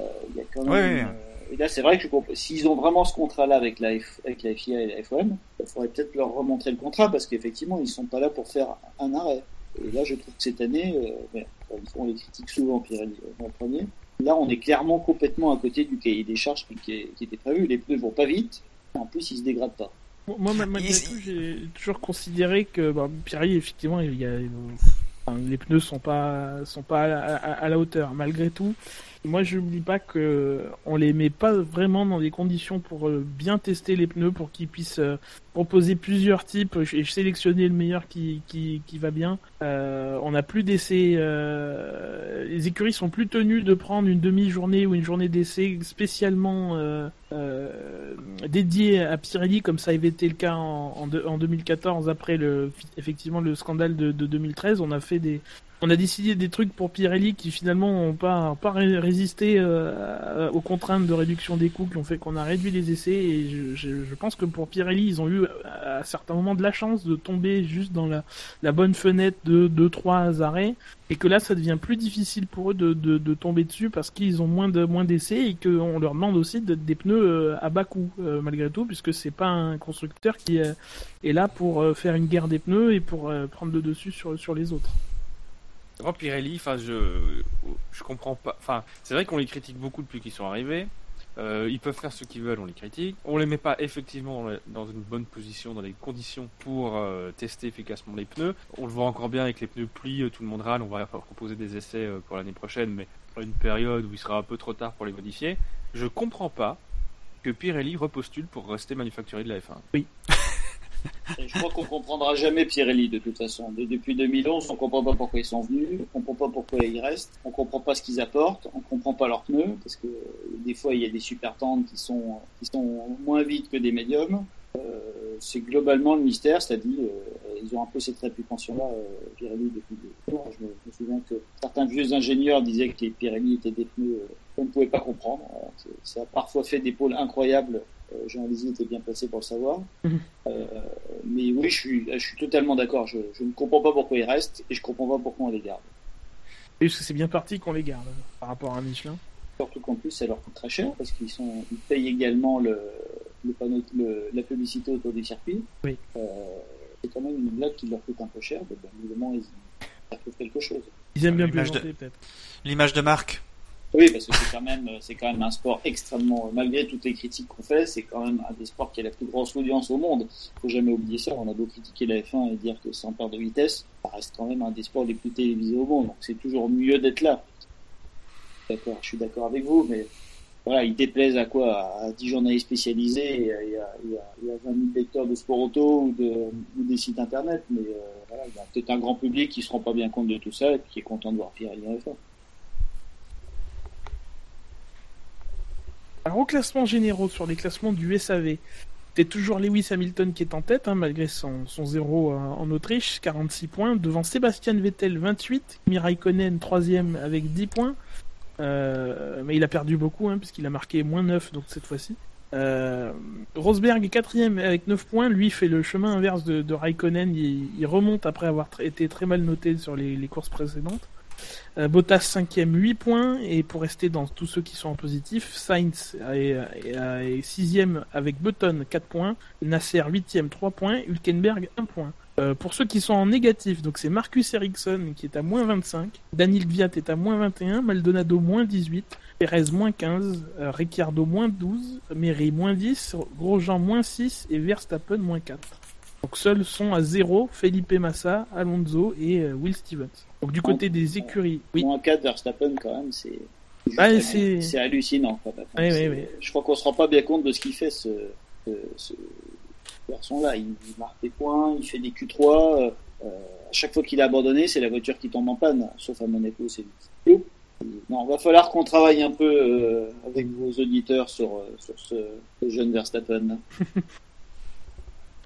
euh, il y a quand même. Ouais, ouais. Euh, et là, c'est vrai que je comprends- s'ils ont vraiment ce contrat-là avec la, F- avec la FIA et la FOM, il faudrait peut-être leur remontrer le contrat parce qu'effectivement, ils sont pas là pour faire un arrêt. Et là, je trouve que cette année, euh, ils font les critiques souvent, Pirelli, euh, en premier. Là, on est clairement complètement à côté du cahier des charges qui, qui est- qui était prévu. Les pneus vont pas vite. En plus, ils se dégradent pas. Moi, ma- malgré tout, j'ai toujours considéré que bah, Pirelli, effectivement, il y a, enfin, les pneus sont pas sont pas à, la- à- à la hauteur. Malgré tout, moi, je n'oublie pas que on les met pas vraiment dans des conditions pour euh, bien tester les pneus, pour qu'ils puissent euh, proposer plusieurs types et sélectionner le meilleur qui qui, qui va bien. Euh, on n'a plus d'essais. les écuries sont plus tenues de prendre une demi-journée ou une journée d'essai spécialement euh, dédiée à Pirelli, comme ça avait été le cas en, en, en 2014 après le effectivement le scandale de, de 2013. On a fait des on a décidé des trucs pour Pirelli qui finalement n'ont pas, pas ré- résisté euh, à- aux contraintes de réduction des coûts qui ont fait qu'on a réduit les essais et je, je, pense que pour Pirelli ils ont eu à certains moments de la chance de tomber juste dans la, bonne fenêtre de 2-3 arrêts et que là ça devient plus difficile pour eux de, tomber dessus parce qu'ils ont moins de moins d'essais et qu'on leur demande aussi de- des pneus euh, à bas coût euh, malgré tout puisque c'est pas un constructeur qui euh, est là pour euh, faire une guerre des pneus et pour euh, prendre le dessus sur, sur les autres. Pirelli, je, je comprends pas. Enfin, c'est vrai qu'on les critique beaucoup depuis qu'ils sont arrivés. Euh, ils peuvent faire ce qu'ils veulent, on les critique. On les met pas effectivement dans, une bonne position, dans les conditions pour euh, tester efficacement les pneus. On le voit encore bien avec les pneus plis, euh, tout le monde râle. On va proposer des essais euh, pour l'année prochaine, mais à une période où il sera un peu trop tard pour les modifier. Je comprends pas que Pirelli repostule pour rester manufacturier de la F1. Et je crois qu'on comprendra jamais Pirelli de toute façon. De- depuis 2011, on comprend pas pourquoi ils sont venus, on comprend pas pourquoi ils restent, on comprend pas ce qu'ils apportent, on comprend pas leurs pneus parce que euh, des fois il y a des super tendres qui sont moins vides que des médiums. Euh, c'est globalement le mystère, c'est-à-dire euh, ils ont un peu cette réputation-là, Pirelli depuis des temps. Je me, je me souviens que certains vieux ingénieurs disaient que les Pirelli étaient des pneus qu'on ne pouvait pas comprendre. Ça a parfois fait des pôles incroyables. Euh, Jean Lizy était bien placé pour le savoir. Mhm. Euh, mais oui, je suis, je suis totalement d'accord. Je, je ne comprends pas pourquoi ils restent et je comprends pas pourquoi on les garde. Et parce que c'est bien parti qu'on les garde euh, par rapport à Michelin. Surtout qu'en plus, ça leur coûte très cher parce qu'ils sont, ils payent également le, le panneau, le- la publicité autour du circuit. Oui. Euh, c'est quand même une blague qui leur coûte un peu cher. Mais bon, évidemment, ils ils quelque chose. Ils aiment bien L'image de- plaisanter peut-être. L'image de marque. Oui, parce que c'est quand même, c'est quand même un sport extrêmement, malgré toutes les critiques qu'on fait, c'est quand même un des sports qui a la plus grosse audience au monde. Faut jamais oublier ça. On a beau critiquer la F1 et dire que c'est en perte de vitesse, ça reste quand même un des sports les plus télévisés au monde. Donc c'est toujours mieux d'être là. D'accord, je suis d'accord avec vous, mais voilà, ils déplaisent à quoi? À 10 journalistes spécialisés, et à- y a 20 000 lecteurs de sport auto ou, de, ou des sites internet, mais euh, voilà, il y a peut-être un grand public qui se rend pas bien compte de tout ça et qui est content de voir Pirelli en F1. Au classement généraux sur les classements du SAV, C'est toujours Lewis Hamilton qui est en tête, hein, malgré son, zéro euh, en Autriche, 46 points. Devant Sébastien Vettel, 28. Kimi Raikkonen, troisième avec 10 points. Euh, mais il a perdu beaucoup, hein, puisqu'il a marqué moins 9 donc cette fois-ci. Euh, Rosberg quatrième avec 9 points. Lui fait le chemin inverse de, Raikkonen. Il, remonte après avoir été très mal noté sur les courses précédentes. Euh, Bottas cinquième 8 points. Et pour rester dans tous ceux qui sont en positif, Sainz est, est- est sixième avec Button 4 points, Nasser huitième 3 points, Hülkenberg 1 point. Euh, pour ceux qui sont en négatif, donc c'est Marcus Ericsson qui est à moins 25, Daniel Gviat est à moins 21, Maldonado moins 18, Perez moins 15, euh, Ricciardo moins 12, Meri moins 10, Grosjean moins 6 et Verstappen moins 4. Donc seuls sont à 0 Felipe Massa, Alonso et euh, Will Stevens. Donc du côté des écuries, oui. Moins 4 Verstappen, quand même, c'est. Ah, c'est- hallucinant. Quoi. Enfin, Oui, oui, oui. Je crois qu'on se rend pas bien compte de ce qu'il fait, ce, ce, ce garçon-là. Il, il marque des points, il fait des Q3. euh, à chaque fois qu'il a abandonné, c'est la voiture qui tombe en panne. Sauf à Monaco, c'est. Non, va falloir qu'on travaille un peu euh, avec vos auditeurs sur, sur ce, ce jeune Verstappen.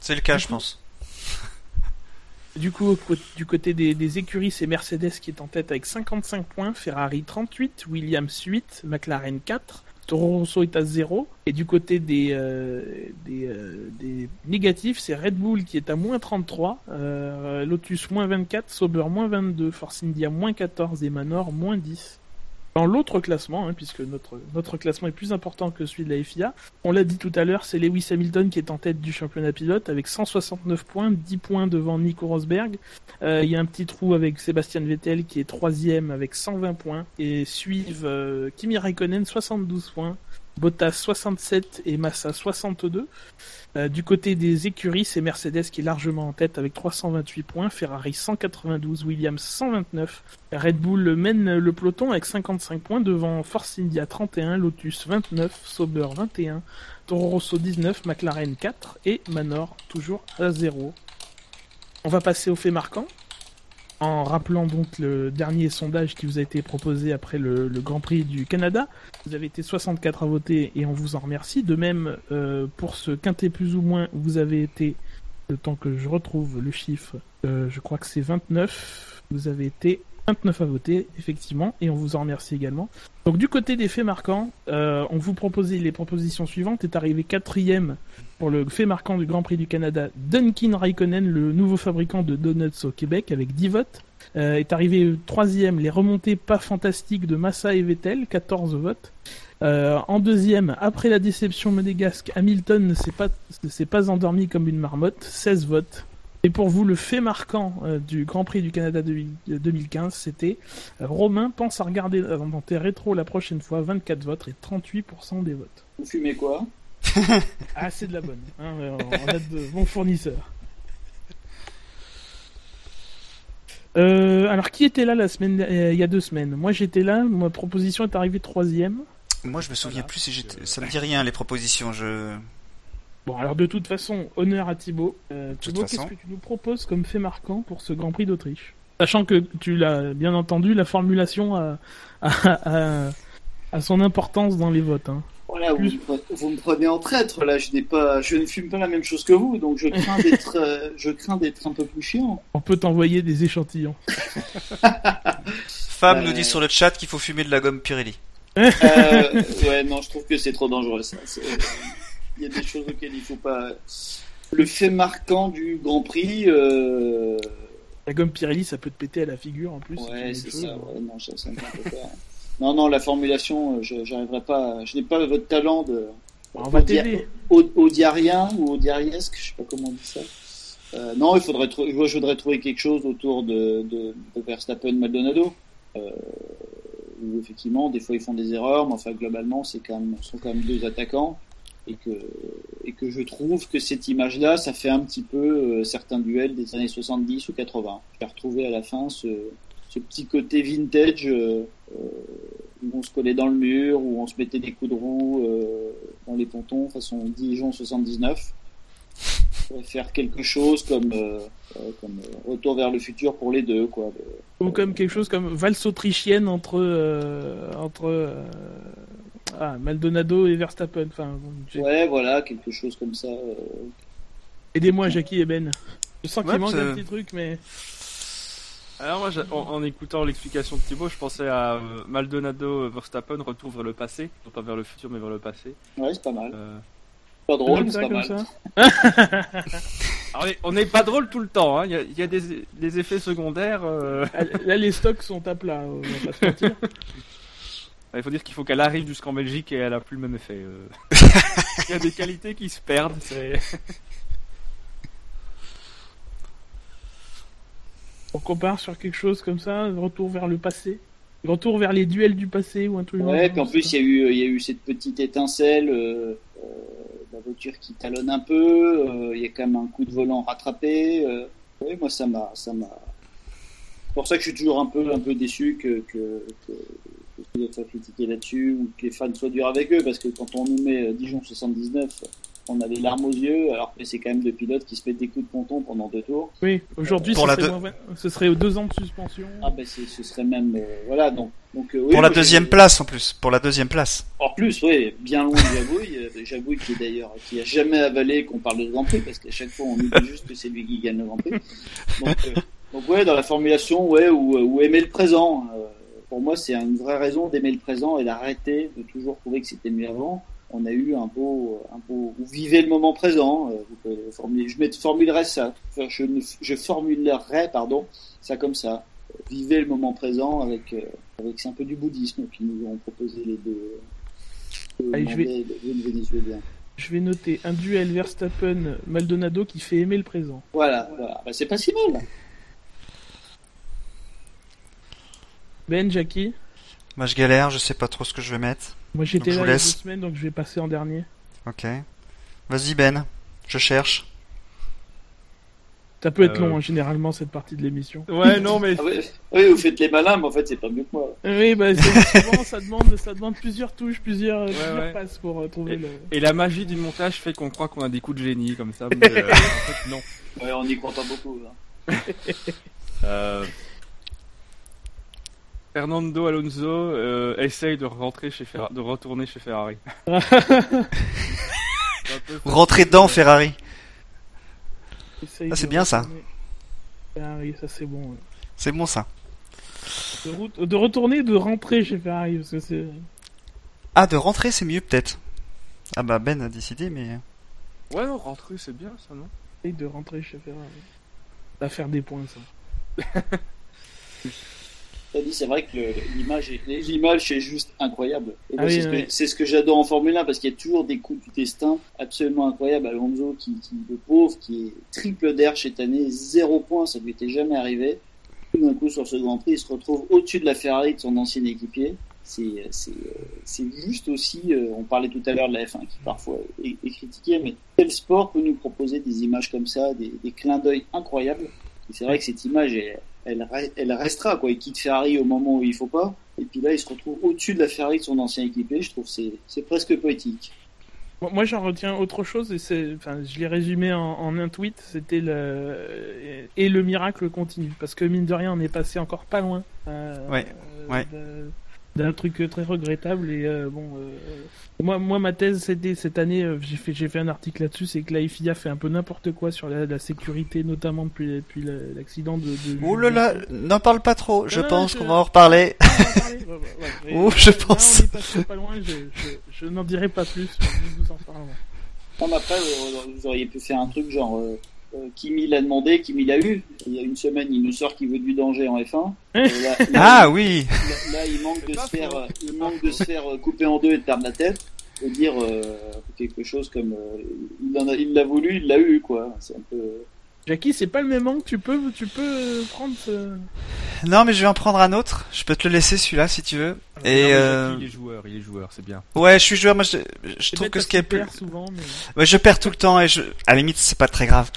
C'est le cas, je pense. Du coup, du côté des, des écuries, c'est Mercedes qui est en tête avec 55 points, Ferrari 38, Williams 8, McLaren 4, Toro Rosso est à 0. Et du côté des, euh, des, euh, des négatifs, c'est Red Bull qui est à moins 33, euh, Lotus moins 24, Sauber moins 22, Force India moins 14 et Manor moins 10. Dans l'autre classement, hein, puisque notre, notre classement est plus important que celui de la FIA, on l'a dit tout à l'heure, c'est Lewis Hamilton qui est en tête du championnat pilote avec 169 points, 10 points devant Nico Rosberg. Euh, Il y a un petit trou avec Sébastien Vettel qui est troisième avec 120 points et suivent euh, Kimi Raikkonen 72 points, Bottas 67 et Massa 62. Euh, du côté des écuries, c'est Mercedes qui est largement en tête avec 328 points, Ferrari 192, Williams 129, Red Bull mène le peloton avec 55 points devant Force India 31, Lotus 29, Sauber 21, Toro Rosso 19, McLaren 4 et Manor toujours à 0. On va passer aux faits marquants. En rappelant donc le dernier sondage qui vous a été proposé après le, Grand Prix du Canada. Vous avez été 64 à voter et on vous en remercie. De même, euh, pour ce quintet plus ou moins, vous avez été, le temps que je retrouve le chiffre, euh, je crois que c'est 29. Vous avez été 29 à voter, effectivement, et on vous en remercie également. Donc du côté des faits marquants, euh, on vous proposait les propositions suivantes. Est arrivé quatrième pour le fait marquant du Grand Prix du Canada, Duncan Raikkonen, le nouveau fabricant de donuts au Québec, avec 10 votes. Euh, est arrivé troisième, les remontées pas fantastiques de Massa et Vettel, 14 votes. Euh, en deuxième, après la déception monégasque, Hamilton ne s'est pas, endormi comme une marmotte, 16 votes. Et pour vous, le fait marquant euh, du Grand Prix du Canada de- de 2015, c'était euh, Romain pense à regarder avant tes rétro la prochaine fois, 24 votes et 38% des votes. Vous fumez quoi? Ah, c'est de la bonne. hein, euh, on a de bons fournisseurs. Euh, alors, qui était là la semaine, euh, il y a deux semaines? Moi, j'étais là. Ma proposition est arrivée troisième. Moi, je me souviens plus si. Ça me dit rien, les propositions. Je. Bon, alors de toute façon, honneur à Thibaut. Euh, Thibaut, qu'est-ce que tu nous proposes comme fait marquant pour ce Grand Prix d'Autriche? Sachant que tu l'as bien entendu, la formulation a, a- a- a son importance dans les votes. Hein. Voilà, vous, me pre- vous me prenez en traître là. Je n'ai pas, je ne fume pas la même chose que vous, donc je crains d'être, euh, je crains d'être un peu plus chiant. On peut t'envoyer des échantillons. Fab Euh. nous dit sur le chat qu'il faut fumer de la gomme Pirelli. Euh, ouais, non, je trouve que c'est trop dangereux. Ça. Il y a des choses auxquelles il faut pas. Le fait marquant du Grand Prix. Euh... La gomme Pirelli, ça peut te péter à la figure en plus. Ouais, c'est ça. Ouais, non, ça, ça me fait peur. Non, non, la formulation, euh, je j'arriverai pas. à- Je n'ai pas votre talent de. On va t'aider. au- Audiarien ou audiariesque, je sais pas comment on dit ça. Euh, non, il faudrait moi, je voudrais trouver quelque chose autour de, de, de Verstappen Maldonado. Euh, où effectivement, des fois ils font des erreurs, mais enfin globalement, c'est quand même, ce sont quand même deux attaquants. Et que, et que je trouve que cette image-là, ça fait un petit peu euh, certains duels des années 70 ou 80. J'ai retrouvé à la fin ce, ce petit côté vintage euh, euh, où on se collait dans le mur, où on se mettait des coups de roue euh, dans les pontons façon Dijon 79. On pourrait faire quelque chose comme, euh, euh, comme Retour vers le futur pour les deux, quoi. Ou comme quelque chose comme valse autrichienne entre entre ah, Maldonado et Verstappen. Enfin, Ouais, voilà, quelque chose comme ça. euh. aidez-moi, Jackie et Ben. Je sens qu'il Ouais, manque un petit truc, mais Alors moi, en, en écoutant l'explication de Thibaut, je pensais à euh, Maldonado, euh, Verstappen, retour vers le passé, non pas vers le futur, mais vers le passé. Ouais, c'est pas mal. Euh, Pas drôle, c'est pas mal. ça. alors, on n'est pas drôle tout le temps. hein. Il y a, il y a des, des effets secondaires. euh, Ah, Là, les stocks sont à plat, on va pas se mentir. Il faut dire qu'il faut qu'elle arrive jusqu'en Belgique et elle a plus le même effet. euh. Il y a des qualités qui se perdent. On compare sur quelque chose comme ça, retour vers le passé. Retour vers les duels du passé ou un truc Ouais, puis en plus, il y, a eu, il y a eu cette petite étincelle, euh, euh, la voiture qui talonne un peu, euh, il y a quand même un coup de volant rattrapé. Euh, oui, moi, ça m'a. ça m'a. C'est pour ça que je suis toujours un peu, un peu déçu que, que, que, soient critiqués là-dessus ou que les fans soient durs avec eux, parce que quand on nous met euh, Dijon 79, on a les larmes aux yeux, alors que c'est quand même deux pilotes qui se mettent des coups de ponton pendant deux tours. Oui, aujourd'hui, Pour ce, deux- ce serait deux ans de suspension. Ah, ben, c'est- ce serait même. euh, voilà, donc. donc euh, oui, Pour la moi, deuxième place en plus. Pour la deuxième place. En plus, oui, bien loin de Jabouille. Euh, Jabouille qui est d'ailleurs, qui a jamais avalé qu'on parle de Grand Prix, parce qu'à chaque fois on oublie juste que c'est lui qui gagne le Grand Prix. Donc, euh, donc ouais, dans la formulation, ouais, ou, ou aimer le présent. Euh, pour moi, c'est une vraie raison d'aimer le présent et d'arrêter de toujours trouver que c'était mieux avant. On a eu un beau, un beau, vous vivez le moment présent. euh, vous formuler. Je mets- formulerai ça. Je, je formulerai, pardon, ça comme ça. Vivez le moment présent avec, euh, avec c'est un peu du bouddhisme qui nous ont proposé les deux. Allez, je vais- les. Je noter un duel Verstappen-Maldonado qui fait aimer le présent. Voilà, voilà. Bah, c'est pas si mal. Ben, Jackie, Moi je galère, je sais pas trop ce que je vais mettre. moi j'étais je là vous il y a deux semaines, donc je vais passer en dernier. Ok. Vas-y Ben, je cherche. Ça peut être Euh, long, hein, généralement, cette partie de l'émission. Ouais, non, mais Ah ouais. Oui, vous faites les malins, mais en fait, c'est pas mieux que moi. Oui, bah, c'est- souvent, ça demande, ça demande plusieurs touches, plusieurs, plusieurs ouais. passes pour euh, trouver le... Et la magie du montage fait qu'on croit qu'on a des coups de génie comme ça, mais euh, en fait non. Ouais, on y compte beaucoup. hein. Euh, Fernando Alonso euh, essaye de rentrer chez Ferra- de retourner chez Ferrari. Rentrer dedans Ferrari. Ah, c'est bien, ça. ça c'est bon. ouais. C'est bon ça. De, route- de retourner ou de rentrer chez Ferrari, parce que c'est... Ah de rentrer c'est mieux peut-être. Ah bah Ben a décidé mais... Ouais, non, rentrer c'est bien ça, non? Essaye de rentrer chez Ferrari. Ça va faire des points, ça. T'as dit, c'est vrai que l'image est, l'image est juste incroyable. Et Ah oui, c'est, ce que, c'est ce que j'adore en Formule 1 parce qu'il y a toujours des coups du destin absolument incroyables. Alonso, qui, qui, le pauvre, qui est triple d'air cette année, zéro point, ça lui était jamais arrivé. Tout d'un coup, sur ce Grand Prix, il se retrouve au-dessus de la Ferrari de son ancien équipier. C'est, juste aussi, euh, on parlait tout à l'heure de la F1 qui parfois est, est critiquée, mais quel sport peut nous proposer des images comme ça, des, des clins d'œil incroyables? C'est vrai que cette image, elle, elle, re- elle restera quoi. Il quitte Ferrari au moment où il faut pas, et puis là il se retrouve au-dessus de la Ferrari de son ancien équipé. Je trouve que c'est c'est presque poétique. Moi, moi, j'en retiens autre chose, et c'est, enfin, je l'ai résumé en, en un tweet, c'était le... Et le miracle continue, parce que mine de rien, on est passé encore pas loin. euh, Ouais, euh, ouais. de- d'un truc très regrettable et euh, bon euh, moi moi ma thèse c'était cette année euh, j'ai fait j'ai fait un article là-dessus c'est que la FIA fait un peu n'importe quoi sur la, la sécurité notamment depuis depuis la- l'accident de, de Ouh là là, n'en parle pas trop, je pense qu'on va en reparler. On va en parler, ouais, ouais, ouais. Là, je là, pense. on est passé pas loin je, je, je n'en dirai pas plus je vous en parlerai. Non, mais après euh, vous auriez pu faire un truc genre euh, euh, Kimi l'a demandé, Kimi l'a eu. Il y a une semaine, il nous sort qu'il veut du danger en F1. Et là, là, Ah oui là, là, il manque de se faire, euh, il manque de se faire euh, couper en deux et de perdre la tête. Et dire euh, quelque chose comme euh, il a- il l'a voulu, il l'a eu quoi. C'est un peu. Jackie c'est pas le même angle tu peux tu peux euh, prendre ce... Non mais je vais en prendre un autre, je peux te le laisser celui-là si tu veux. Non, Et mais euh... Jackie, Il est joueur, il est joueur, c'est bien. Ouais je suis joueur, moi je, trouve que ce qui est plus... souvent mais Ouais, je perds tout le temps et je, à la limite, c'est pas très grave.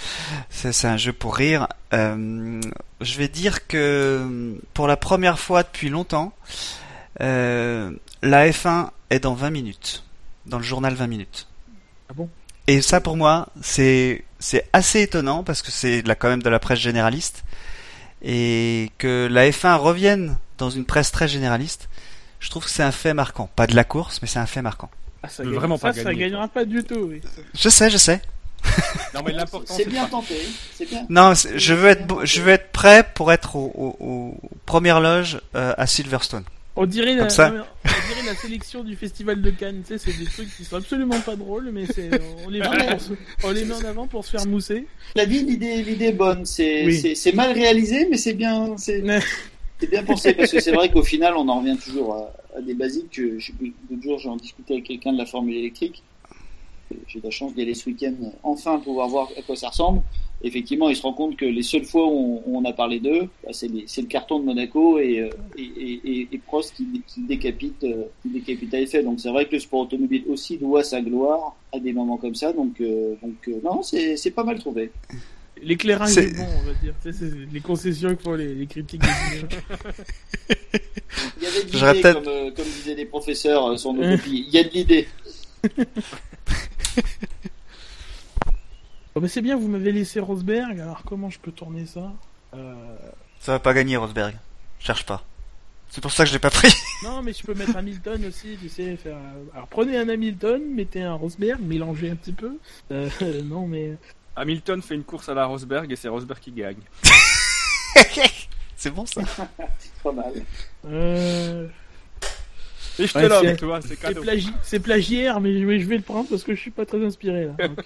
C'est, c'est un jeu pour rire. Euh, je vais dire que pour la première fois depuis longtemps, euh, la F1 est dans 20 minutes, dans le journal 20 minutes. Ah bon? Et ça, pour moi, c'est, c'est assez étonnant parce que c'est là quand même de la presse généraliste et que la F1 revienne dans une presse très généraliste. Je trouve que c'est un fait marquant. Pas de la course, mais c'est un fait marquant. Ah, ça gagne- vraiment ça, pas ça gagner, gagnera pas du tout. oui. Je sais, je sais. Non, mais l'important, C'est c'est bien pas- tenté. C'est bien. Non, c'est- je veux être, je veux être prêt pour être au, au, au première loge euh, à Silverstone. On dirait, la, ça. on dirait la sélection du festival de Cannes. Tu sais, c'est des trucs qui sont absolument pas drôles, mais c'est, on les, met en- on les met en avant pour se faire mousser. La dit l'idée, l'idée est bonne. C'est, Oui. c'est, c'est mal réalisé, mais c'est bien, c'est, c'est bien pensé parce que c'est vrai qu'au final, on en revient toujours à, à des basiques. Que, je sais plus, l'autre jour, j'en discutais avec quelqu'un de la formule électrique. J'ai eu la chance d'y aller ce week-end, enfin pouvoir voir à quoi ça ressemble. Effectivement, il se rend compte que les seules fois où on, où on a parlé d'eux, bah, c'est, le carton de Monaco et, euh, et, et, et, et Prost qui, qui décapite, euh, qui décapite à effet. Donc c'est vrai que le sport automobile aussi doit sa gloire à des moments comme ça. Donc, euh, donc euh, non, c'est, pas mal trouvé. L'éclairage C'est- est bon, on va dire. Tu sais, c'est les concessions que font les, les critiques. Il y avait de l'idée, comme, euh, comme disaient les professeurs copies. Il y a de l'idée. Bon, bah, c'est bien, vous m'avez laissé Rosberg. Alors comment je peux tourner ça? Euh, Ça va pas gagner, Rosberg. Cherche pas. C'est pour ça que je l'ai pas pris. Non, mais je peux mettre Hamilton aussi, tu sais. Faire... Alors prenez un Hamilton, mettez un Rosberg, mélangez un petit peu. Euh, non, mais Hamilton fait une course à la Rosberg et c'est Rosberg qui gagne. c'est bon ça. Pas mal. euh... Et je Ouais, te l'offre, c'est- tu vois, c'est c'est cadeau. plagi- c'est plagiaire, mais je vais, je vais le prendre parce que je suis pas très inspiré là. Donc,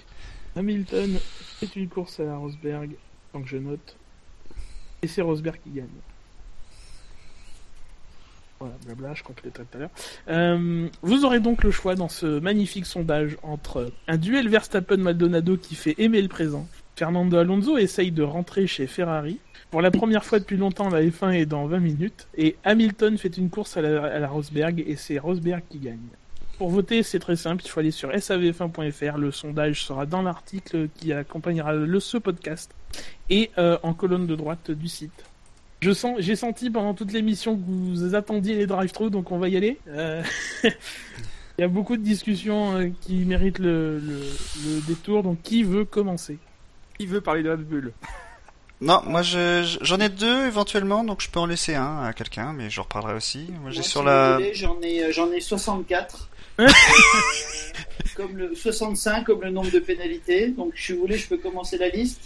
Hamilton fait une course à la Rosberg, donc je note. Et c'est Rosberg qui gagne. Voilà, blabla, je compléterai tout à l'heure. Vous aurez donc le choix dans ce magnifique sondage entre un duel Verstappen-Maldonado qui fait aimer le présent. Fernando Alonso essaye de rentrer chez Ferrari. Pour la première fois depuis longtemps, la F1 est dans 20 minutes. Et Hamilton fait une course à à la Rosberg et c'est Rosberg qui gagne. Pour voter, c'est très simple, il faut aller sur savf1.fr. Le sondage sera dans l'article qui accompagnera le, ce podcast et euh, en colonne de droite du site. Je sens, j'ai senti pendant toute l'émission que vous attendiez les drive-thru, donc on va y aller. Euh, Il y a beaucoup de discussions euh, qui méritent le, le, le détour, donc qui veut commencer? Qui veut parler de Red Bull? Non, moi je- je- j'en ai deux éventuellement, donc je peux en laisser un à quelqu'un, mais je reparlerai aussi. Moi j'ai Moi, sur si la. vous voulez, J'en ai, j'en ai 64. Hein comme le 65 comme le nombre de pénalités. Donc si vous voulez, je peux commencer la liste.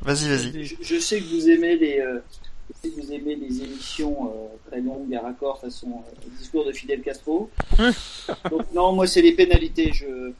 Vas-y, vas-y. Je, je sais que vous aimez les, euh, je sais que vous aimez les émissions euh, très longues à raccord façon euh, discours de Fidel Castro. Donc non, moi c'est les pénalités. Je,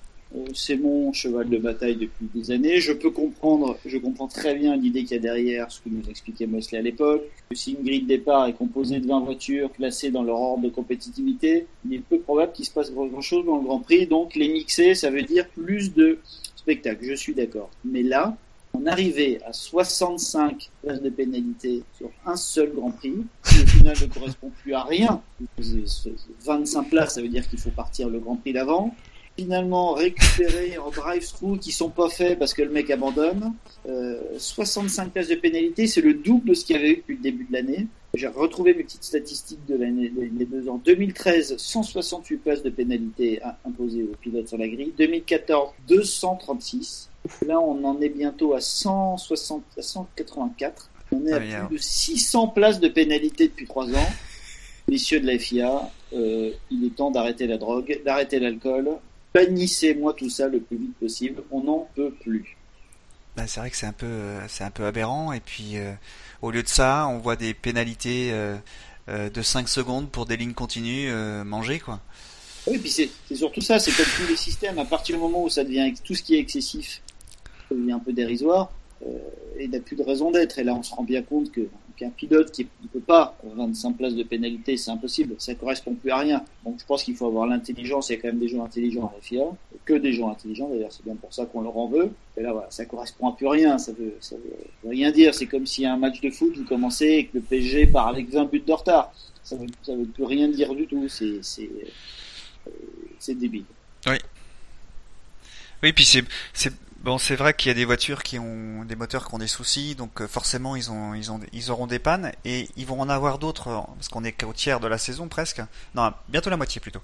c'est mon cheval de bataille depuis des années. Je peux comprendre, je comprends très bien l'idée qu'il y a derrière, ce que nous expliquait Mosley à l'époque. Que si une grille de départ est composée de 20 voitures classées dans leur ordre de compétitivité, il est peu probable qu'il se passe grand chose dans le Grand Prix. Donc les mixer, ça veut dire plus de spectacle. Je suis d'accord. Mais là, on arrivait à 65 places de pénalité sur un seul Grand Prix, au final ne correspond plus à rien. 25 places, ça veut dire qu'il faut partir le Grand Prix d'avant. Finalement, récupérer en drive-through qui sont pas faits parce que le mec abandonne. Euh, 65 places de pénalité, c'est le double de ce qu'il y avait eu depuis le début de l'année. J'ai retrouvé mes petites statistiques de l'année, des des deux ans. 2013, 168 places de pénalité imposées aux pilotes sur la grille. 2014, 236. Là, on en est bientôt à 160, à 184. On est à plus de 600 places de pénalité depuis trois ans. Messieurs de la FIA, euh, il est temps d'arrêter la drogue, d'arrêter l'alcool. Bannissez-moi tout ça le plus vite possible. On n'en peut plus. Bah, c'est vrai que c'est un peu, euh, c'est un peu aberrant. Et puis, euh, au lieu de ça, on voit des pénalités euh, euh, de 5 secondes pour des lignes continues euh, manger, quoi. Oui, puis c'est c'est surtout ça, c'est comme tous les systèmes, à partir du moment où ça devient tout ce qui est excessif, devient un peu dérisoire, euh, et n'a plus de raison d'être. Et là, on se rend bien compte que qu'un pilote qui ne peut pas 25 places de pénalité, c'est impossible, ça correspond plus à rien. Donc je pense qu'il faut avoir l'intelligence, il y a quand même des gens intelligents à FIA, que des gens intelligents d'ailleurs, c'est bien pour ça qu'on leur en veut. Et là, voilà, ça correspond à plus rien, ça veut, ça veut rien dire. C'est comme si un match de foot, vous commencez et que le PSG part avec 20 buts de retard. Ça veut, ça veut plus rien dire du tout. C'est, euh, débile. Oui, puis c'est, c'est, Bon, c'est vrai qu'il y a des voitures qui ont des moteurs qui ont des soucis, donc euh, forcément ils ont ils ont ils auront des pannes et ils vont en avoir d'autres euh, parce qu'on est qu'au tiers de la saison presque. Non, bientôt la moitié plutôt.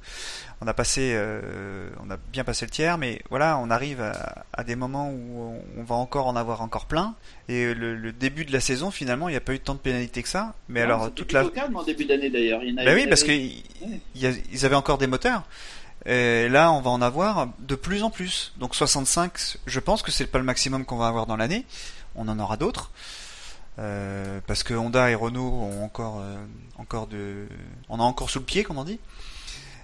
On a passé euh, on a bien passé le tiers, mais voilà, on arrive à, à des moments où on va encore en avoir encore plein. Et le, le début de la saison, finalement, il n'y a pas eu tant de pénalités que ça. Mais Non, alors toute la calme en début d'année d'ailleurs. Bah oui, parce qu'ils ils avaient encore des moteurs. Et là, on va en avoir de plus en plus. Donc 65, je pense que c'est pas le maximum qu'on va avoir dans l'année. On en aura d'autres. Euh, parce que Honda et Renault ont encore, euh, encore de, on a encore sous le pied, comme on dit.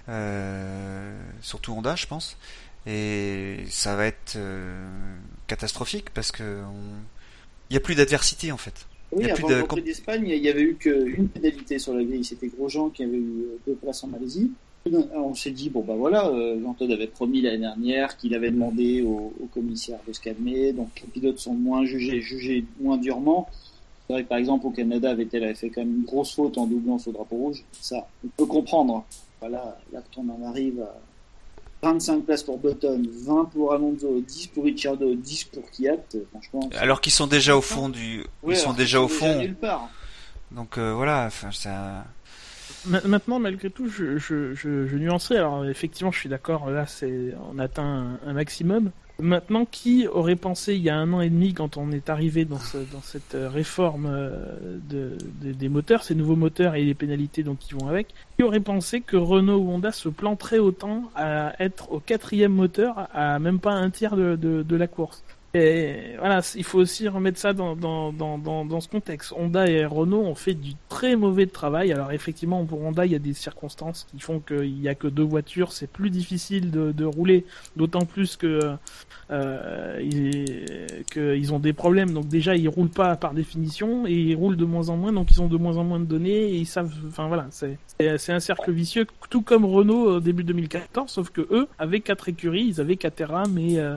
Euh, surtout Honda, je pense. Et ça va être catastrophique parce que on... il y a plus d'adversité en fait. Il Oui, y a plus avant de d'Espagne, il y avait eu qu'une pénalité sur la grille. C'était Grosjean qui avait eu deux places en Malaisie. On s'est dit, bon bah voilà, euh, Jean-Todt avait promis l'année dernière qu'il avait demandé au, au commissaire de se calmer, donc les pilotes sont moins jugés, jugés moins durement. C'est vrai que par exemple au Canada, Vettel avait fait quand même une grosse faute en doublant le drapeau rouge. Ça, on peut comprendre. Voilà, là on en arrive à 25 places pour Button, 20 pour Alonso, 10 pour Ricciardo, 10 pour Kiat. Franchement, Alors qu'ils sont déjà au fond du, Ouais, ils sont déjà au fond. nulle part. Donc euh, voilà, enfin ça. Ma- Maintenant, malgré tout, je, je, je, je nuancerai. Alors, effectivement, je suis d'accord. Là, c'est on atteint un, maximum. Maintenant, qui aurait pensé il y a un an et demi, quand on est arrivé dans, ce, dans cette euh, réforme euh, de, de- des moteurs, ces nouveaux moteurs et les pénalités donc qui vont avec, qui aurait pensé que Renault ou Honda se planteraient autant à être au quatrième moteur, à même pas un tiers de, de, de la course? Et voilà, il faut aussi remettre ça dans, dans, dans, dans, ce contexte. Honda et Renault ont fait du très mauvais travail. Alors effectivement, pour Honda, il y a des circonstances qui font qu'il n'y a que deux voitures. C'est plus difficile de, de rouler, d'autant plus que euh, ils, que ils ont des problèmes. Donc déjà, ils roulent pas par définition et ils roulent de moins en moins. Donc ils ont de moins en moins de données et ils savent. Enfin voilà, c'est un cercle vicieux, tout comme Renault au début 2014. Sauf que eux, avec quatre écuries, ils avaient Caterham et euh,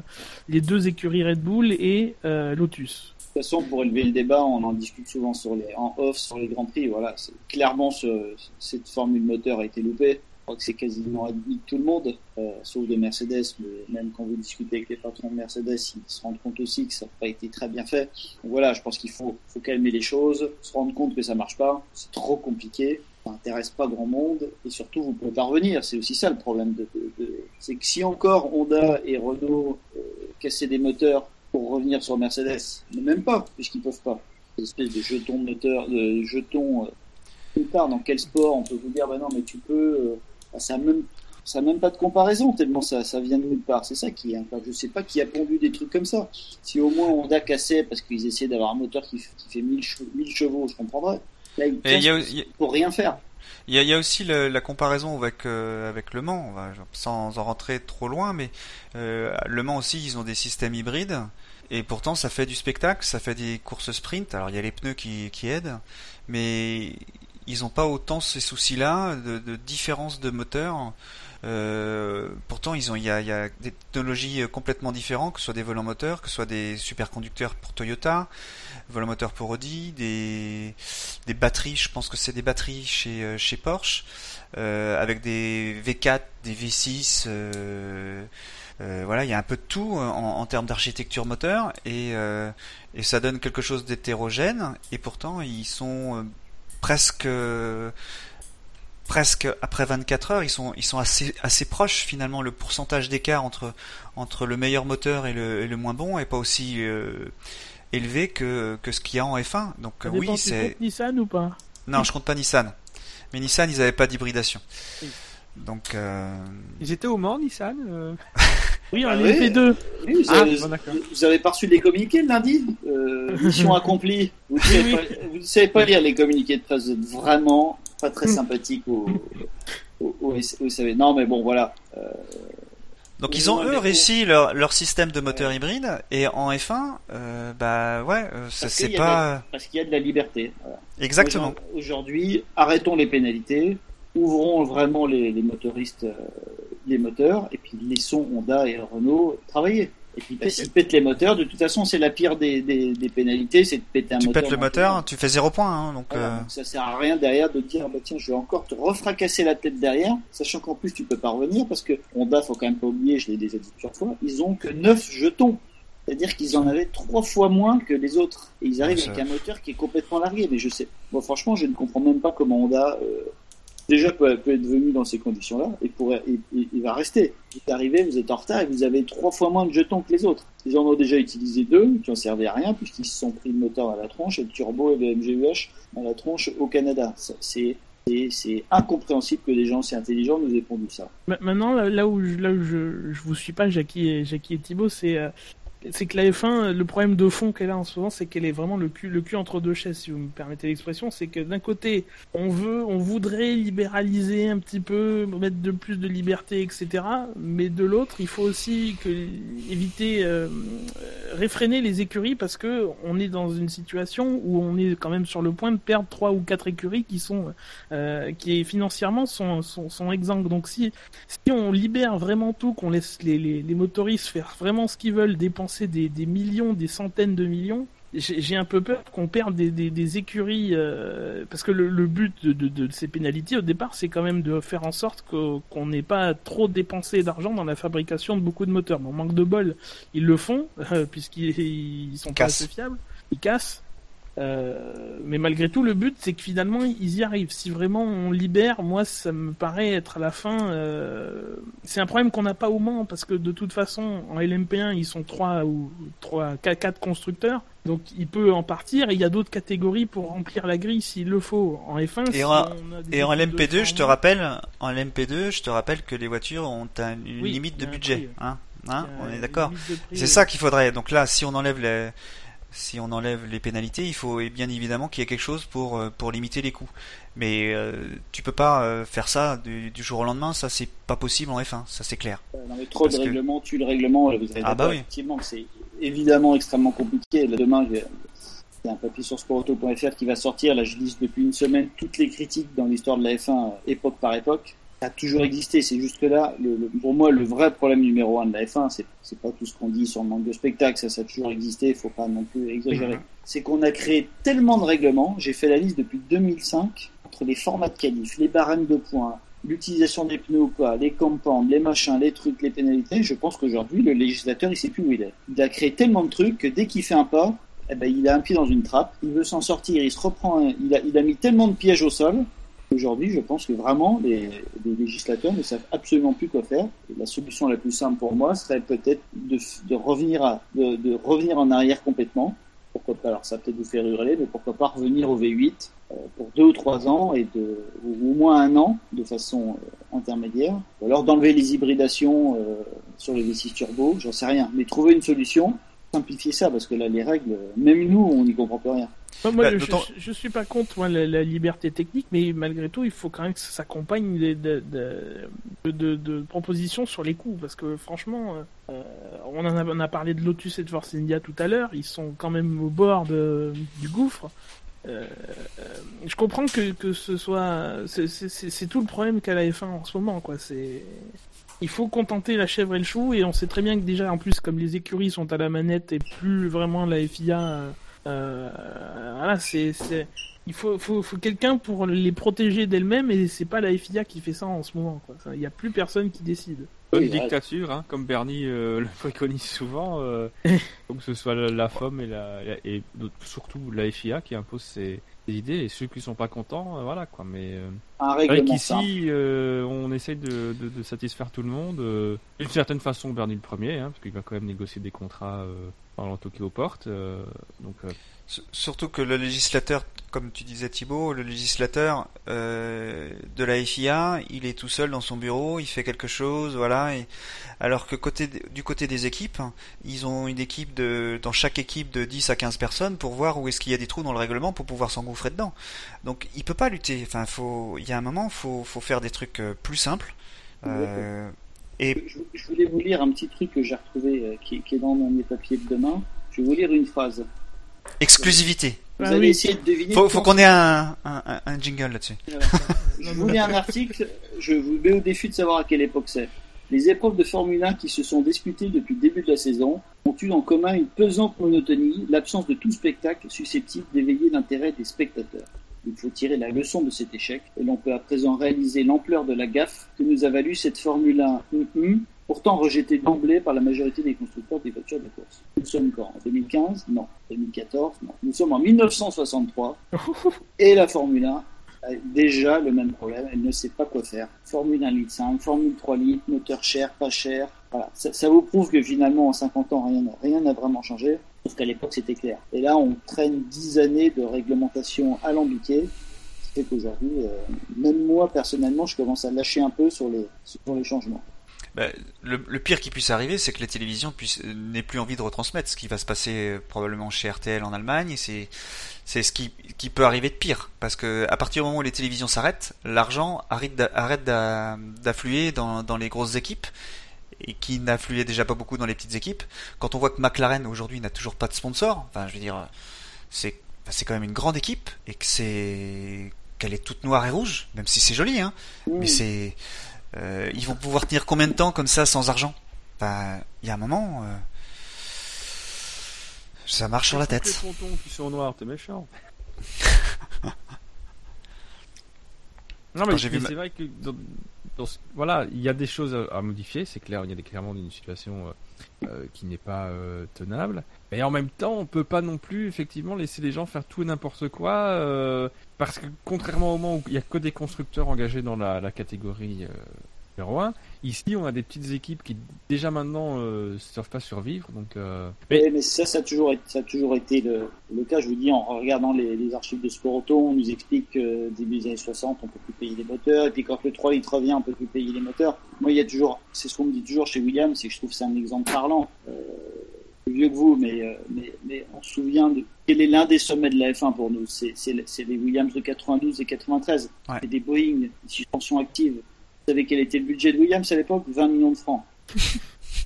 les deux écuries Red Bull et euh, Lotus. De toute façon, pour élever le débat, on en discute souvent en off sur les Grands Prix. Voilà, clairement, ce- cette formule moteur a été loupée. Je crois que c'est quasiment admis de tout le monde, euh, sauf de Mercedes. Même quand vous discutez avec les patrons de Mercedes, ils se rendent compte aussi que ça n'a pas été très bien fait. Voilà, je pense qu'il faut, faut calmer les choses, se rendre compte que ça marche pas. C'est trop compliqué. Ça n'intéresse pas grand monde et surtout vous pouvez pas revenir. C'est aussi ça le problème. C'est que si encore Honda et Renault euh, cassaient des moteurs pour revenir sur Mercedes, mais même pas, puisqu'ils peuvent pas. Cette espèce de jetons de moteur, de jetons euh, nulle part. Dans quel sport on peut vous dire, bah non, mais tu peux. euh, bah, ça a même, ça a même pas de comparaison tellement ça, ça vient de nulle part. C'est ça qui est. Enfin, je sais pas qui a pondu des trucs comme ça. Si au moins Honda cassait parce qu'ils essayaient d'avoir un moteur qui, fait 1000 chevaux, 1000 chevaux, je comprendrais. Là, ils il pour rien faire. il y a- il y a aussi le- la comparaison avec euh, avec Le Mans, on va- sans en rentrer trop loin, mais euh, Le Mans aussi, ils ont des systèmes hybrides. Et pourtant, ça fait du spectacle, ça fait des courses sprint. Alors, il y a les pneus qui, qui aident, mais ils n'ont pas autant ces soucis-là de, de différence de moteur. Euh, pourtant, ils ont, il y a, il y a des technologies complètement différentes, que ce soit des volants moteurs, que ce soit des superconducteurs pour Toyota, volants moteurs pour Audi, des, des batteries. Je pense que c'est des batteries chez, euh, chez Porsche, euh, avec des V4, des V6. euh, euh, voilà, il y a un peu de tout en, en termes d'architecture moteur et, euh, et ça donne quelque chose d'hétérogène. Et pourtant, ils sont euh, presque euh, presque après 24 heures, ils sont ils sont assez assez proches finalement. Le pourcentage d'écart entre entre le meilleur moteur et le, et le moins bon est pas aussi euh, élevé que que ce qu'il y a en F1. Donc Ça euh, oui, c'est Nissan ou pas non, je compte pas Nissan. Mais Nissan, ils avaient pas d'hybridation. Oui. Donc euh, Ils étaient au Mans, Nissan euh Oui, en Ah oui. LP2. Oui, vous, Ah, avez, bon, vous avez pas reçu les communiqués le lundi euh, Mission accomplie. Vous ne savez, pas- savez lire les communiqués de presse. Vous êtes vraiment pas très sympathique au, au, au, au SAV. Non, mais bon, voilà. Euh, Donc ils ont eux réussi leur, leur système de moteur hybride et en F1, euh, bah ouais, ça c'est pas parce qu'il y a de la liberté. Voilà. exactement. Aujourd'hui, arrêtons les pénalités, ouvrons vraiment les, les motoristes, euh, les moteurs, et puis laissons Honda et Renault travailler. Et puis, bah, s'ils pètent les moteurs, de toute façon, c'est la pire des, des, des pénalités, c'est de péter un Tu moteur. pètes le moteur, tu fais zéro point, hein, donc Voilà, euh, donc ça sert à rien derrière de dire bah tiens je vais encore te refracasser la tête derrière, sachant qu'en plus tu peux pas revenir parce que Honda faut quand même pas oublier, je l'ai déjà dit plusieurs fois, ils ont que 9 jetons. C'est-à-dire qu'ils en avaient trois fois moins que les autres. Et ils arrivent avec un moteur qui est complètement largué. Mais je sais, moi franchement, je ne comprends même pas comment Honda euh, déjà peut, peut être venu dans ces conditions-là et et, et- il va rester. Vous êtes arrivé, vous êtes en retard et vous avez trois fois moins de jetons que les autres. Ils en ont déjà utilisé deux, qui ont servi à rien puisqu'ils se sont pris le moteur à la tronche et le turbo et le MGUH à la tronche au Canada. C'est c'est- incompréhensible que des gens si intelligents nous aient pondu ça. Ma- Maintenant, là, où, là où je, je vous suis pas, Jackie et, Jackie et Thibaut, c'est euh, c'est que la F1, le problème de fond qu'elle a en ce moment, c'est qu'elle est vraiment le cul, le cul entre deux chaises, si vous me permettez l'expression. C'est que d'un côté, on veut, on voudrait libéraliser un petit peu, mettre de plus de liberté, etc. Mais de l'autre, il faut aussi éviter, euh, euh, réfréner les écuries parce que on est dans une situation où on est quand même sur le point de perdre trois ou quatre écuries qui sont, euh, qui financièrement sont, sont, sont exsangues. Donc si si on libère vraiment tout, qu'on laisse les, les, les motoristes faire vraiment ce qu'ils veulent, dépenser des, des millions, des centaines de millions, j'ai un peu peur qu'on perde des, des, des écuries, euh, parce que le, le but de, de, de ces pénalités au départ, c'est quand même de faire en sorte qu'on n'ait pas trop dépensé d'argent dans la fabrication de beaucoup de moteurs. Mais en manque de bol, ils le font, euh, puisqu'ils ils sont pas cassent. assez fiables, ils cassent. Euh, mais malgré tout, le but, c'est que finalement, ils y arrivent. Si vraiment on libère, moi, ça me paraît être à la fin. euh, C'est un problème qu'on n'a pas au Mans parce que de toute façon, en LMP1, ils sont trois ou trois, quatre, constructeurs. Donc, il peut en partir. Et il y a d'autres catégories pour remplir la grille s'il le faut. En F1, Et si en- on a des Et en équipes de LMP2, je te rappelle, en LMP2, je te rappelle que les voitures ont un- une Oui, limite de budget, prix. hein, hein, on est d'accord. C'est ça qu'il faudrait. Donc là, si on enlève les, si on enlève les pénalités, il faut et bien évidemment qu'il y ait quelque chose pour euh, pour limiter les coûts. Mais euh, tu peux pas euh, faire ça du, du jour au lendemain, ça c'est pas possible en F1, ça c'est clair. Euh, non, mais trop Parce de que- règlements tue le règlement. Vous avez Ah bah oui. effectivement que c'est évidemment extrêmement compliqué. Là, demain, il y a un papier sur sportauto.fr qui va sortir. Là, je lis depuis une semaine toutes les critiques dans l'histoire de la F1, euh, époque par époque. Ça a toujours existé. C'est juste que là, le, le- pour moi, le vrai problème numéro un de la F1, c'est c'est pas tout ce qu'on dit sur le manque de spectacle. Ça, ça a toujours existé. Faut pas non plus exagérer. Mhm. C'est qu'on a créé tellement de règlements. J'ai fait la liste depuis 2005 entre les formats de qualif, les barèmes de points, l'utilisation des pneus ou pas, les compounds, les machins, les trucs, les pénalités, je pense qu'aujourd'hui, le législateur, il sait plus où il est. Il a créé tellement de trucs que dès qu'il fait un pas, eh ben, il a un pied dans une trappe, il veut s'en sortir, il se reprend, un- il, a, il a mis tellement de pièges au sol. Aujourd'hui, je pense que vraiment, les, les législateurs ne savent absolument plus quoi faire. Et la solution la plus simple pour moi serait peut-être de, de revenir à, de, de revenir en arrière complètement. Pourquoi pas Alors, ça peut-être vous faire hurler, mais pourquoi pas revenir au V8 euh, pour deux ou trois ans et de, ou au moins un an de façon euh, intermédiaire. Ou alors d'enlever les hybridations euh, sur les V6 turbo, j'en sais rien. Mais trouver une solution, simplifier ça, parce que là, les règles, même nous, on n'y comprend plus rien. Moi, moi, Bah, je, d'autant- je, je suis pas contre moi, la, la liberté technique, mais malgré tout, il faut quand même que ça s'accompagne de, de, de, de- de propositions sur les coûts, parce que franchement, euh, on en a, on a parlé de Lotus et de Force India tout à l'heure, ils sont quand même au bord de, du gouffre. Euh, euh, je comprends que, que ce soit, c'est- tout le problème qu'a la F1 en ce moment, quoi. C'est il faut contenter la chèvre et le chou, et on sait très bien que déjà, en plus, comme les écuries sont à la manette et plus vraiment la FIA, voilà, c'est, c'est, il faut, faut, faut quelqu'un pour les protéger d'elles-mêmes, et c'est pas la FIA qui fait ça en ce moment, Il y a plus personne qui décide. Oui, ouais. dictature, hein, comme Bernie euh, le préconise souvent, euh, donc que ce soit la, la FOM et, la, et surtout la FIA qui impose ses, ses idées, et ceux qui sont pas contents, euh, voilà quoi. Mais euh, qu'ici, euh, on essaye de, de, de satisfaire tout le monde. euh, D'une certaine façon, Bernie le premier, hein, parce qu'il va quand même négocier des contrats aux portes. euh, donc, euh, Surtout que le législateur, comme tu disais Thibaut, le législateur euh, de la FIA, il est tout seul dans son bureau, il fait quelque chose, voilà. Et, alors que côté du côté des équipes, ils ont une équipe de dans chaque équipe de 10 à 15 personnes pour voir où est-ce qu'il y a des trous dans le règlement pour pouvoir s'engouffrer dedans. Donc il peut pas lutter. Enfin, faut il y a un moment, faut faut faire des trucs euh, plus simples. Euh, et Je, je voulais vous lire un petit truc que j'ai retrouvé, euh, qui, qui est dans mon mes papiers de demain. Je vais vous lire une phrase. exclusivité. Vous Ah allez oui. essayer de deviner. Faut, faut qu'on ait un, un, un- un jingle là-dessus. Je vous lis un article, je vous mets au défi de savoir à quelle époque c'est. Les épreuves de Formule 1 qui se sont disputées depuis le début de la saison ont eu en commun une pesante monotonie, l'absence de tout spectacle susceptible d'éveiller l'intérêt des spectateurs. Il faut tirer la leçon de cet échec et l'on peut à présent réaliser l'ampleur de la gaffe que nous a valu cette Formule 1 hum, hum, pourtant rejeté d'emblée par la majorité des constructeurs des voitures de course. Nous sommes quand? En 2015 Non. 2014 Non. Nous sommes en 1963 et la Formule 1 a déjà le même problème, elle ne sait pas quoi faire. Formule 1 litre 5, Formule 3 litres, moteur cher, pas cher. Voilà. Ça, ça vous prouve que finalement en 50 ans rien n'a rien n'a vraiment changé, sauf qu'à l'époque c'était clair. Et là on traîne 10 années de réglementation alambiquée ce qui fait qu'aujourd'hui, euh, même moi personnellement, je commence à lâcher un peu sur les, sur les changements. Bah, le, pire qui puisse arriver, c'est que les télévisions puissent n'aient plus envie de retransmettre ce qui va se passer euh, probablement chez RTL en Allemagne. C'est ce qui, qui peut arriver de pire, parce que à partir du moment où les télévisions s'arrêtent, l'argent arrête d'a- arrête d'a- d'affluer dans, dans les grosses équipes et qui n'affluait déjà pas beaucoup dans les petites équipes. Quand on voit que McLaren aujourd'hui n'a toujours pas de sponsor, enfin je veux dire, c'est c'est quand même une grande équipe et que c'est qu'elle est toute noire et rouge, même si c'est joli, hein. Mais c'est euh, ils vont pouvoir tenir combien de temps comme ça sans argent? Enfin, il y a un moment, euh, ça marche sur la Les tête. pontons qui sont noirs, t'es méchant. non mais, c'est vrai que dans- dans ce- voilà, il y a des choses à, à modifier, c'est clair, il y a des- clairement une situation euh, euh, qui n'est pas euh, tenable. Mais en même temps, on peut pas non plus effectivement laisser les gens faire tout et n'importe quoi, euh, parce que contrairement au moment où il y a que des constructeurs engagés dans la, la catégorie numéro 1, ici on a des petites équipes qui déjà maintenant euh, ne savent pas survivre, donc. euh, Mais, mais ça, ça a toujours été, ça a toujours été le, le cas. Je vous dis, en regardant les, les archives de Sport Auto, on nous explique que début des années 60, on peut plus payer les moteurs. Et puis quand le 3 litres revient, on peut plus payer les moteurs. Moi, il y a toujours, c'est ce qu'on me dit toujours chez Williams, c'est que je trouve que c'est un exemple parlant. Euh, plus vieux que vous, mais, euh, mais, mais on se souvient de quel est l'un des sommets de la F1 pour nous. C'est, c'est, c'est les Williams de 92 et 93. Ouais. Et des Boeing, des suspensions actives. Vous savez quel était le budget de Williams à l'époque 20 millions de francs.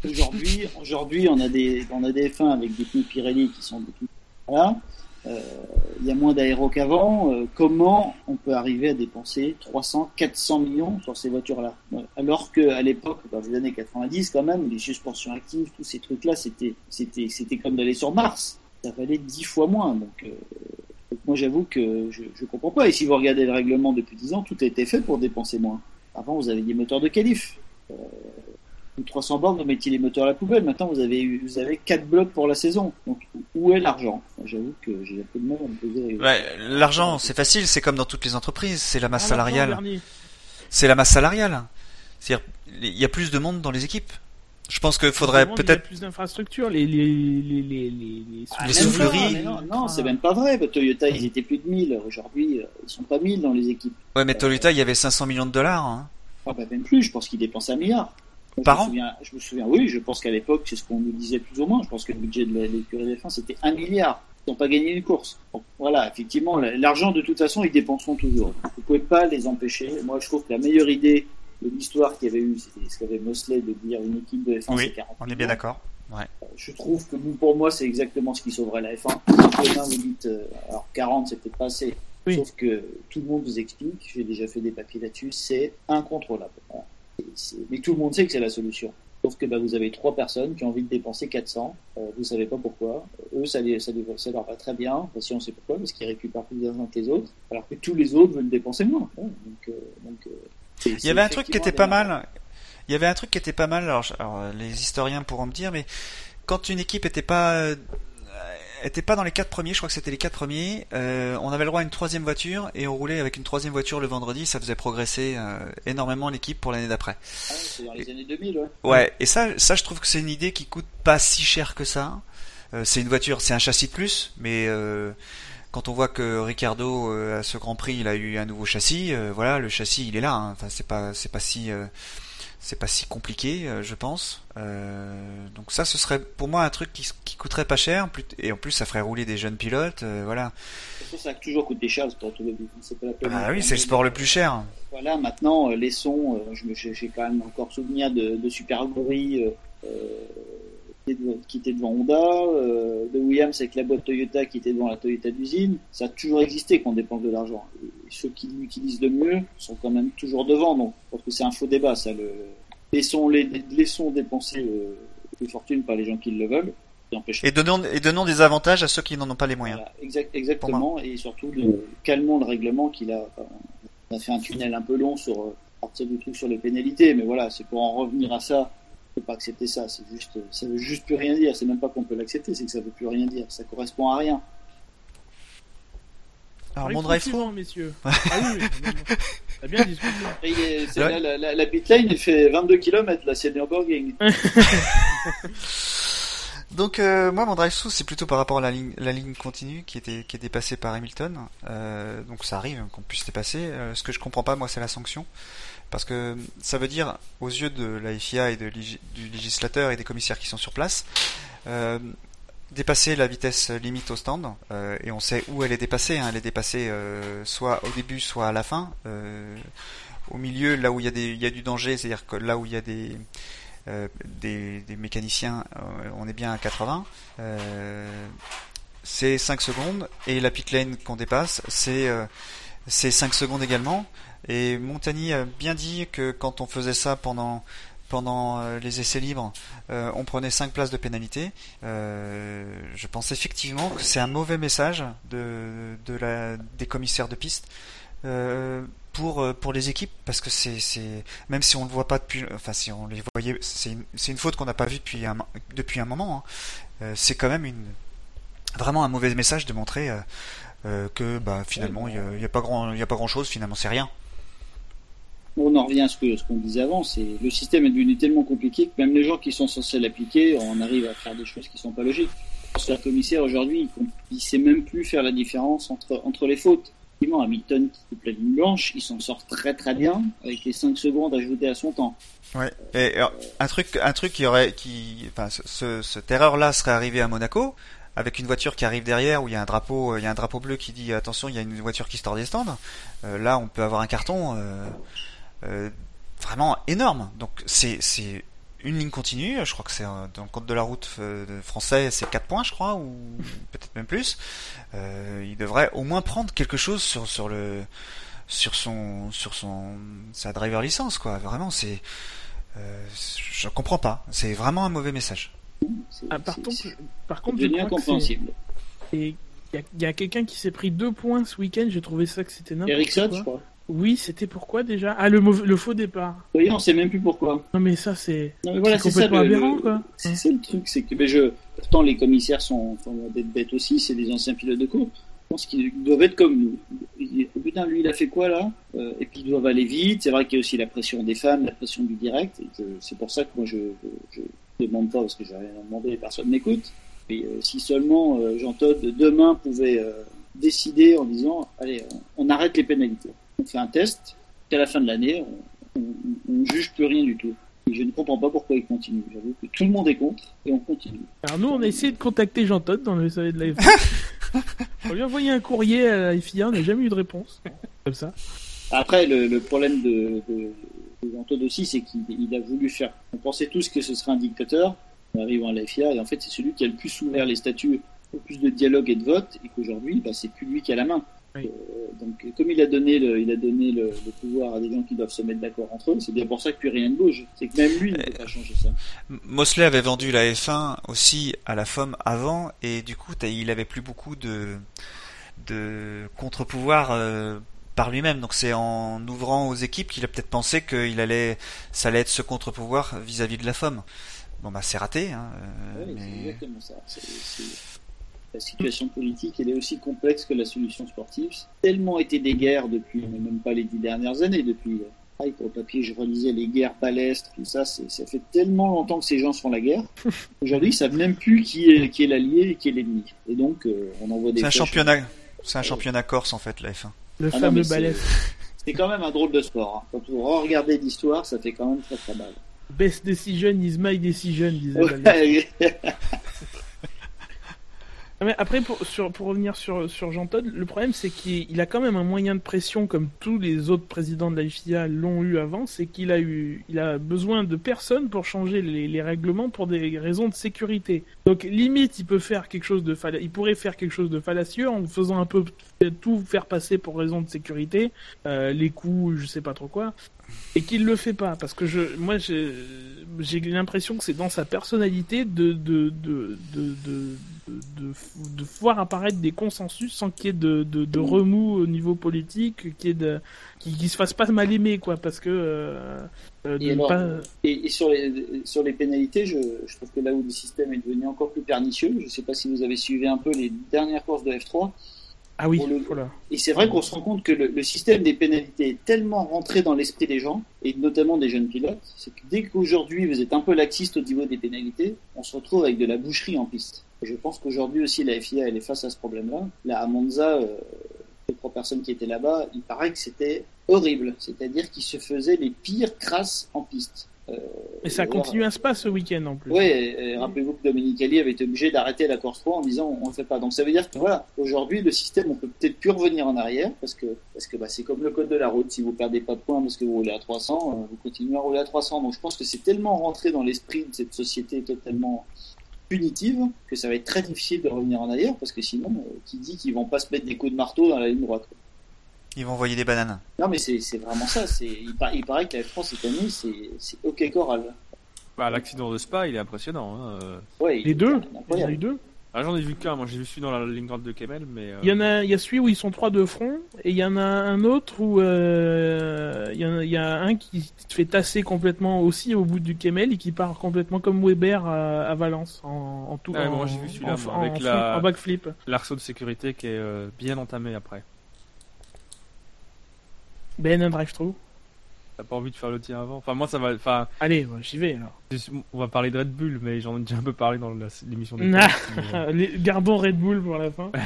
Aujourd'hui, aujourd'hui, on a des, on a des F1 avec des pneus Pirelli qui sont des pneus- voilà. Euh, Il y a moins d'aéro qu'avant. Euh, comment on peut arriver à dépenser 300, 400 millions sur ces voitures-là Ouais. Alors que à l'époque, dans les années 90, quand même, les suspensions actives, tous ces trucs-là, c'était, c'était, c'était comme d'aller sur Mars. Ça valait 10 fois moins. Donc, euh, donc moi, j'avoue que je, je comprends pas. Et si vous regardez le règlement depuis 10 ans, tout a été fait pour dépenser moins. Avant, vous avez des moteurs de qualif. Euh, ou 300 bornes, vous mettiez les moteurs à la poubelle. Maintenant, vous avez, eu- vous avez 4 blocs pour la saison. Donc, où est l'argent? J'avoue que j'ai un peu de mal à me poser. Ouais, l'argent, c'est facile, c'est comme dans toutes les entreprises, c'est la masse Ah, salariale. C'est la masse salariale. C'est-à-dire, il y a plus de monde dans les équipes. Je pense qu'il faudrait peut-être. plus d'infrastructures, les les les les les les, Ah, Les souffleries. Non, non, c'est même pas vrai. Toyota, ils étaient plus de 1000. Aujourd'hui, euh, ils sont pas 1000 dans les équipes. Ouais, mais Toyota, il y avait 500 millions de dollars. hein. Ah, bah, même plus, je pense qu'ils dépensent un milliard. Moi, Par je me an souviens, Je me souviens, oui, je pense qu'à l'époque, c'est ce qu'on nous disait plus ou moins. Je pense que le budget de la- l'écurie des fins, c'était un milliard. Ils n'ont pas gagné une course. Donc, voilà, effectivement, la- l'argent, de toute façon, ils dépenseront toujours. Vous pouvez pas les empêcher. Moi, je trouve que la meilleure idée de l'histoire qu'il y avait eu, c'était ce qu'avait Mosley de dire une équipe de F1, Oui, c'est 40 on est bien d'accord. Je trouve que pour moi, c'est exactement ce qui sauverait la F1. Demain, vous dites, euh, alors 40, c'est peut-être pas assez. Oui. Sauf que tout le monde vous explique, j'ai déjà fait des papiers là-dessus, c'est incontrôlable. Voilà. Et c'est- Mais tout le monde sait que c'est la solution. Sauf que bah, vous avez trois personnes qui ont envie de dépenser 400, euh, vous savez pas pourquoi. Eux, ça, les, ça, les- ça leur va très bien. Enfin, si on sait pourquoi, parce qu'ils récupèrent plus d'argent que les autres, alors que tous les autres veulent dépenser moins. Ouais, donc, euh, euh, Il y avait un truc qui était pas mal. Il y avait un truc qui était pas mal. Alors, alors, euh, les historiens pourront me dire, mais quand une équipe était pas euh, était pas dans les quatre premiers, je crois que c'était les quatre premiers, euh, on avait le droit à une troisième voiture et on roulait avec une troisième voiture le vendredi. Ça faisait progresser euh, énormément l'équipe pour l'année d'après. Ah, c'est dans les années 2000, ouais. Ouais, et ça, ça, je trouve que c'est une idée qui coûte pas si cher que ça. Euh, c'est une voiture, c'est un châssis de plus, mais euh, quand on voit que Ricardo euh, à ce Grand Prix, il a eu un nouveau châssis, euh, voilà, le châssis, il est là. hein. Enfin, c'est pas, c'est pas si, euh, c'est pas si compliqué, je pense. Donc ça, ce serait pour moi un truc qui, qui coûterait pas cher, et en plus, ça ferait rouler des jeunes pilotes, voilà. Ça, ça a toujours coûté cher, le sport. Ah oui, c'est le sport le plus cher. Voilà, maintenant, les sons, je me, j'ai quand même encore souvenir de, de Super euh, qui, était devant- qui était devant Honda, euh, de Williams avec la boîte Toyota qui était devant la Toyota d'usine. Ça a toujours existé qu'on dépense de l'argent. Et ceux qui l'utilisent le mieux sont quand même toujours devant. Donc, je pense que c'est un faux débat, ça. Le, laissons, les, laissons dépenser euh, des fortunes par les gens qui le veulent. Et donnons, et donnons des avantages à ceux qui n'en ont pas les moyens. voilà, exact- exactement, et surtout de calmons le règlement qu'il a. on a fait un tunnel un peu long sur euh, à partir du truc sur les pénalités, mais voilà, c'est pour en revenir à ça. On peut pas accepter ça. C'est juste, ça veut juste plus rien dire. C'est même pas qu'on peut l'accepter, c'est que ça veut plus rien dire. Ça correspond à rien. Alors, mon drive through messieurs. ah oui, oui. T'as bien discuté. Et est- Ouais. la, la, la pit lane, elle fait 22 km, là, c'est Nürburgring. Donc euh, moi mon drive through c'est plutôt par rapport à la ligne la ligne continue qui était qui est dépassée par Hamilton. Euh, donc ça arrive qu'on puisse dépasser. Euh, ce que je comprends pas moi c'est la sanction parce que ça veut dire aux yeux de la FIA et du législateur et des commissaires qui sont sur place euh, dépasser la vitesse limite au stand euh, et on sait où elle est dépassée. hein. Elle est dépassée euh, soit au début soit à la fin. Au milieu là où il y a du danger c'est-à-dire que là où il y a des mécaniciens, on est bien à 80. Euh, c'est 5 secondes et la pit lane qu'on dépasse, c'est 5 secondes également. Et Montagny a bien dit que quand on faisait ça pendant pendant euh, les essais libres, euh, on prenait 5 places de pénalité. Euh, je pense effectivement que c'est un mauvais message de, de la, des commissaires de piste euh, pour, euh, pour les équipes parce que c'est, c'est même si on le voit pas depuis, enfin si on les voyait, c'est une, c'est une faute qu'on n'a pas vue depuis un, depuis un moment. hein. Euh, c'est quand même une vraiment un mauvais message de montrer que bah, finalement il y a, il y a pas grand il y a pas grand chose finalement c'est rien. On en revient à ce qu'on disait avant, c'est le système est devenu tellement compliqué que même les gens qui sont censés l'appliquer, on arrive à faire des choses qui sont pas logiques. Parce que le commissaire aujourd'hui, il, il sait même plus faire la différence entre entre les fautes. Effectivement, Hamilton qui coupe la ligne blanche, il s'en sort très très bien avec les 5 secondes ajoutées à son temps. Ouais. Et alors, un truc, un truc qui aurait, qui, enfin, ce- ce, cette erreur-là serait arrivée à Monaco, avec une voiture qui arrive derrière où il y a un drapeau, euh, il y a un drapeau bleu qui dit attention, il y a une voiture qui sort des stands. Euh, là, on peut avoir un carton euh, euh, vraiment énorme. Donc c'est, c'est une ligne continue. Je crois que c'est dans le code de la route euh, français, c'est 4 points, je crois, ou peut-être même plus. Euh, il devrait au moins prendre quelque chose sur sur le sur son sur son sa driver licence quoi. Vraiment, c'est euh, je comprends pas. C'est vraiment un mauvais message. Ah, par, contre, par contre, je crois il y a, a quelqu'un qui s'est pris deux points ce week-end. J'ai trouvé ça que c'était n'importe Ericsson, quoi. je crois. Oui, c'était pourquoi déjà? Ah, le, faux départ. Oui, on sait même plus pourquoi. Non, mais ça, c'est Non, mais voilà, ça complètement le, aberrant, le- quoi. C'est ça le truc, c'est que mais je, pourtant les commissaires sont, loin d'être bêtes aussi, c'est des anciens pilotes de course. Je pense qu'ils doivent être comme nous. Ils- oh putain, lui, il a fait quoi là? Euh, Et puis ils doivent aller vite. C'est vrai qu'il y a aussi la pression des fans, la pression du direct. que C'est pour ça que moi je, je, je demande pas parce que j'ai rien à demander, personne m'écoute. Et euh, si seulement euh, Jean Todt demain pouvait décider en disant, allez, on arrête les pénalités, on fait un test. Qu'à la fin de l'année, on, on, on juge plus rien du tout. Et je ne comprends pas pourquoi il continue. J'avoue que tout le monde est contre et on continue. Alors nous, on a essayé de contacter Jean Todt dans le SAV de la F1. on lui a envoyé un courrier à la FIA, on n'a jamais eu de réponse. Comme ça. Après, le, le problème de, de, de Jean Todt aussi, c'est qu'il il a voulu faire. On pensait tous que ce serait un dictateur en arrivant à la FIA, et en fait, c'est celui qui a le plus ouvert les statuts, le plus de dialogue et de vote, et qu'aujourd'hui, bah, c'est plus lui qui a la main. Oui. Euh, donc, comme il a donné le, il a donné le, le pouvoir à des gens qui doivent se mettre d'accord entre eux, c'est bien pour ça que plus rien ne bouge. C'est que même lui ne peut pas changer ça. M- Mosley avait vendu la F1 aussi à la FOM avant et du coup il avait plus beaucoup de de contre-pouvoir euh, par lui-même. Donc c'est en ouvrant aux équipes qu'il a peut-être pensé qu'il allait ça allait être ce contre-pouvoir vis-à-vis de la FOM. Bon bah c'est raté. Hein, euh, Ouais, c'est exactement ça. C'est- c'est- La situation politique, elle est aussi complexe que la solution sportive. Tellement été des guerres depuis, mais même pas les dix dernières années, depuis. euh, Au papier, je relisais les guerres palestres, tout ça. c'est- Ça fait tellement longtemps que ces gens se font la guerre. Aujourd'hui, ils savent même plus qui est, qui est l'allié et qui est l'ennemi. Et donc, euh, on envoie des. C'est un championnat. C'est un championnat corse en fait la F1. Le Ah fameux mais c'est- quand même un drôle de sport. hein. Quand vous regardez l'histoire, ça fait quand même très très mal. Best decision is my decision, disait. Ouais. Ah, après, pour, revenir sur, Jean Todt, le problème c'est qu'il il a quand même un moyen de pression comme tous les autres présidents de la FIA l'ont eu avant, c'est qu'il a eu, il a besoin de personne pour changer les, règlements pour des raisons de sécurité. Donc limite, il peut faire quelque chose de il pourrait faire quelque chose de fallacieux en faisant un peu tout faire passer pour raison de sécurité, euh, les coups, je sais pas trop quoi, et qu'il le fait pas parce que moi j'ai l'impression que c'est dans sa personnalité de, de voir apparaître des consensus sans qu'il y ait de, de, de remous au niveau politique, ait de, qui, qui se fasse pas mal aimer, quoi, parce que euh, euh, Et, ne alors, pas... et, et sur, les, sur les pénalités, je, je trouve que là où le système est devenu encore plus pernicieux, je ne sais pas si vous avez suivi un peu les dernières courses de F3, Ah oui, le- voilà. et c'est vrai qu'on se rend compte que le, le système des pénalités est tellement rentré dans l'esprit des gens, et notamment des jeunes pilotes, c'est que dès qu'aujourd'hui vous êtes un peu laxiste au niveau des pénalités, on se retrouve avec de la boucherie en piste. Et je pense qu'aujourd'hui aussi la FIA elle est face à ce problème-là. Là à Monza, euh, les trois personnes qui étaient là-bas, il paraît que c'était horrible, c'est-à-dire qu'ils se faisaient les pires crasses en piste. Euh, Et ça continue à se passer ce week-end en plus. oui, rappelez-vous que Dominicali avait été obligé d'arrêter la course 3 en disant on ne fait pas. Donc ça veut dire que voilà, aujourd'hui le système on peut peut-être plus revenir en arrière parce que parce que bah, c'est comme le code de la route. Si vous perdez pas de points parce que vous roulez à 300, euh, vous continuez à rouler à 300. Donc je pense que c'est tellement rentré dans l'esprit de cette société totalement punitive que ça va être très difficile de revenir en arrière parce que sinon euh, qui dit qu'ils vont pas se mettre des coups de marteau dans la ligne droite. quoi. Ils vont envoyer des bananes. Non mais c'est c'est vraiment ça. C'est il, par- il paraît que la F3 cette année c'est c'est ok choral. Bah, l'accident de Spa, il est impressionnant. Hein. euh. Ouais, il Les est deux, il y en a incroyable. eu deux. Ah, j'en ai vu qu'un. Moi, j'ai vu celui dans la ligne droite de Kemel, mais. euh, Il y en a, il y a celui où ils sont trois de front, et il y en a un autre où euh, il, y en a, il y a un qui se fait tasser complètement aussi au bout du Kemel et qui part complètement comme Weber à, à Valence en, en tout Ah, en, moi, j'ai vu celui-là, en- avec la- backflip. L'arceau de sécurité qui est euh, bien entamé après. Ben un drive-through. T'as pas envie de faire le tien avant? Enfin, moi, ça va. Enfin, Allez, j'y vais alors. on va parler de Red Bull, mais j'en ai déjà un peu parlé dans l'émission de. Ah. mais, Gardons Red Bull pour la fin.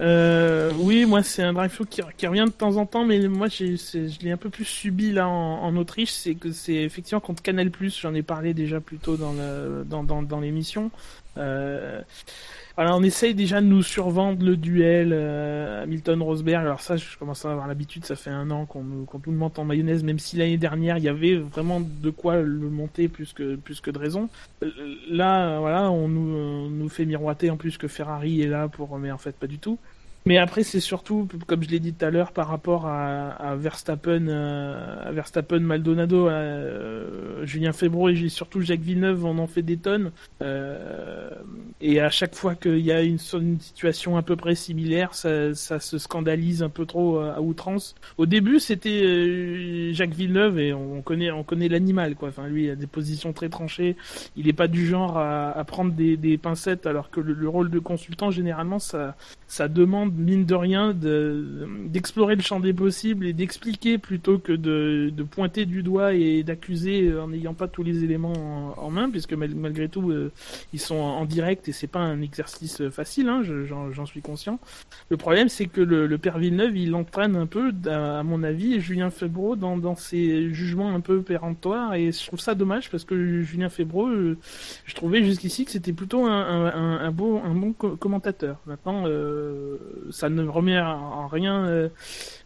Euh, oui, moi c'est un drive-through qui, qui revient de temps en temps, mais moi je l'ai un peu plus subi là en, en Autriche. C'est que c'est effectivement contre Canal+. J'en ai parlé déjà plus tôt dans le, dans, dans, dans l'émission. Euh, on essaye déjà de nous survendre le duel euh, Hamilton-Rosberg. Alors ça, je commence à avoir l'habitude. Ça fait un an qu'on nous, monte en mayonnaise, même si l'année dernière il y avait vraiment de quoi le monter plus que de raison. Euh, Là, voilà, on nous, nous fait miroiter en plus que Ferrari est là pour, mais en fait pas du tout. Mais après, c'est surtout, comme je l'ai dit tout à l'heure, par rapport à, Verstappen, euh, à Verstappen, Maldonado, euh, Julien Febro et surtout Jacques Villeneuve, on en fait des tonnes. Euh, et à chaque fois qu'il y a une, situation à peu près similaire, ça, se scandalise un peu trop à, outrance. Au début, c'était Jacques Villeneuve et on connaît, on connaît l'animal, quoi. Enfin, lui, il a des positions très tranchées. Il n'est pas du genre à, prendre des, des pincettes, alors que le, le rôle de consultant, généralement, ça, ça demande mine de rien de d'explorer le champ des possibles et d'expliquer plutôt que de, pointer du doigt et d'accuser en n'ayant pas tous les éléments en, main puisque mal- malgré tout euh, ils sont en, direct et c'est pas un exercice facile hein, je- j'en suis conscient le problème c'est que le, père Villeneuve il entraîne un peu à, mon avis Julien Febro dans, ses jugements un peu péremptoires et je trouve ça dommage parce que Julien Febro euh, je trouvais jusqu'ici que c'était plutôt un, bon co- commentateur. Maintenant, euh, ça ne remet en en rien euh,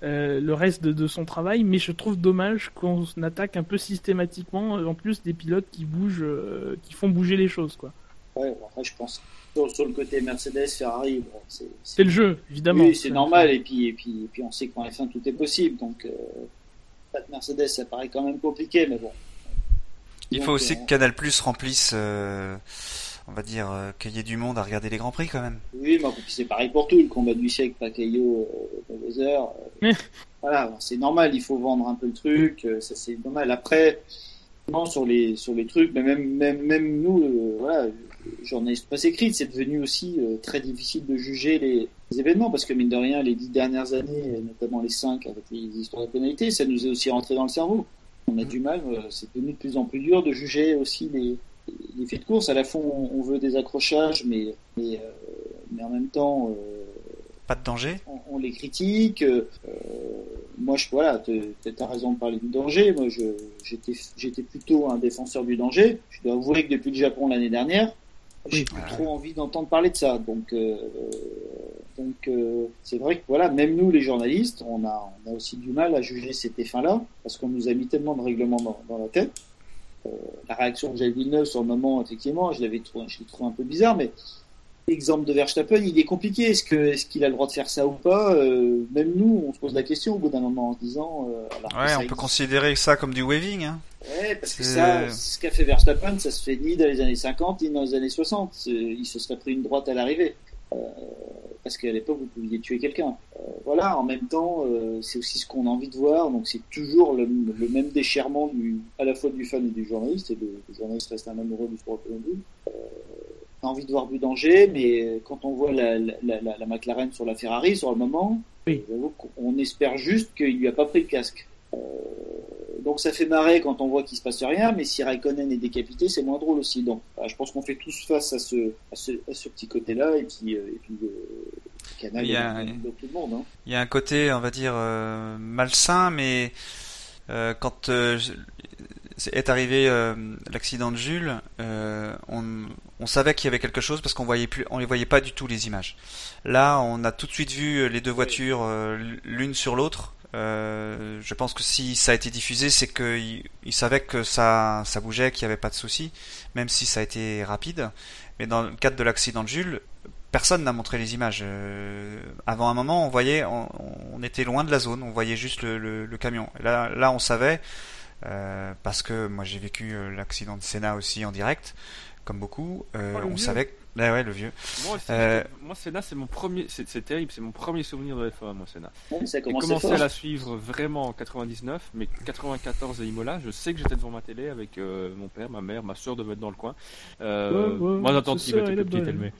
euh, le reste de, de son travail, mais je trouve dommage qu'on attaque un peu systématiquement, euh, en plus des pilotes qui bougent, euh, qui font bouger les choses, quoi. Ouais, après, je pense sur, sur le côté Mercedes, Ferrari, bon, c'est C'est le jeu, évidemment. Oui, c'est normal. Et puis, et puis, et puis, on sait qu'en F1 tout est possible. Donc, euh, pas de Mercedes, ça paraît quand même compliqué, mais bon. Il Donc, faut aussi euh, que Canal Plus remplisse, euh, on va dire, euh, qu'il y ait du monde à regarder les Grands Prix quand même. Oui, mais c'est pareil pour tout. Le combat du siècle, Pacquiao, euh, Weather, euh, Mais- voilà, c'est normal. Il faut vendre un peu le truc. euh, ça, c'est normal. Après, non, sur les sur les trucs, mais même même même nous, euh, voilà, journalistes presse écrite, c'est devenu aussi euh, très difficile de juger les, les événements parce que mine de rien, les dix dernières années, euh, notamment les cinq avec les histoires de pénalité, ça nous est aussi rentré dans le cerveau. On a du mal. euh, c'est devenu de plus en plus dur de juger aussi les les faits de course. À la fois, on, on veut des accrochages, mais mais, euh, mais en même temps. euh, Pas de danger on, on les critique. euh, moi, je voilà, tu as raison de parler du danger. Moi, je j'étais j'étais plutôt un défenseur du danger. Je dois avouer que depuis le Japon l'année dernière, j'ai plus trop envie d'entendre parler de ça. Donc euh, donc euh, c'est vrai que voilà, même nous les journalistes, on a on a aussi du mal à juger cet effet-là parce qu'on nous a mis tellement de règlements dans, dans la tête. Euh, la réaction de Jacques Villeneuve sur le moment, effectivement, je l'avais trouvé, je l'ai trouvé un peu bizarre, mais L'exemple de Verstappen, il est compliqué. Est-ce que est-ce qu'il a le droit de faire ça ou pas Euh, Même nous, on se pose la question au bout d'un moment en se disant. euh, alors que Ouais, on peut considérer ça comme du waving. Hein. Ouais, parce que ça, ce qu'a fait Verstappen, ça se fait ni dans les années 50 ni dans les années 60. C'est- Il se serait pris une droite à l'arrivée. Euh, parce qu'à l'époque, vous pouviez tuer quelqu'un. Euh, voilà, en même temps, euh, c'est aussi ce qu'on a envie de voir. Donc c'est toujours le, le même déchirement du, à la fois du fan et du journaliste. Et le, le journaliste reste un amoureux du sport automobile. Euh, on a envie de voir du danger, mais quand on voit la, la, la, la McLaren sur la Ferrari, sur le moment, Oui. qu'on espère juste qu'il lui a pas pris le casque. Euh, donc ça fait marrer quand on voit qu'il se passe rien, mais si Raikkonen est décapité, c'est moins drôle aussi. Donc voilà, je pense qu'on fait tous face à ce, à ce, à ce petit côté-là, et puis, euh, et puis euh, Canal Il y a- tout le monde. Hein. Il y a un côté, on va dire, euh, malsain, mais euh, quand euh, est arrivé euh, l'accident de Jules, euh, on, on savait qu'il y avait quelque chose parce qu'on voyait plus, on les voyait pas du tout les images. Là, on a tout de suite vu les deux voitures euh, l'une sur l'autre. Euh, je pense que si ça a été diffusé, c'est qu'il il savait que ça, ça bougeait, qu'il n'y avait pas de souci, même si ça a été rapide. Mais dans le cadre de l'accident de Jules, personne n'a montré les images. Euh, avant un moment, on voyait, on, était loin de la zone, on voyait juste le, camion. Là, là, on savait, euh, parce que moi j'ai vécu euh, l'accident de Senna aussi en direct, comme beaucoup. euh, Oh, on vieux. savait, que- ouais, ouais, le vieux. Moi, Euh, moi Senna, c'est mon premier, c'est terrible, c'est mon premier souvenir de F1, moi, Senna. A J'ai commencé à la suivre vraiment en 99, mais 94 à Imola, je sais que j'étais devant ma télé avec euh, mon père, ma mère, ma soeur devait être dans le coin. Euh, Ouais, ouais, moi, j'entends qu'il était elle plus mais,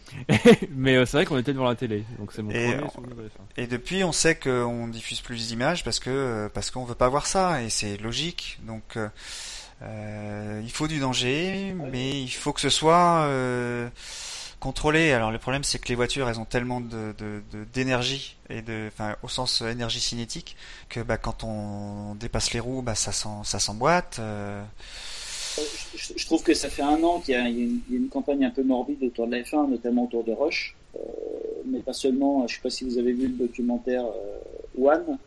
mais euh, c'est vrai qu'on était devant la télé, donc c'est mon Et premier on- souvenir de F1. Et depuis, on sait qu'on diffuse plus d'images parce que parce qu'on veut pas voir ça et c'est logique. Donc euh, il faut du danger, mais il faut que ce soit euh, contrôlé. Alors le problème, c'est que les voitures, elles ont tellement d'énergie et de, enfin au sens euh, énergie cinétique, que bah, quand on dépasse les roues, bah ça ça s'emboîte. Je, trouve que ça fait un an qu'il y, a une, y a une campagne un peu morbide autour de la F1, notamment autour de. Euh, mais pas seulement, je sais pas si vous avez vu le documentaire One,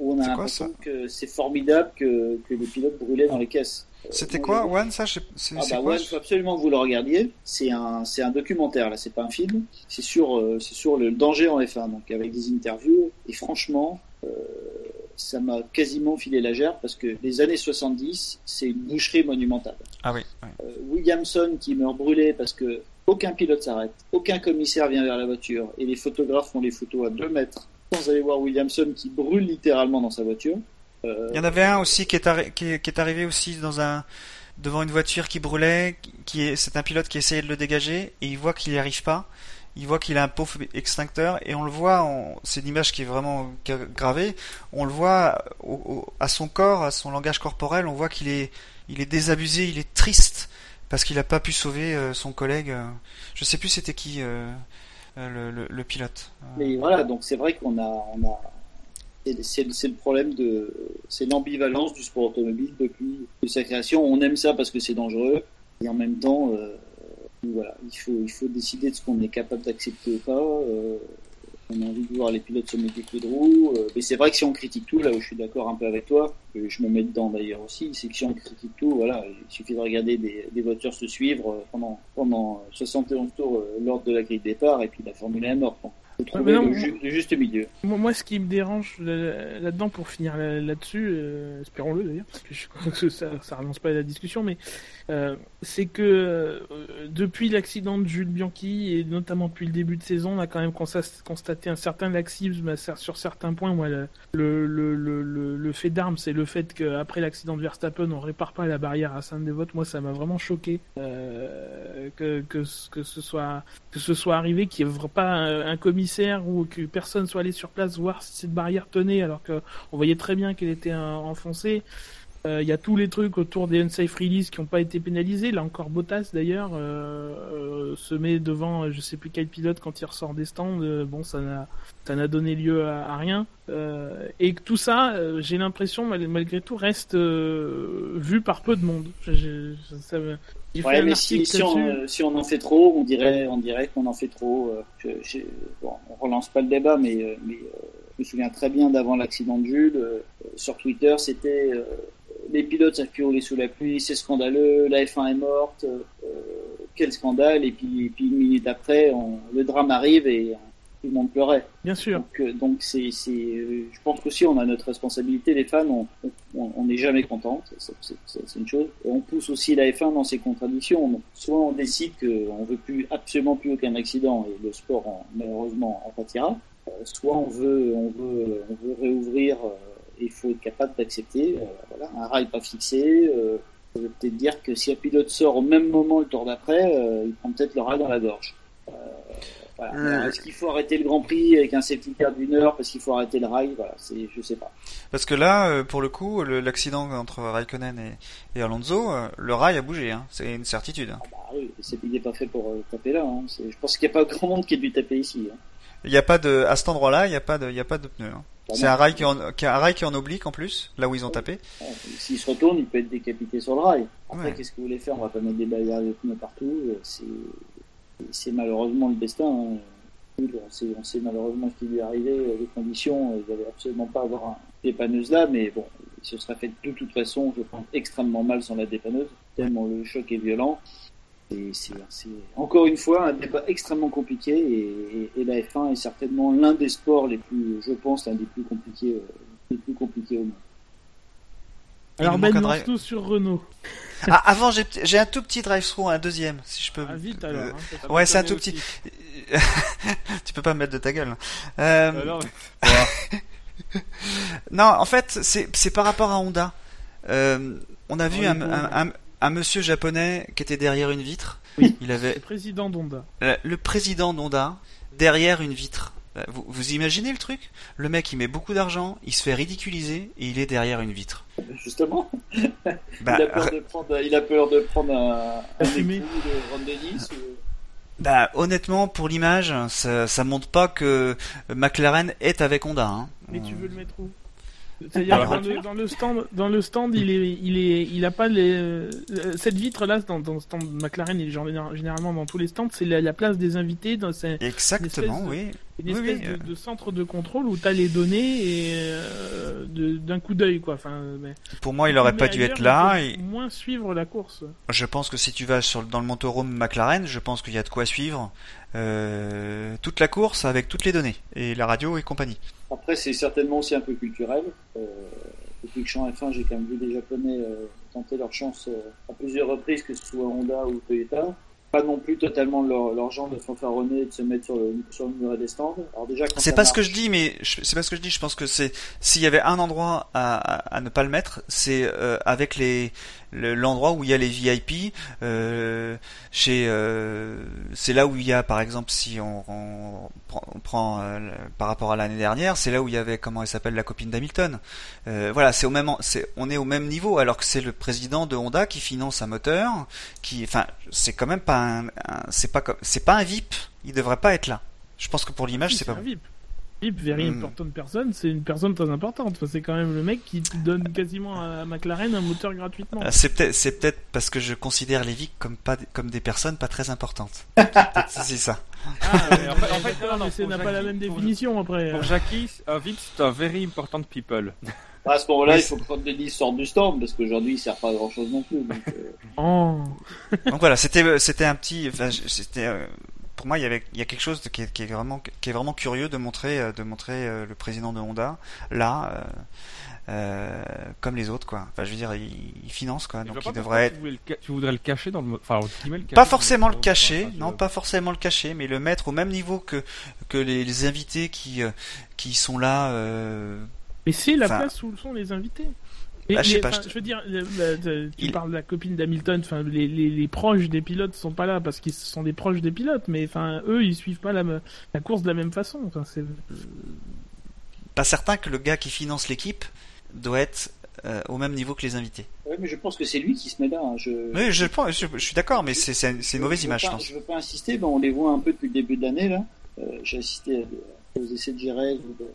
où on a l'impression que c'est formidable que, que les pilotes brûlaient dans les caisses. Euh, C'était quoi, One Ça, je Ah bah quoi One, faut absolument que vous le regardiez. C'est un, c'est un documentaire là, c'est pas un film. C'est sur, euh, c'est sur le danger en F1, donc avec des interviews. Et franchement, euh, ça m'a quasiment filé la gerbe parce que les années 70, c'est une boucherie monumentale. Ah oui. Euh, Williamson qui meurt brûlé parce que aucun pilote s'arrête, aucun commissaire vient vers la voiture et les photographes font les photos à 2 mètres sans aller voir Williamson qui brûle littéralement dans sa voiture. Euh, Il y en avait un aussi qui est, qui est, arrivé aussi devant une voiture qui brûlait, c'est un pilote qui essayait de le dégager et il voit qu'il n'y arrive pas. Il voit qu'il a un pauvre extincteur et on le voit, c'est une image qui est vraiment gra- gravée. On le voit à son corps, à son langage corporel, on voit qu'il est, il est désabusé, il est triste parce qu'il n'a pas pu sauver euh, son collègue. euh, Je sais plus c'était qui le, le- le pilote. Euh, Mais voilà, donc c'est vrai qu'on a, on a, c'est le problème de, c'est l'ambivalence du sport automobile depuis sa création. On aime ça parce que c'est dangereux, et en même temps, euh, voilà, il faut, il faut décider de ce qu'on est capable d'accepter ou pas. euh, on a envie de voir les pilotes se mettre des coups de roue. euh, mais c'est vrai que si on critique tout, là où je suis d'accord un peu avec toi, et je me mets dedans d'ailleurs aussi, c'est que si on critique tout, voilà, il suffit de regarder des, des voitures se suivre euh, pendant, pendant 71 tours euh, lors de la grille de départ, et puis la Formule 1 est morte. Trouver non, le, moi- le juste milieu. Moi, ce qui me dérange là- là-dedans, pour finir là- là-dessus, euh, espérons-le d'ailleurs, parce que je crois que ça, ça relance pas la discussion, mais euh, c'est que euh, depuis l'accident de Jules Bianchi et notamment depuis le début de saison, on a quand même constaté un certain laxisme sur certains points. Moi, le, fait d'armes, c'est le fait qu'après l'accident de Verstappen, on répare pas la barrière à Sainte-Dévote. Moi, ça m'a vraiment choqué euh, que, ce- soit que ce soit arrivé qu'il n'y ait pas un, un commissaire ou que personne soit allé sur place voir si cette barrière tenait alors que on voyait très bien qu'elle était euh, enfoncée. Euh, Il y a tous les trucs autour des unsafe release qui n'ont pas été pénalisés. Là encore, Bottas d'ailleurs euh, euh, se met devant, euh, je sais plus quel pilote quand il ressort des stands. Euh, bon, ça n'a ça n'a donné lieu à, à rien. Euh, et que tout ça, euh, j'ai l'impression mal- malgré tout reste euh, vu par peu de monde. J'ai- j'ai- ça Ouais, mais si, on, là-dessus. euh, si on en fait trop, on dirait, on dirait qu'on en fait trop. euh, je, je, bon, on relance pas le débat, mais, euh, mais euh, je me souviens très bien d'avant l'accident de Jules. euh, sur Twitter, c'était euh, les pilotes savent plus rouler sous la pluie, c'est scandaleux, la F1 est morte. euh, quel scandale, et puis, et puis une minute après, on- le drame arrive et euh, tout le monde pleurait. Bien sûr. Donc, euh, donc c'est, c'est, euh, je pense qu'aussi on a notre responsabilité, les fans, on n'est jamais content, c'est, une chose. Et on pousse aussi la F1 dans ses contradictions. Donc, soit on décide qu'on veut plus, absolument plus aucun accident et le sport en- malheureusement en pâtira, soit on veut, on veut, on veut réouvrir il faut être capable d'accepter. euh, voilà, un rail pas fixé. Euh, ça veut peut-être dire que si un pilote sort au même moment le tour d'après, euh, il prend peut-être le rail dans la gorge. Voilà. Est-ce qu'il faut arrêter le Grand Prix avec un safety car d'une heure parce qu'il faut arrêter le rail? Voilà, c'est, je sais pas. Parce que là, pour le coup, l'accident entre Raikkonen et, et Alonso, le rail a bougé, hein. c'est une certitude. hein. Bah oui, c'est, il n'est pas fait pour taper là. Hein. C'est- je pense qu'il n'y a pas grand monde qui ait dû taper ici. Hein. Il y a pas de, à cet endroit-là, il n'y a pas de, il y a pas de pneus. hein. Bah C'est un rail qui est en, un rail qui est en oblique en plus, là où ils ont tapé. Ouais, S'il se retourne, il peut être décapité sur le rail. Après, Ouais. qu'est-ce que vous voulez faire? On va pas mettre des barrières de pneus partout. euh, C'est, c'est malheureusement le destin. hein. On sait, on sait malheureusement ce qui lui est arrivé, euh, les conditions. euh, Il n'allait absolument pas avoir un dépanneuse là, mais bon, il se serait fait de toute façon, je pense, extrêmement mal sans la dépanneuse, tellement le choc est violent. C'est, encore une fois un débat extrêmement compliqué et, et- et la F1 est certainement l'un des sports les plus, je pense, l'un des plus compliqués, euh, les plus compliqués au monde. Alors nous Ben, drive. tout sur Renault. Ah, avant, j'ai j'ai un tout petit drive-through, un deuxième, si je peux. Ah, vite alors. euh, hein, ouais, c'est un tout petit. tu peux pas me mettre de ta gueule. hein. Euh, non, mais- Non, en fait, c'est par rapport à Honda. Euh, on a vu un, un monsieur japonais qui était derrière une vitre. Oui. Il avait Le président d'Honda. euh, le président d'Honda derrière une vitre. Euh, Vous, vous imaginez le truc? Le mec, il met beaucoup d'argent, il se fait ridiculiser et il est derrière une vitre. Justement, Bah, il, a peur de prendre, il a peur de prendre un, un de Ron Dennis. ou- bah, honnêtement, pour l'image, ça, ça montre pas que McLaren est avec Honda. Hein. Mais tu Euh, veux le mettre où? C'est-à-dire Dans la dans, le, voiture dans le stand, dans le stand, il est, il est, il a pas les, euh, cette vitre là dans, dans le stand McLaren et généralement dans tous les stands, c'est la, la place des invités. dans- Exactement, Une oui. une espèce oui, de, euh. de centre de contrôle où t'as les données et euh, d'un coup d'œil quoi. Enfin, mais Pour moi, il tu aurait pas dû être là. Et Moins suivre la course. je pense que si tu vas sur, dans le motorhome McLaren, je pense qu'il y a de quoi suivre euh, toute la course avec toutes les données et la radio et compagnie. Après, c'est certainement aussi un peu culturel. Euh, depuis que je suis en F1, j'ai quand même vu des Japonais euh, tenter leur chance euh, à plusieurs reprises, que ce soit Honda ou Toyota. Pas non plus totalement leur, leur genre de fanfaronner et de se mettre sur le, sur le muret des stands. Alors déjà, C'est pas ce que je dis, mais c'est pas ce que je dis. Je pense que c'est s'il y avait un endroit à, à, à ne pas le mettre, c'est euh, avec les le- l'endroit où il y a les VIP. Euh, chez euh, c'est là où il y a, par exemple, si on, on prend, on prend, euh, par rapport à l'année dernière, c'est là où il y avait comment elle s'appelle la copine d'Hamilton. Euh, voilà, c'est au même, c'est on est au même niveau, alors que c'est le président de Honda qui finance un moteur, qui, enfin, c'est quand même pas un, un- c'est pas comme, c'est pas un VIP. Il devrait pas être là. Je pense que pour l'image, Si, c'est pas un. VIP. VIP, very Hmm. important person, c'est une personne très importante. Enfin, c'est quand même le mec qui donne quasiment à McLaren un moteur gratuitement. Euh, C'est peut-être, c'est peut-être parce que je considère les Vic comme pas, comme des personnes pas très importantes. C'est ça. Ah, en fait- en fait, non, mais n'a pas la Jackie, même pour- définition après. Pour Jackie, un VIP, c'est un very important people. À ce moment-là, il faut que Ron Dennis sorte du stand, parce qu'aujourd'hui, il sert pas à grand chose non plus. donc, euh, Oh. Donc voilà, c'était, c'était un petit, enfin, je- c'était, euh, pour moi, il y avait, il y a quelque chose de- qui, est, qui est vraiment, qui est vraiment curieux de montrer, euh, de montrer euh, le président de Honda là, euh, euh, comme les autres, quoi. Enfin, je veux dire, il, il finance, quoi, donc il devrait être. Tu, le voudrais le cacher dans le. Enfin, le cacher Pas forcément le cacher, enfin, non, pas forcément le cacher, mais le mettre au même niveau que que les, les invités qui qui sont là. Euh, Mais c'est la Enfin- place où sont les invités. Et Bah, je sais les- pas, enfin, je- je veux dire, le- le- le- tu Il- parles de la copine d'Hamilton, enfin, les, les, les proches des pilotes sont pas là parce qu'ils sont des proches des pilotes, mais enfin, eux, ils suivent pas la, course de la même façon. Enfin, c'est pas certain que le gars qui finance l'équipe doit être euh, au même niveau que les invités. ouais, mais je pense que c'est lui qui se met là. hein. Je, Oui, je, pense, je, je suis d'accord, mais c'est c'est c'est une mauvaise image, je pense. Je veux pas insister, mais on les voit un peu depuis le début de l'année là. Euh, J'ai assisté à- aux essais de Jerez. ou de-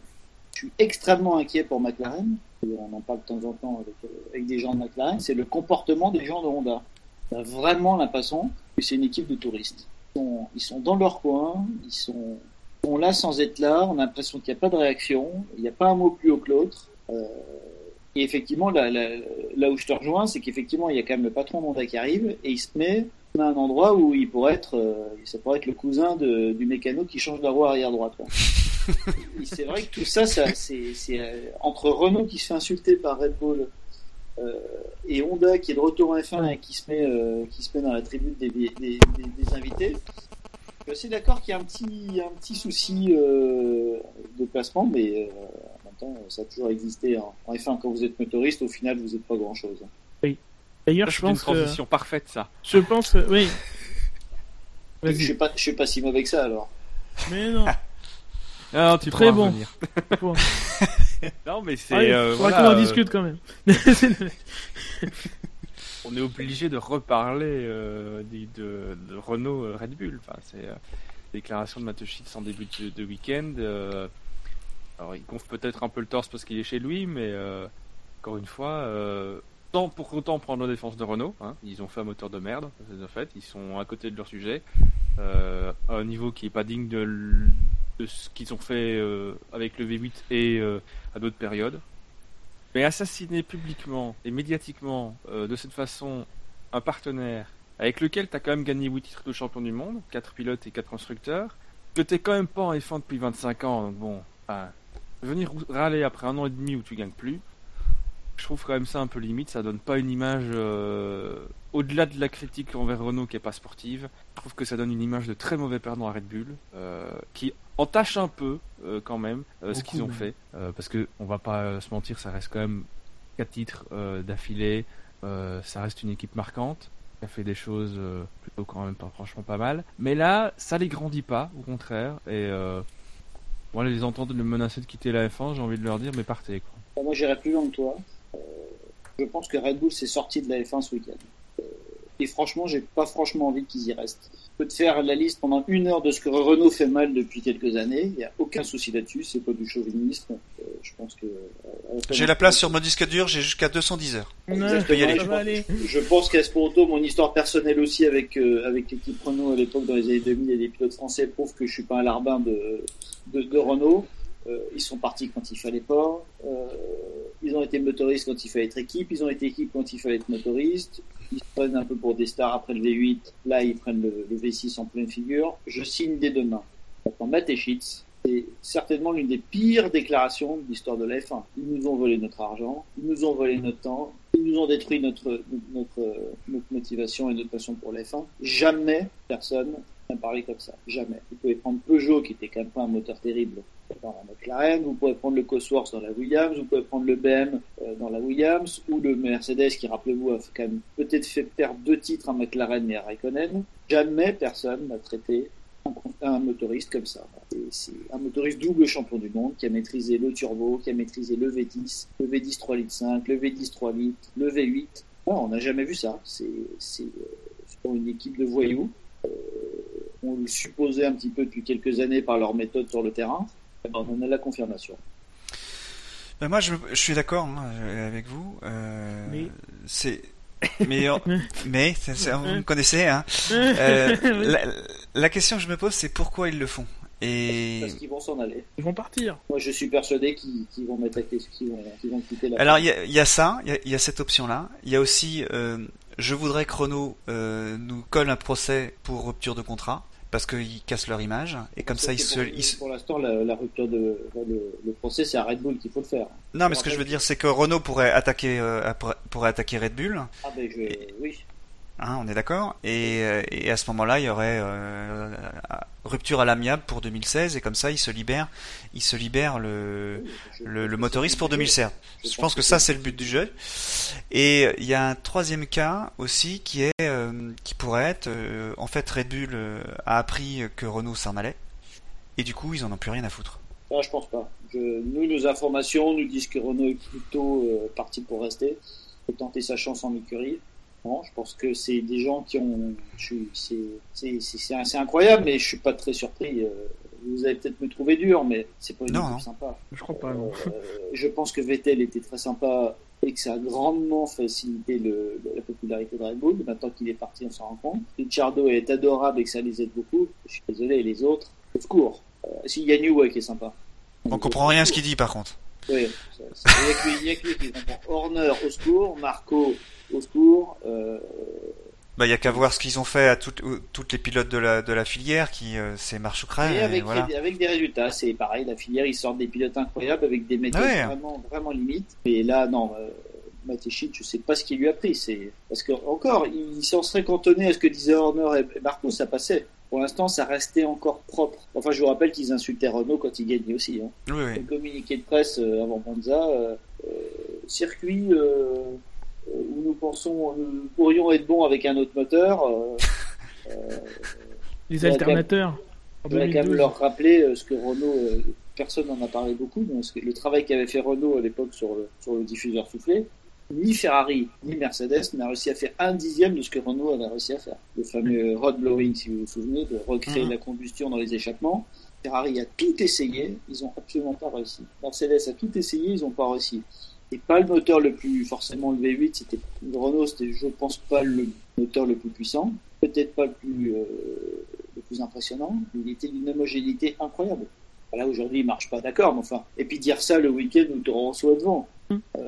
Je suis extrêmement inquiet pour McLaren. On en parle de temps en temps avec, euh, avec des gens de McLaren. C'est le comportement des gens de Honda. On a vraiment l'impression que c'est une équipe de touristes. Ils sont, dans leur coin, ils sont, là sans être là. On a l'impression qu'il n'y a pas de réaction, il n'y a pas un mot plus haut que l'autre. Euh, Et effectivement, là, où je te rejoins, c'est qu'effectivement, il y a quand même le patron Honda qui arrive et il se met à un endroit où il pourrait être, euh, ça pourrait être le cousin du mécano qui change la roue arrière droite. quoi. C'est vrai que tout ça, ça c'est euh, entre Renault qui se fait insulter par Red Bull euh, et Honda qui est de retour en F1 et qui se met, euh, qui se met dans la tribune des, des, des, des- des invités. Je suis d'accord qu'il y a un petit, un petit souci euh, de placement, mais euh, en même temps, ça a toujours existé en, en F1. Quand vous êtes motoriste, au final, vous n'êtes pas grand-chose. D'ailleurs, je C'est une pense que, transition parfaite, ça. je pense, que- oui. Je suis pas, je suis pas si mauvais que ça alors. Mais non. Ah, tu Très bon. Non, mais c'est. Allez, euh, faudra voilà, qu'on en euh, discute quand même. on est obligé de reparler euh, de, de Renault euh, Red Bull. Enfin, c'est euh, déclaration de Mateschitz en début de, de week-end. euh, alors, il gonfle peut-être un peu le torse parce qu'il est chez lui, mais euh, encore une fois, euh, sans pour autant prendre la défense de Renault. hein, ils ont fait un moteur de merde, c'est un fait. Ils sont à côté de leur sujet, euh, à un niveau qui est pas digne de, l- ce qu'ils ont fait euh, avec le V8 et euh, à d'autres périodes. Mais assassiner publiquement et médiatiquement euh, de cette façon un partenaire avec lequel tu as quand même gagné 8 titres de champion du monde, 4 pilotes et 4 constructeurs, que t'es quand même pas en F1 depuis 25 ans, donc bon, venir râler après un an et demi où tu gagnes plus, je trouve quand même ça un peu limite, ça donne pas une image euh, au-delà de la critique envers Renault qui est pas sportive, je trouve que ça donne une image de très mauvais perdant à Red Bull, euh, qui entache un peu euh, quand même euh, ce qu'ils ont même. fait, Euh, parce que on va pas euh, se mentir, ça reste quand même 4 titres euh, d'affilée, euh, ça reste une équipe marquante, qui a fait des choses euh, plutôt quand même pas franchement pas mal, mais là ça les grandit pas, au contraire, et euh, moi les entendre me menacer de quitter la F1, j'ai envie de leur dire mais partez quoi. Moi, j'irai plus loin que toi. Euh, je pense que Red Bull s'est sorti de la F1 ce week-end. Euh, et franchement, j'ai pas franchement envie qu'ils y restent. Je peux te faire la liste pendant une heure de ce que Renault fait mal depuis quelques années. Il n'y a aucun souci là-dessus. C'est pas du chauvinisme. Euh, je pense que. euh, J'ai la place sur mon disque dur, j'ai jusqu'à 210 heures. Ouais, Exactement, y aller. Je pense qu'à ce auto, mon histoire personnelle aussi avec euh, avec l'équipe Renault à l'époque dans les années 2000 et les pilotes français prouve que je suis pas un larbin de de, de Renault. Euh, ils sont partis quand il fallait pas. Euh, ils ont été motoristes quand il fallait être équipe. Ils ont été équipe quand il fallait être motoriste. Ils se prennent un peu pour des stars après le V8. Là, ils prennent le, le V6 en pleine figure. Je signe dès demain. Maintenant, Matechitz, c'est certainement l'une des pires déclarations de l'histoire de la F1. Ils nous ont volé notre argent, ils nous ont volé notre temps, ils nous ont détruit notre, notre, notre motivation et notre passion pour la F1. Jamais personne parlé comme ça. Jamais. Vous pouvez prendre Peugeot, qui était quand même pas un moteur terrible dans la McLaren, vous pouvez prendre le Cosworth dans la Williams, vous pouvez prendre le BM euh, dans la Williams, ou le Mercedes, qui, rappelez-vous, a quand même peut-être fait perdre deux titres à McLaren et à Raikkonen. Jamais personne n'a traité un, un motoriste comme ça. C'est un motoriste double champion du monde qui a maîtrisé le turbo, qui a maîtrisé le V10, le V10 3 litres 5, le V10 3 litres, le V8. Non, on n'a jamais vu ça. C'est euh, pour une équipe de voyous. Euh, on le supposait un petit peu depuis quelques années par leur méthode sur le terrain. On en a la confirmation. Ben moi, je, je suis d'accord hein, avec vous. Euh, Mais- C'est mais vous me connaissez hein. Euh, Oui. la, la question que je me pose, c'est pourquoi ils le font. Et Parce qu'ils vont s'en aller. Ils vont partir. Moi, je suis persuadé qu'ils vont m'attaquer, qu'ils vont, qu'ils vont quitter la alors il y a, il y a ça, il y a, il y a cette option-là. Il y a aussi, euh, je voudrais que Renault euh, nous colle un procès pour rupture de contrat parce qu'ils cassent leur image et comme ça ils se, pour, ils pour l'instant, la, la rupture de le, le procès, c'est à Red Bull qu'il faut le faire. Non, mais ce que je veux dire, c'est que Renault pourrait attaquer, euh, pourrait attaquer Red Bull. Ah ben, je, oui. Hein, on est d'accord. Et, euh, et à ce moment-là, il y aurait euh, rupture à l'amiable pour 2016, et comme ça, il se libère, il se libère le, motoriste pour je- 2016. Je pense que ça, c'est le but du jeu. Et il y a un troisième cas aussi qui est, euh, qui pourrait être, euh, en fait, Red Bull euh, a appris que Renault s'en allait, et du coup, ils en ont plus rien à foutre. Ah, je pense pas. Nous, nos informations nous disent que Renault est plutôt euh, parti pour rester tenter sa chance en écurie. Non, je pense que c'est des gens qui ont. je suis- C'est c'est- c'est- c'est- c'est incroyable, mais je suis pas très surpris. euh, Vous allez peut-être me trouver dur, mais c'est pas une Non, équipe sympa. Je crois pas, non. Euh, je pense que Vettel était très sympa et que ça a grandement facilité le, le- la popularité de Red Bull. Maintenant qu'il est parti, on s'en rend compte. Ricciardo est adorable et que ça les aide beaucoup. Je suis désolé, les autres, au secours. Euh, si, il y a Newey qui est sympa. On comprend rien à ce qu'il dit, par contre. Oui, il n'y a que lui- il qui comprend. Horner au secours, Marco au secours. Euh, Bah, y a qu'à voir ce qu'ils ont fait à toutes, aux- toutes les pilotes de la, de la filière qui, euh, c'est marche ou crève. et et avec, voilà. avec des résultats, c'est pareil, la filière, ils sortent des pilotes incroyables avec des méthodes Ouais. vraiment, vraiment limites. Et là, non, euh, Matechit, je sais pas ce qu'il lui a pris. C'est parce que encore, il s'en serait cantonné à ce que disaient Horner et Marco, ça passait. Pour l'instant, ça restait encore propre. Enfin, je vous rappelle qu'ils insultaient Renault quand ils gagnaient aussi. Hein. Oui, oui. Le communiqué de presse euh, avant Monza, euh, euh, circuit euh, où nous pensons nous pourrions être bons avec un autre moteur. euh, euh, Les alternateurs. On va quand même 2012. leur rappeler euh, ce que Renault, euh, personne n'en a parlé beaucoup, mais ce que- le travail qu'avait fait Renault à l'époque sur le, sur le diffuseur soufflé, ni Ferrari ni Mercedes n'a réussi à faire un dixième de ce que Renault avait réussi à faire. Le fameux rod blowing, si vous vous souvenez, de recréer Mhm. la combustion dans les échappements. Ferrari a tout essayé, ils ont absolument pas réussi. Mercedes a tout essayé, ils n'ont pas réussi. Et pas le moteur le plus, forcément le V8, c'était, le Renault, c'était, je pense, pas le moteur le plus puissant, peut-être pas le plus, euh, le plus impressionnant, mais il était d'une homogénéité incroyable. Là, aujourd'hui, il marche pas, d'accord, mais enfin. Et puis dire ça le week-end où Rosso est devant. Euh,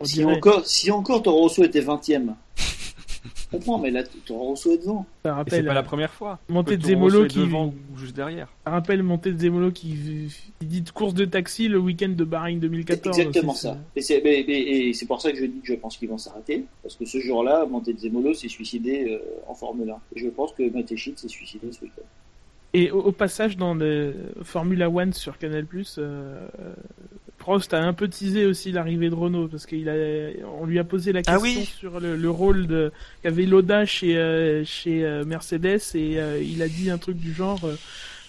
On si, dirait. encore, si encore Toro Rosso était 20ème, je comprends, mais là, Toro Rosso est devant. Ça Et c'est rappelle, pas la première fois. montée de Zemolo qui, devant ou juste derrière. ça rappelle montée de Zemolo qui, qui dit de course de taxi le week-end de Bahreïn 2014. C'est exactement aussi, ça. Et c'est mais- mais- et c'est pour ça que je dis que je pense qu'ils vont s'arrêter. Parce que ce jour-là, Montezemolo s'est suicidé euh, en Formule 1. Et je pense que Matechit s'est suicidé ce week-end. Et au, au passage, dans le Formula One sur Canal+, euh, Prost a un peu teasé aussi l'arrivée de Renault parce qu'il a, on lui a posé la Ah question oui. sur le, le rôle de qu'avait Loda chez euh, chez euh, Mercedes et euh, il a dit un truc du genre, euh,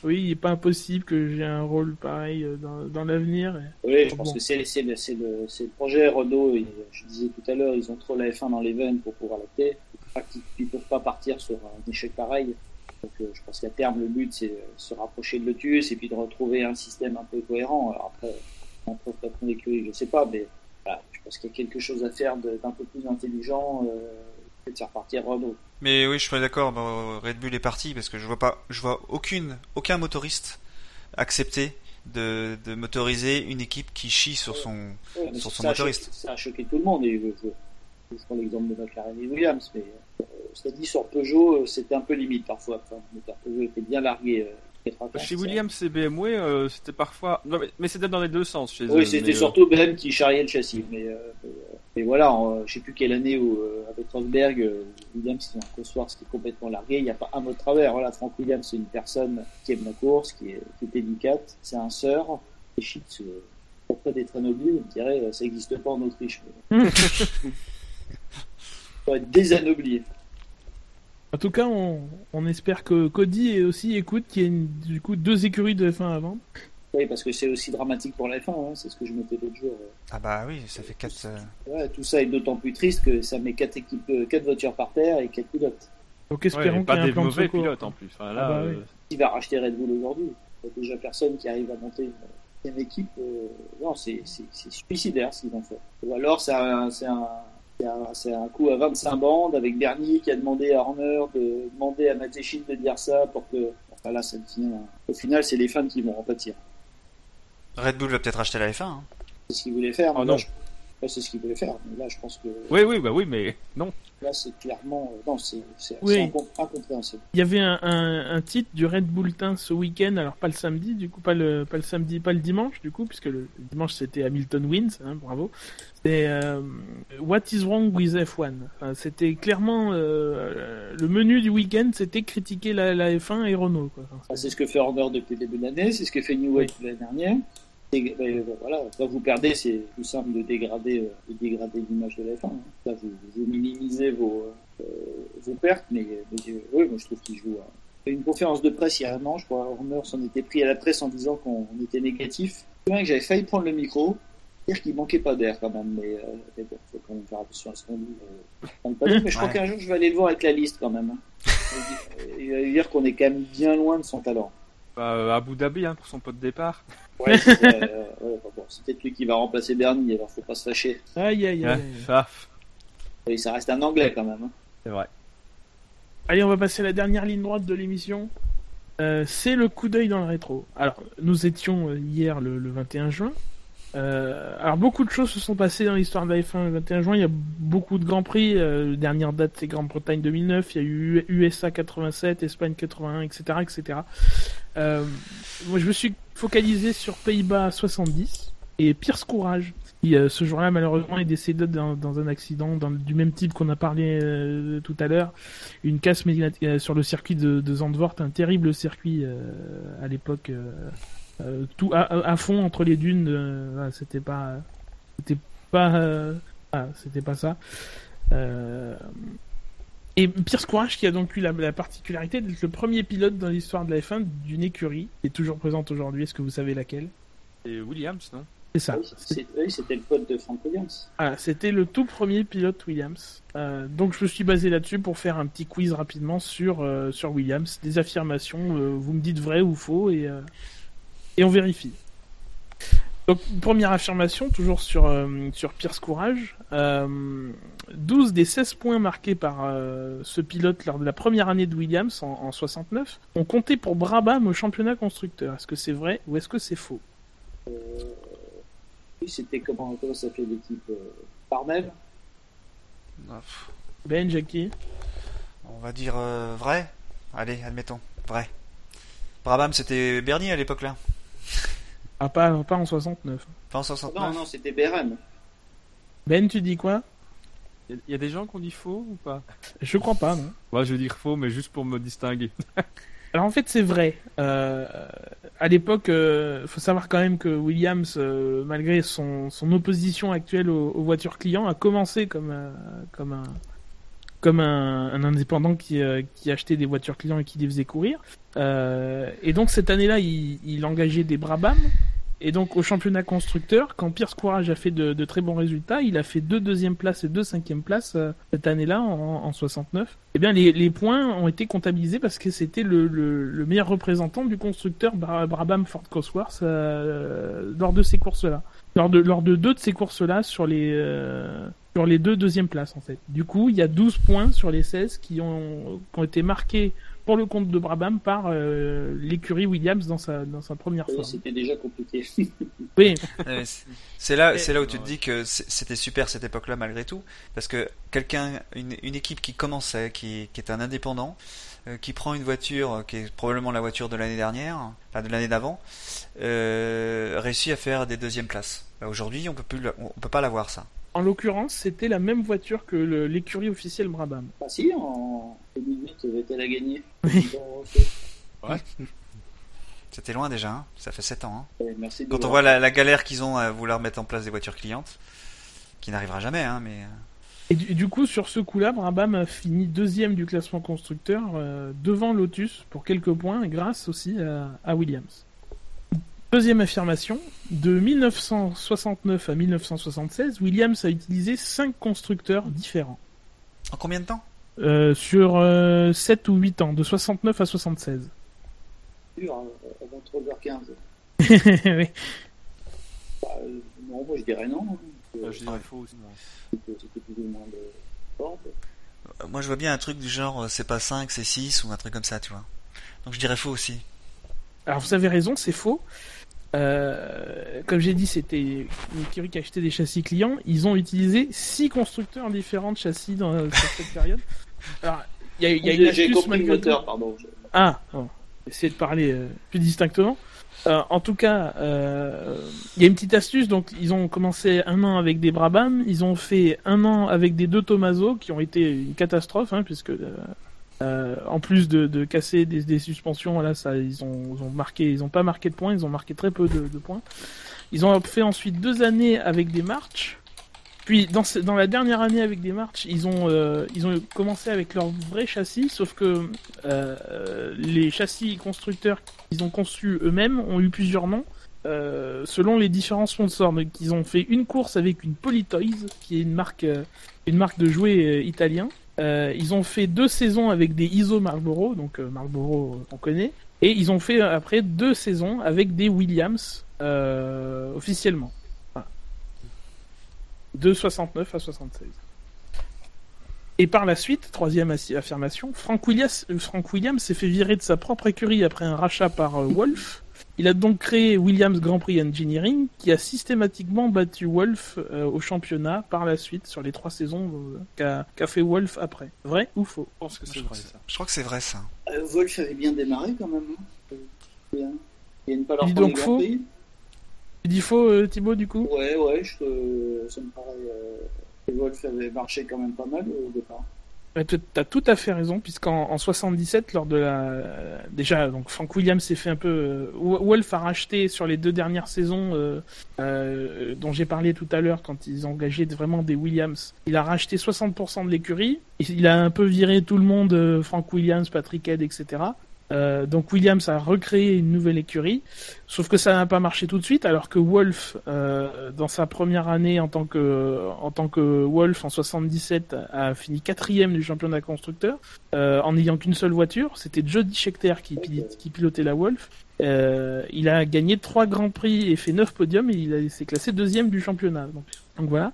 oui, il n'est pas impossible que j'ai un rôle pareil euh, dans, dans l'avenir. Et- Oui, je Bon. pense que c'est c'est le, c'est le, c'est le projet Renault. Et, je disais tout à l'heure, ils ont trop la F1 dans les veines pour pouvoir la Ils ne peuvent pas partir sur un échec pareil. Donc euh, je pense qu'à terme, le but, c'est euh, se rapprocher de Lotus et puis de retrouver un système un peu cohérent. Alors après, je sais pas, mais voilà, je pense qu'il y a quelque chose à faire d'un peu plus intelligent euh, que de faire partir Renault. Mais oui, je suis d'accord. bon, Red Bull est parti parce que je vois pas, je vois aucune, aucun motoriste accepter de, de motoriser une équipe qui chie sur son. Ouais, Sur ça son a motoriste. choqué- Ça a choqué tout le monde. Et je, je, je prends l'exemple de McLaren et Williams, mais euh, cela dit, sur Peugeot, euh, c'était un peu limite parfois. Enfin, Peugeot était bien largué. Euh, 95, Chez. Williams et BMW, euh, c'était parfois. Non, mais, mais c'était dans les deux sens chez eux. Oui, c'était mais, euh, surtout BM qui charriait le châssis. Mais, euh, mais, voilà, en, je sais plus quelle année où, euh, avec Rosberg, euh, Williams, ont un qui est complètement largué. Il n'y a pas un mot de travers. Voilà, Frank Williams, c'est une personne qui aime la course, qui est, qui est délicate. C'est un sœur. Et shit, auprès d'être anobli, je dirais, euh, ça n'existe pas en Autriche. Mais... faut être désanobli. En tout cas, on, on espère que Cody aussi écoute qu'il y a une- du coup deux écuries de F1 à vendre. Oui, parce que c'est aussi dramatique pour la F1, hein, c'est ce que je mettais l'autre jour. Ah bah oui, ça fait quatre. euh, Ouais, tout ça est d'autant plus triste que ça met quatre équipes, euh, quatre voitures par terre et quatre pilotes. Donc Ouais, espérons et qu'il y pas ait un des mauvais secours. pilotes en plus. Enfin, là, Ah bah oui. euh, Qui va racheter Red Bull aujourd'hui Il n'y a déjà personne qui arrive à monter une, une équipe. euh, non, c'est suicidaire ce qu'ils ont fait. Ou alors c'est un, c'est un, c'est un, coup à 25 bandes avec Bernie qui a demandé à Horner de demander à Matechit de dire ça pour que. Enfin là, ça devient. Au final, c'est les fans qui vont en pâtir. Red Bull va peut-être acheter la F1. hein. C'est ce qu'ils voulaient faire. Mais non. je- là, c'est ce qu'ils voulaient faire. Mais là, je pense que Oui, oui, bah oui, mais non. là, c'est clairement. euh, Non, c'est c'est- Oui. c'est incom- incompréhensible. Il y avait un, un, un titre du Red Bull Team ce week-end, alors pas le samedi, du coup pas le pas le samedi, pas le dimanche, du coup puisque le, le dimanche c'était Hamilton wins, hein, bravo. C'est euh, What is wrong with F1 Enfin, C'était clairement euh, le menu du week-end, c'était critiquer la, la F1 et Renault. Quoi. Enfin, Ah, c'est ce que fait Horner depuis le début de l'année, c'est ce que fait New Wave l'année dernière. Ben, voilà, quand vous perdez, c'est plus simple de dégrader, euh, de dégrader l'image de la F1. hein. Là, vous, vous minimisez vos, euh, vos pertes, mais, mais, euh, oui, moi je trouve qu'il joue. hein. Une conférence de presse il y a un an, je crois, Horner s'en était pris à la presse en disant qu'on était négatif. Me souviens que j'avais failli prendre le micro, dire qu'il manquait pas d'air quand même, mais, euh, bon, faut quand même faire attention à ce qu'on dit. euh, mais je crois Ouais. qu'un jour je vais aller le voir avec la liste quand même. hein. Il va dire qu'on est quand même bien loin de son talent. Bah, euh, Abu Dhabi hein, pour son pot de départ. Ouais, c'est euh, ouais, bon, bon, c'est peut-être lui qui va remplacer Bernie, alors faut pas se fâcher. Aïe aïe aïe. Ouais, ça, Et ça reste un anglais quand même. hein. c'est vrai. Allez, on va passer à la dernière ligne droite de l'émission. Euh, c'est le coup d'œil dans le rétro. Alors, nous étions euh, hier le, le 21 juin. Euh, alors beaucoup de choses se sont passées dans l'histoire de la F1 le 21 juin. Il y a beaucoup de grands prix. Euh, dernière date c'est Grande-Bretagne 2009. Il y a eu USA 87, Espagne 81, etc., etc. Euh, moi je me suis focalisé sur Pays-Bas 70 et Pierce Courage. Qui, euh, ce jour-là malheureusement est décédé dans, un accident du même type qu'on a parlé euh, tout à l'heure. Une casse sur le circuit de, de Zandvoort, un terrible circuit à l'époque. tout à, fond entre les dunes. c'était pas, c'était pas, c'était pas ça. Et Pierce Courage qui a donc eu la, la particularité d'être le premier pilote dans l'histoire de la F1 d'une écurie, qui est toujours présente aujourd'hui. Est-ce que vous savez laquelle? Et Williams, non? C'est ça. Oui, c'est- c'était le pote de Frank Williams. Voilà, c'était le tout premier pilote Williams. Euh, donc je me suis basé là-dessus pour faire un petit quiz rapidement sur euh, sur Williams, des affirmations. euh, vous me dites vrai ou faux et euh, et on vérifie. Donc première affirmation toujours sur euh, sur Pierce Courage. Euh, 12 des 16 points marqués par euh, ce pilote lors de la première année de Williams en, en 69 ont compté pour Brabham au championnat constructeur. Est-ce que c'est vrai ou est-ce que c'est faux? Euh, oui, c'était comment, comment ça fait l'équipe euh, Parnell Ah, Ben Jackie? On va dire euh, vrai? Allez, admettons, vrai. Brabham, c'était Bernie à l'époque là. Ah pas pas en 69. Pas en Non, 69. non, c'était BRM. Ben tu dis quoi? Il y, a- il y a des gens qui ont dit faux ou pas? Je crois pas, non. Moi, je vais dire faux, mais juste pour me distinguer. Alors en fait, c'est vrai. Euh, à l'époque, euh, faut savoir quand même que Williams, euh, malgré son, son opposition actuelle aux, aux voitures clients, a commencé comme euh, comme un comme un, un indépendant qui euh, qui achetait des voitures clients et qui les faisait courir. Euh, et donc cette année-là, il, il engageait des Brabham. Et donc au championnat constructeur, quand Pierce Courage a fait de, très bons résultats, il a fait deux deuxième places et deux cinquième places euh, cette année-là en, en 69. Eh bien les, points ont été comptabilisés parce que c'était le, le, le meilleur représentant du constructeur Bra- Brabham Ford Cosworth euh, lors de ces courses-là. Lors de, lors de deux de ces courses-là sur les euh, sur les deux deuxièmes places en fait. Du coup, il y a 12 points sur les 16 qui ont, qui ont été marqués pour le compte de Brabham par euh, l'écurie Williams dans sa dans sa première Oui, forme. c'était déjà compliqué. Oui, Euh, c'est- là, c'est là où tu te dis que c'était super cette époque-là malgré tout, parce que quelqu'un, une, une équipe qui commençait, qui, qui est un indépendant, euh, qui prend une voiture euh, qui est probablement la voiture de l'année dernière, enfin de l'année d'avant, euh, réussit à faire des deuxièmes places. Bah, Aujourd'hui, on peut plus, on, peut pas l'avoir ça. en l'occurrence, c'était la même voiture que l'écurie officielle Brabham. Ah si, en 2008, Vettel a gagné. Oui. Bon, ok. C'était loin déjà, hein. ça fait 7 ans. hein. Ouais, Merci de Quand on voir. voit la, la galère qu'ils ont à vouloir mettre en place des voitures clientes, qui n'arrivera jamais, hein, mais. euh, Et du, du coup, sur ce coup-là, Brabham a fini deuxième du classement constructeur euh, devant Lotus pour quelques points, grâce aussi à, à Williams. Deuxième affirmation, de 1969 à 1976, Williams a utilisé cinq constructeurs différents. En combien de temps? Euh, sur 7 ou 8 ans, de 69 à 76. Dur, hein, avant 3h15. Oui. Bah, euh, non, moi je dirais non. hein. Euh, je dirais faux aussi. moi. C'était plus ou moins de. Euh, Moi je vois bien un truc du genre euh, c'est pas 5, c'est 6 ou un truc comme ça, tu vois. Donc je dirais faux aussi. Alors vous avez raison, c'est faux. Euh, comme j'ai dit, c'était une écurie qui achetait des châssis clients. Ils ont utilisé six constructeurs différents de châssis dans cette période. Alors, il y a, y a une astuce compris le moteur, pardon. Ah, bon. essayez de parler euh, plus distinctement. Euh, en tout cas, il y a une petite astuce. Donc, ils ont commencé un an avec des Brabham. Ils ont fait un an avec des deux Tomaso, qui ont été une catastrophe, hein, puisque euh, en plus de, casser des, suspensions, ils ont, marqué, ils pas marqué de points. Ils ont marqué très peu de, points. Ils ont fait ensuite deux années avec des March. Puis dans, la dernière année avec des March, ils ont, euh, ils ont commencé avec leur vrai châssis, sauf que euh, les châssis constructeurs qu'ils ont conçus eux-mêmes ont eu plusieurs noms selon les différents sponsors. Donc ils ont fait une course avec une Polytoys, qui est une marque, une marque de jouets euh, italien. Euh, ils ont fait deux saisons avec des ISO Marlboro, donc euh, Marlboro euh, on connaît. Et ils ont fait après deux saisons avec des Williams officiellement. De 69 à 76. Et par la suite, troisième affirmation, Frank Williams, s'est fait virer de sa propre écurie après un rachat par Wolf. Il a donc créé Williams Grand Prix Engineering, qui a systématiquement battu Wolf euh, au championnat par la suite sur les trois saisons euh, qu'a fait Wolf après. Vrai ou faux? Je pense que c'est vrai crois ça. Je crois que c'est vrai ça. Euh, Wolf avait bien démarré quand même. hein. Bien. Il leur Dis premier donc faux. Prix. Tu dis faux, euh, Thibaut, du coup? Ouais, ouais, je, euh, ça me paraît. Euh, que Wolf avait marché quand même pas mal au départ. Ouais, tu as tout à fait raison, puisqu'en en 77, lors de la... Déjà, donc Frank Williams s'est fait un peu... euh, Wolf a racheté sur les deux dernières saisons euh, euh, dont j'ai parlé tout à l'heure, quand ils engageaient vraiment des Williams. Il a racheté 60% de l'écurie, il a un peu viré tout le monde, euh, Frank Williams, Patrick Head, etc. Euh, donc Williams a recréé une nouvelle écurie, sauf que ça n'a pas marché tout de suite, alors que Wolf, euh, dans sa première année en tant que en tant que Wolf en 77, a fini quatrième du championnat constructeur, euh, en n'ayant qu'une seule voiture. C'était Jody Scheckter qui, pil- qui pilotait la Wolf. Euh, il a gagné trois grands prix et fait neuf podiums et il s'est classé deuxième du championnat. Donc, donc voilà.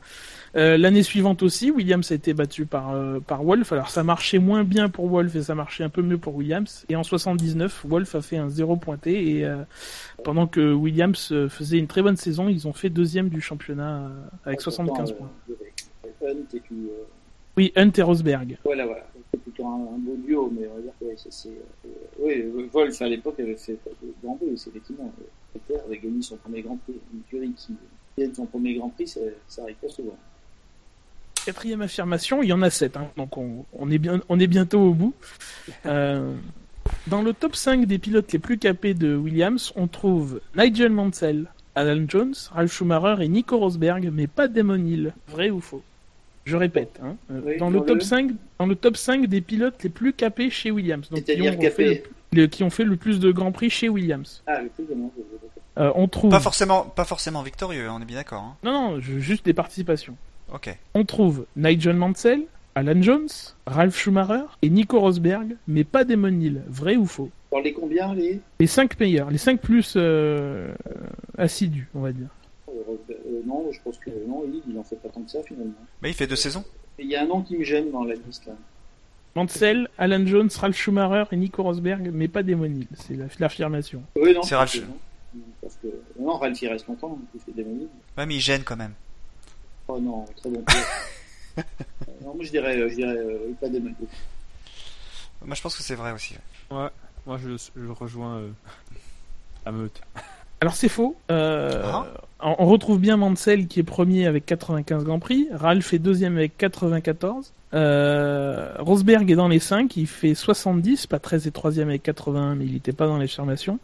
Euh, L'année suivante aussi, Williams a été battu par, euh, par Wolf. Alors ça marchait moins bien pour Wolf et ça marchait un peu mieux pour Williams. Et en 79, Wolf a fait un zéro pointé et euh, pendant que Williams euh, faisait une très bonne saison, ils ont fait deuxième du championnat avec 75 points. Hunt et puis. Oui, Hunt et Rosberg. Voilà, voilà. C'est plutôt un, un beau duo, mais on va dire que ouais, ça c'est. oui, Wolf à l'époque avait fait Grand Prix, c'est effectivement. avait gagné son premier Grand Prix. Une curie qui son premier Grand Prix, ça, ça arrive pas souvent. Quatrième affirmation, il y en a sept, hein, donc on, on est bien, on est bientôt au bout. Euh, dans le top 5 des pilotes les plus capés de Williams, on trouve Nigel Mansell, Alan Jones, Ralf Schumacher et Nico Rosberg, mais pas Damon Hill. Vrai ou faux? Je répète. Hein, euh, Oui, dans, le top le- 5, dans le top 5 des pilotes les plus capés chez Williams, donc qui ont, capé. le, qui ont fait le plus de grands prix chez Williams. Ah, le plus de monde, je- Euh, on trouve Pas forcément, pas forcément victorieux, on est bien d'accord. Hein. non non, juste des participations. Ok. On trouve Nigel Mansell, Alan Jones, Ralph Schumacher et Nico Rosberg, mais pas Damon Hill. Vrai ou faux? Dans les combien, les Les 5 meilleurs, les 5 plus euh, assidus, on va dire. euh, Non, je pense que non, il, il en fait pas tant que ça finalement. Mais il fait deux saisons. Il y a un nom qui me gêne dans la liste là. Mansell, Alan Jones, Ralph Schumacher et Nico Rosberg, mais pas Damon Hill. C'est la- l'affirmation. Oui, non, C'est Ralph. Parce que non, Ralph il reste longtemps, il fait des manies. Ouais, mais il gêne quand même. Oh non, très bon. Euh, non, moi je dirais, euh, je dirais euh, pas des manies. Moi, je pense que c'est vrai aussi. ouais. Ouais, moi je, je rejoins euh, la meute. Alors c'est faux. Euh, Ah. on retrouve bien Mansell qui est premier avec 95 Grands Prix. Ralph est deuxième avec 94. Euh, Rosberg est dans les 5, il fait 70, pas 13 et troisième avec 81, mais il n'était pas dans l'affirmation.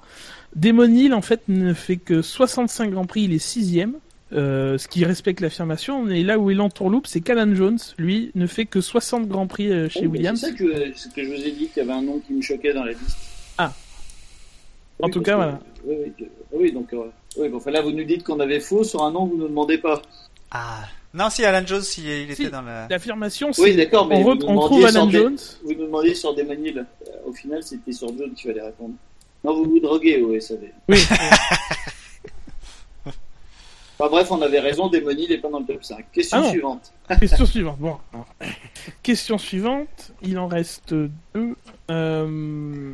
Damon Hill en fait ne fait que 65 Grands Prix, il est sixième. Euh, ce qui respecte l'affirmation, et là où il entourloupe, c'est qu'Alan Jones, lui, ne fait que 60 Grands Prix euh, chez mais Williams. C'est ça que, c'est que je vous ai dit qu'il y avait un nom qui me choquait dans la liste. Ah. En tout cas, que- voilà. Oui, oui, que- oui, donc euh, oui, bon, enfin, là vous nous dites qu'on avait faux sur un nom que vous ne demandez pas. Ah. Non, si Alan Jones, il, il était Si. dans la. L'affirmation, c'est Oui, d'accord, mais on, vous on trouve Alan sur des- Jones. Vous nous demandiez sur des maniles. Euh, Au final, c'était sur John qu'il fallait répondre. Non, vous vous droguez, oui, ça va. Oui. Enfin bref, on avait raison, Démonil n'est pas dans le top 5. Question Ah suivante. Question suivante. Bon. Question suivante. Il en reste deux. Euh...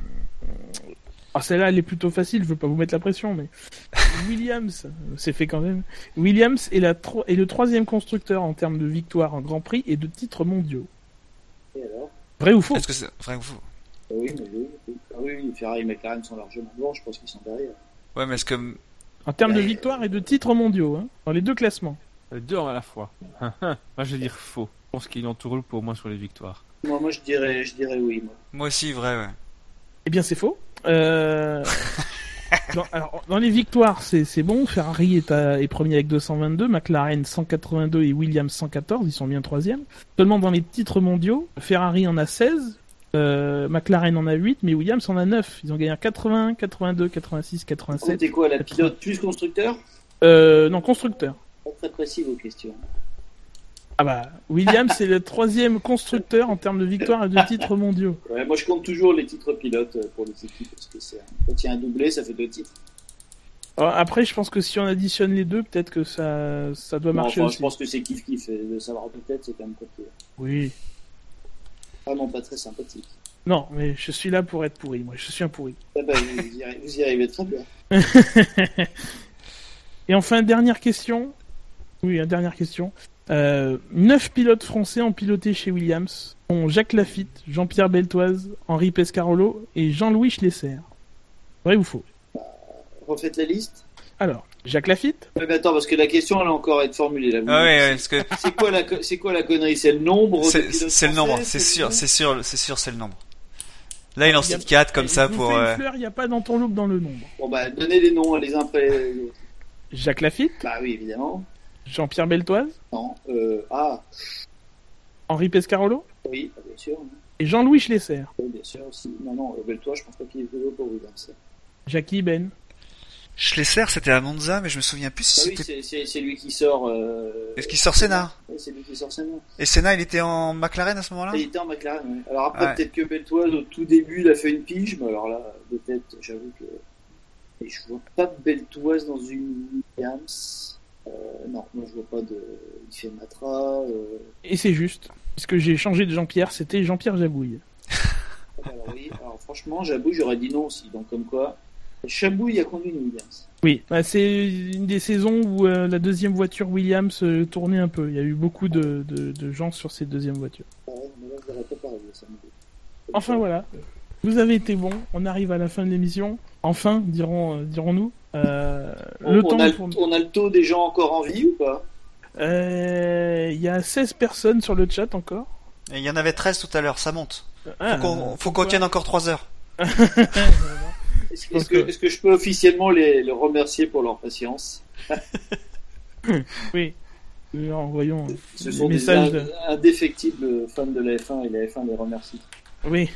Ah, celle-là, elle est plutôt facile. Je veux pas vous mettre la pression, mais Williams, c'est fait quand même. Williams est, la tro- est le troisième constructeur en termes de victoires en Grand Prix et de titres mondiaux. Et alors? Vrai ou faux? Est-ce que c'est vrai ou faux? Ah Oui, mais oui, oui. Ah oui, Ferrari et McLaren sont largement devant, je pense qu'ils sont derrière. Ouais, mais est-ce que. En termes de victoires et de titres mondiaux, hein, dans les deux classements. Euh, Deux à la fois. moi je vais dire faux. Je pense qu'il entoure pour moi sur les victoires. Moi, moi je, dirais, je dirais oui. Moi. Moi aussi, vrai, ouais. Eh bien, c'est faux. Euh, dans, alors, dans les victoires, c'est bon. Ferrari est, à- est premier avec 222, McLaren 182 et Williams 114. Ils sont bien troisième. Seulement dans les titres mondiaux, Ferrari en a 16, euh, McLaren en a 8, mais Williams en a 9. Ils ont gagné 80, 82, 86, 87. C'était quoi, la pilote plus constructeur? Euh, non, constructeur. Pas très précis vos questions. Ah bah, Williams c'est le troisième constructeur en termes de victoires et de titres mondiaux. Ouais, moi je compte toujours les titres pilotes euh, pour les équipes, parce que c'est un- quand il y a un doublé, ça fait deux titres. Alors, après, je pense que si on additionne les deux, peut-être que ça, ça doit Non, marcher enfin, aussi. je pense que c'est kiff kiff, et de savoir de tête, c'est quand même compliqué. Oui. Vraiment pas très sympathique. Non, mais je suis là pour être pourri. Moi, je suis un pourri. Ah bah, vous, y arrivez, vous y arrivez très bien. Et enfin, dernière question. Oui, une dernière question. Euh, neuf pilotes français ont piloté chez Williams, dont Jacques Lafitte, Jean-Pierre Beltoise, Henri Pescarolo et Jean-Louis Schlesser. Vrai ou faux? Refaites la liste. Alors, Jacques Lafitte? Mais attends, parce que la question, elle a encore à être formulée là. Ah c'est- parce que C'est quoi la, c'est quoi la connerie? C'est le nombre c'est le nombre, c'est sûr, c'est sûr, c'est sûr, c'est le nombre. Là, il en cite 4 comme ça pour. une euh, fleur, il n'y a pas dans ton look dans le nombre. Bon bah, donnez les noms les uns après les autres. Jacques Lafitte, Bah oui, évidemment. Jean-Pierre Beltoise, Non. Euh, ah, Henri Pescarolo oui, bien sûr. hein. et Jean-Louis Schlesser. Oui, bien sûr aussi. Non, non, euh, toi, je pense pas qu'il est vélo pour Williams. Jackie Ben. Schlesser, c'était à Monza, mais je me souviens plus si Ah oui, c'était. c'est- c'est c'est lui qui sort. Euh... Est-ce qu'il sort Senna Ouais, C'est lui qui sort Senna. Et Senna, il était en McLaren à ce moment-là? Il était en McLaren, ouais. Alors après, Ouais. peut-être que Beltoise, au tout début, il a fait une pige, mais alors là, de tête, j'avoue que. Et je vois pas Beltoise dans une Williams. Euh, non, moi je vois pas de. Matra. Euh... Et c'est juste, puisque j'ai changé de Jean-Pierre, c'était Jean-Pierre Jabouille. Alors oui, alors franchement, Jabouille, j'aurais dit non aussi. Donc comme quoi, Chabouille a conduit une Williams. Oui, bah, c'est une des saisons où euh, la deuxième voiture Williams euh, tournait un peu. Il y a eu beaucoup de, de, de gens sur cette deuxième voiture. Ouais, mais là, je l'aurais pas parlé, ça me dit. Enfin voilà, vous avez été bon. On arrive à la fin de l'émission. Enfin, dirons, euh, dirons-nous. Euh, le on, temps a, pour... on a le taux des gens encore en vie ou pas? Euh, Il y a 16 personnes sur le chat encore. Et il y en avait 13 tout à l'heure, ça monte. Ah, Faut qu'on, faut qu'on pourquoi tienne encore 3 heures. Est-ce que, je peux officiellement les, les remercier pour leur patience? Oui. Euh, Envoyons Ce des sont des messages. indéfectibles fans de la F1 et la F1 les remercie. Oui.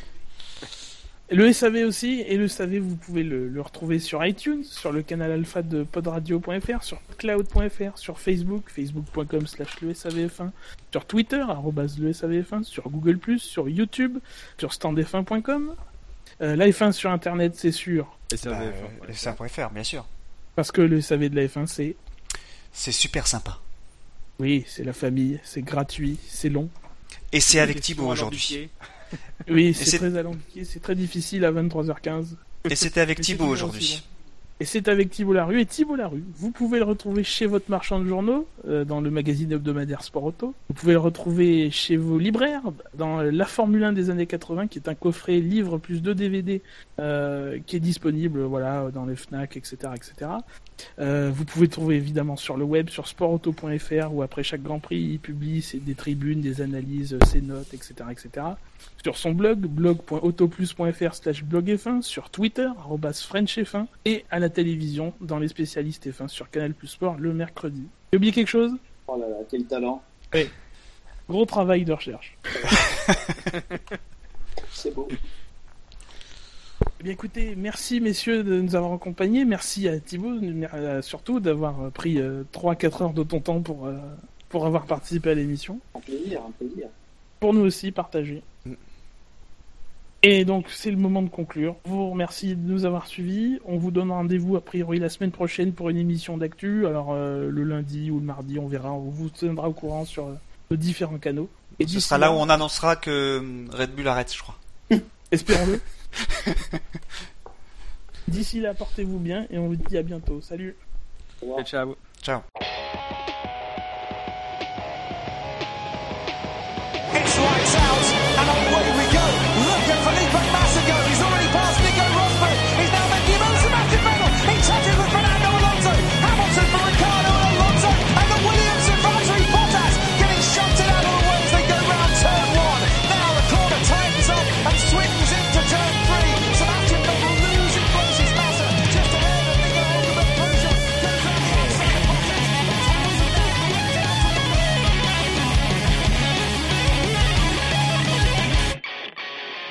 Le SAV aussi, et le SAV, vous pouvez le, le retrouver sur iTunes, sur le canal alpha de podradio.fr, sur cloud.fr, sur Facebook, facebook.com slash le SAVF1, sur Twitter, arrobas le SAVF1, sur Google+, sur YouTube, sur standf1.com. Euh, la F1 sur Internet, c'est sûr, Et ça Bah, avait- euh, bien sûr. parce que le SAV de la F1, c'est... C'est super sympa. Oui, c'est la famille, c'est gratuit, c'est long. Et c'est avec Thibaut aujourd'hui. Oui, c'est- très alambiqué, c'est très difficile à 23h15. Et c'était avec Thibaut aujourd'hui. Et c'est avec Thibaut Larue. Et Thibaut Larue, vous pouvez le retrouver chez votre marchand de journaux, euh, dans le magazine hebdomadaire Sport Auto. Vous pouvez le retrouver chez vos libraires, dans La Formule 1 des années 80, qui est un coffret livre plus deux DVD, euh, qui est disponible voilà, dans les FNAC, etc. etc. Euh, vous pouvez le trouver évidemment sur le web, sur sportauto.fr, où après chaque Grand Prix, il publie des tribunes, des analyses, ses notes, etc. etc. Sur son blog, blog.autoplus.fr slash blogf1, sur Twitter, arrobas FrenchF1, et à la télévision, dans les spécialistes F1 sur Canal Plus Sport le mercredi. J'ai oublié quelque chose? Oh là là, quel talent. Gros travail de recherche. C'est beau. Eh bien écoutez, merci messieurs de nous avoir accompagnés, merci à Thibaut euh, surtout d'avoir euh, pris 3-4 heures de ton temps pour, euh, pour avoir participé à l'émission. Un plaisir, un plaisir. Pour nous aussi, partager. Et donc c'est le moment de conclure. Je vous remercie de nous avoir suivis. On vous donne rendez-vous a priori la semaine prochaine pour une émission d'actu. Alors euh, le lundi ou le mardi, on verra. On vous tiendra au courant sur euh, nos différents canaux. Et Ce sera là où on annoncera que hum, Red Bull arrête, je crois. Espérons-le. D'ici là, portez-vous bien et on vous dit à bientôt. Salut Au revoir. Ciao. Ciao. go. He's already passed.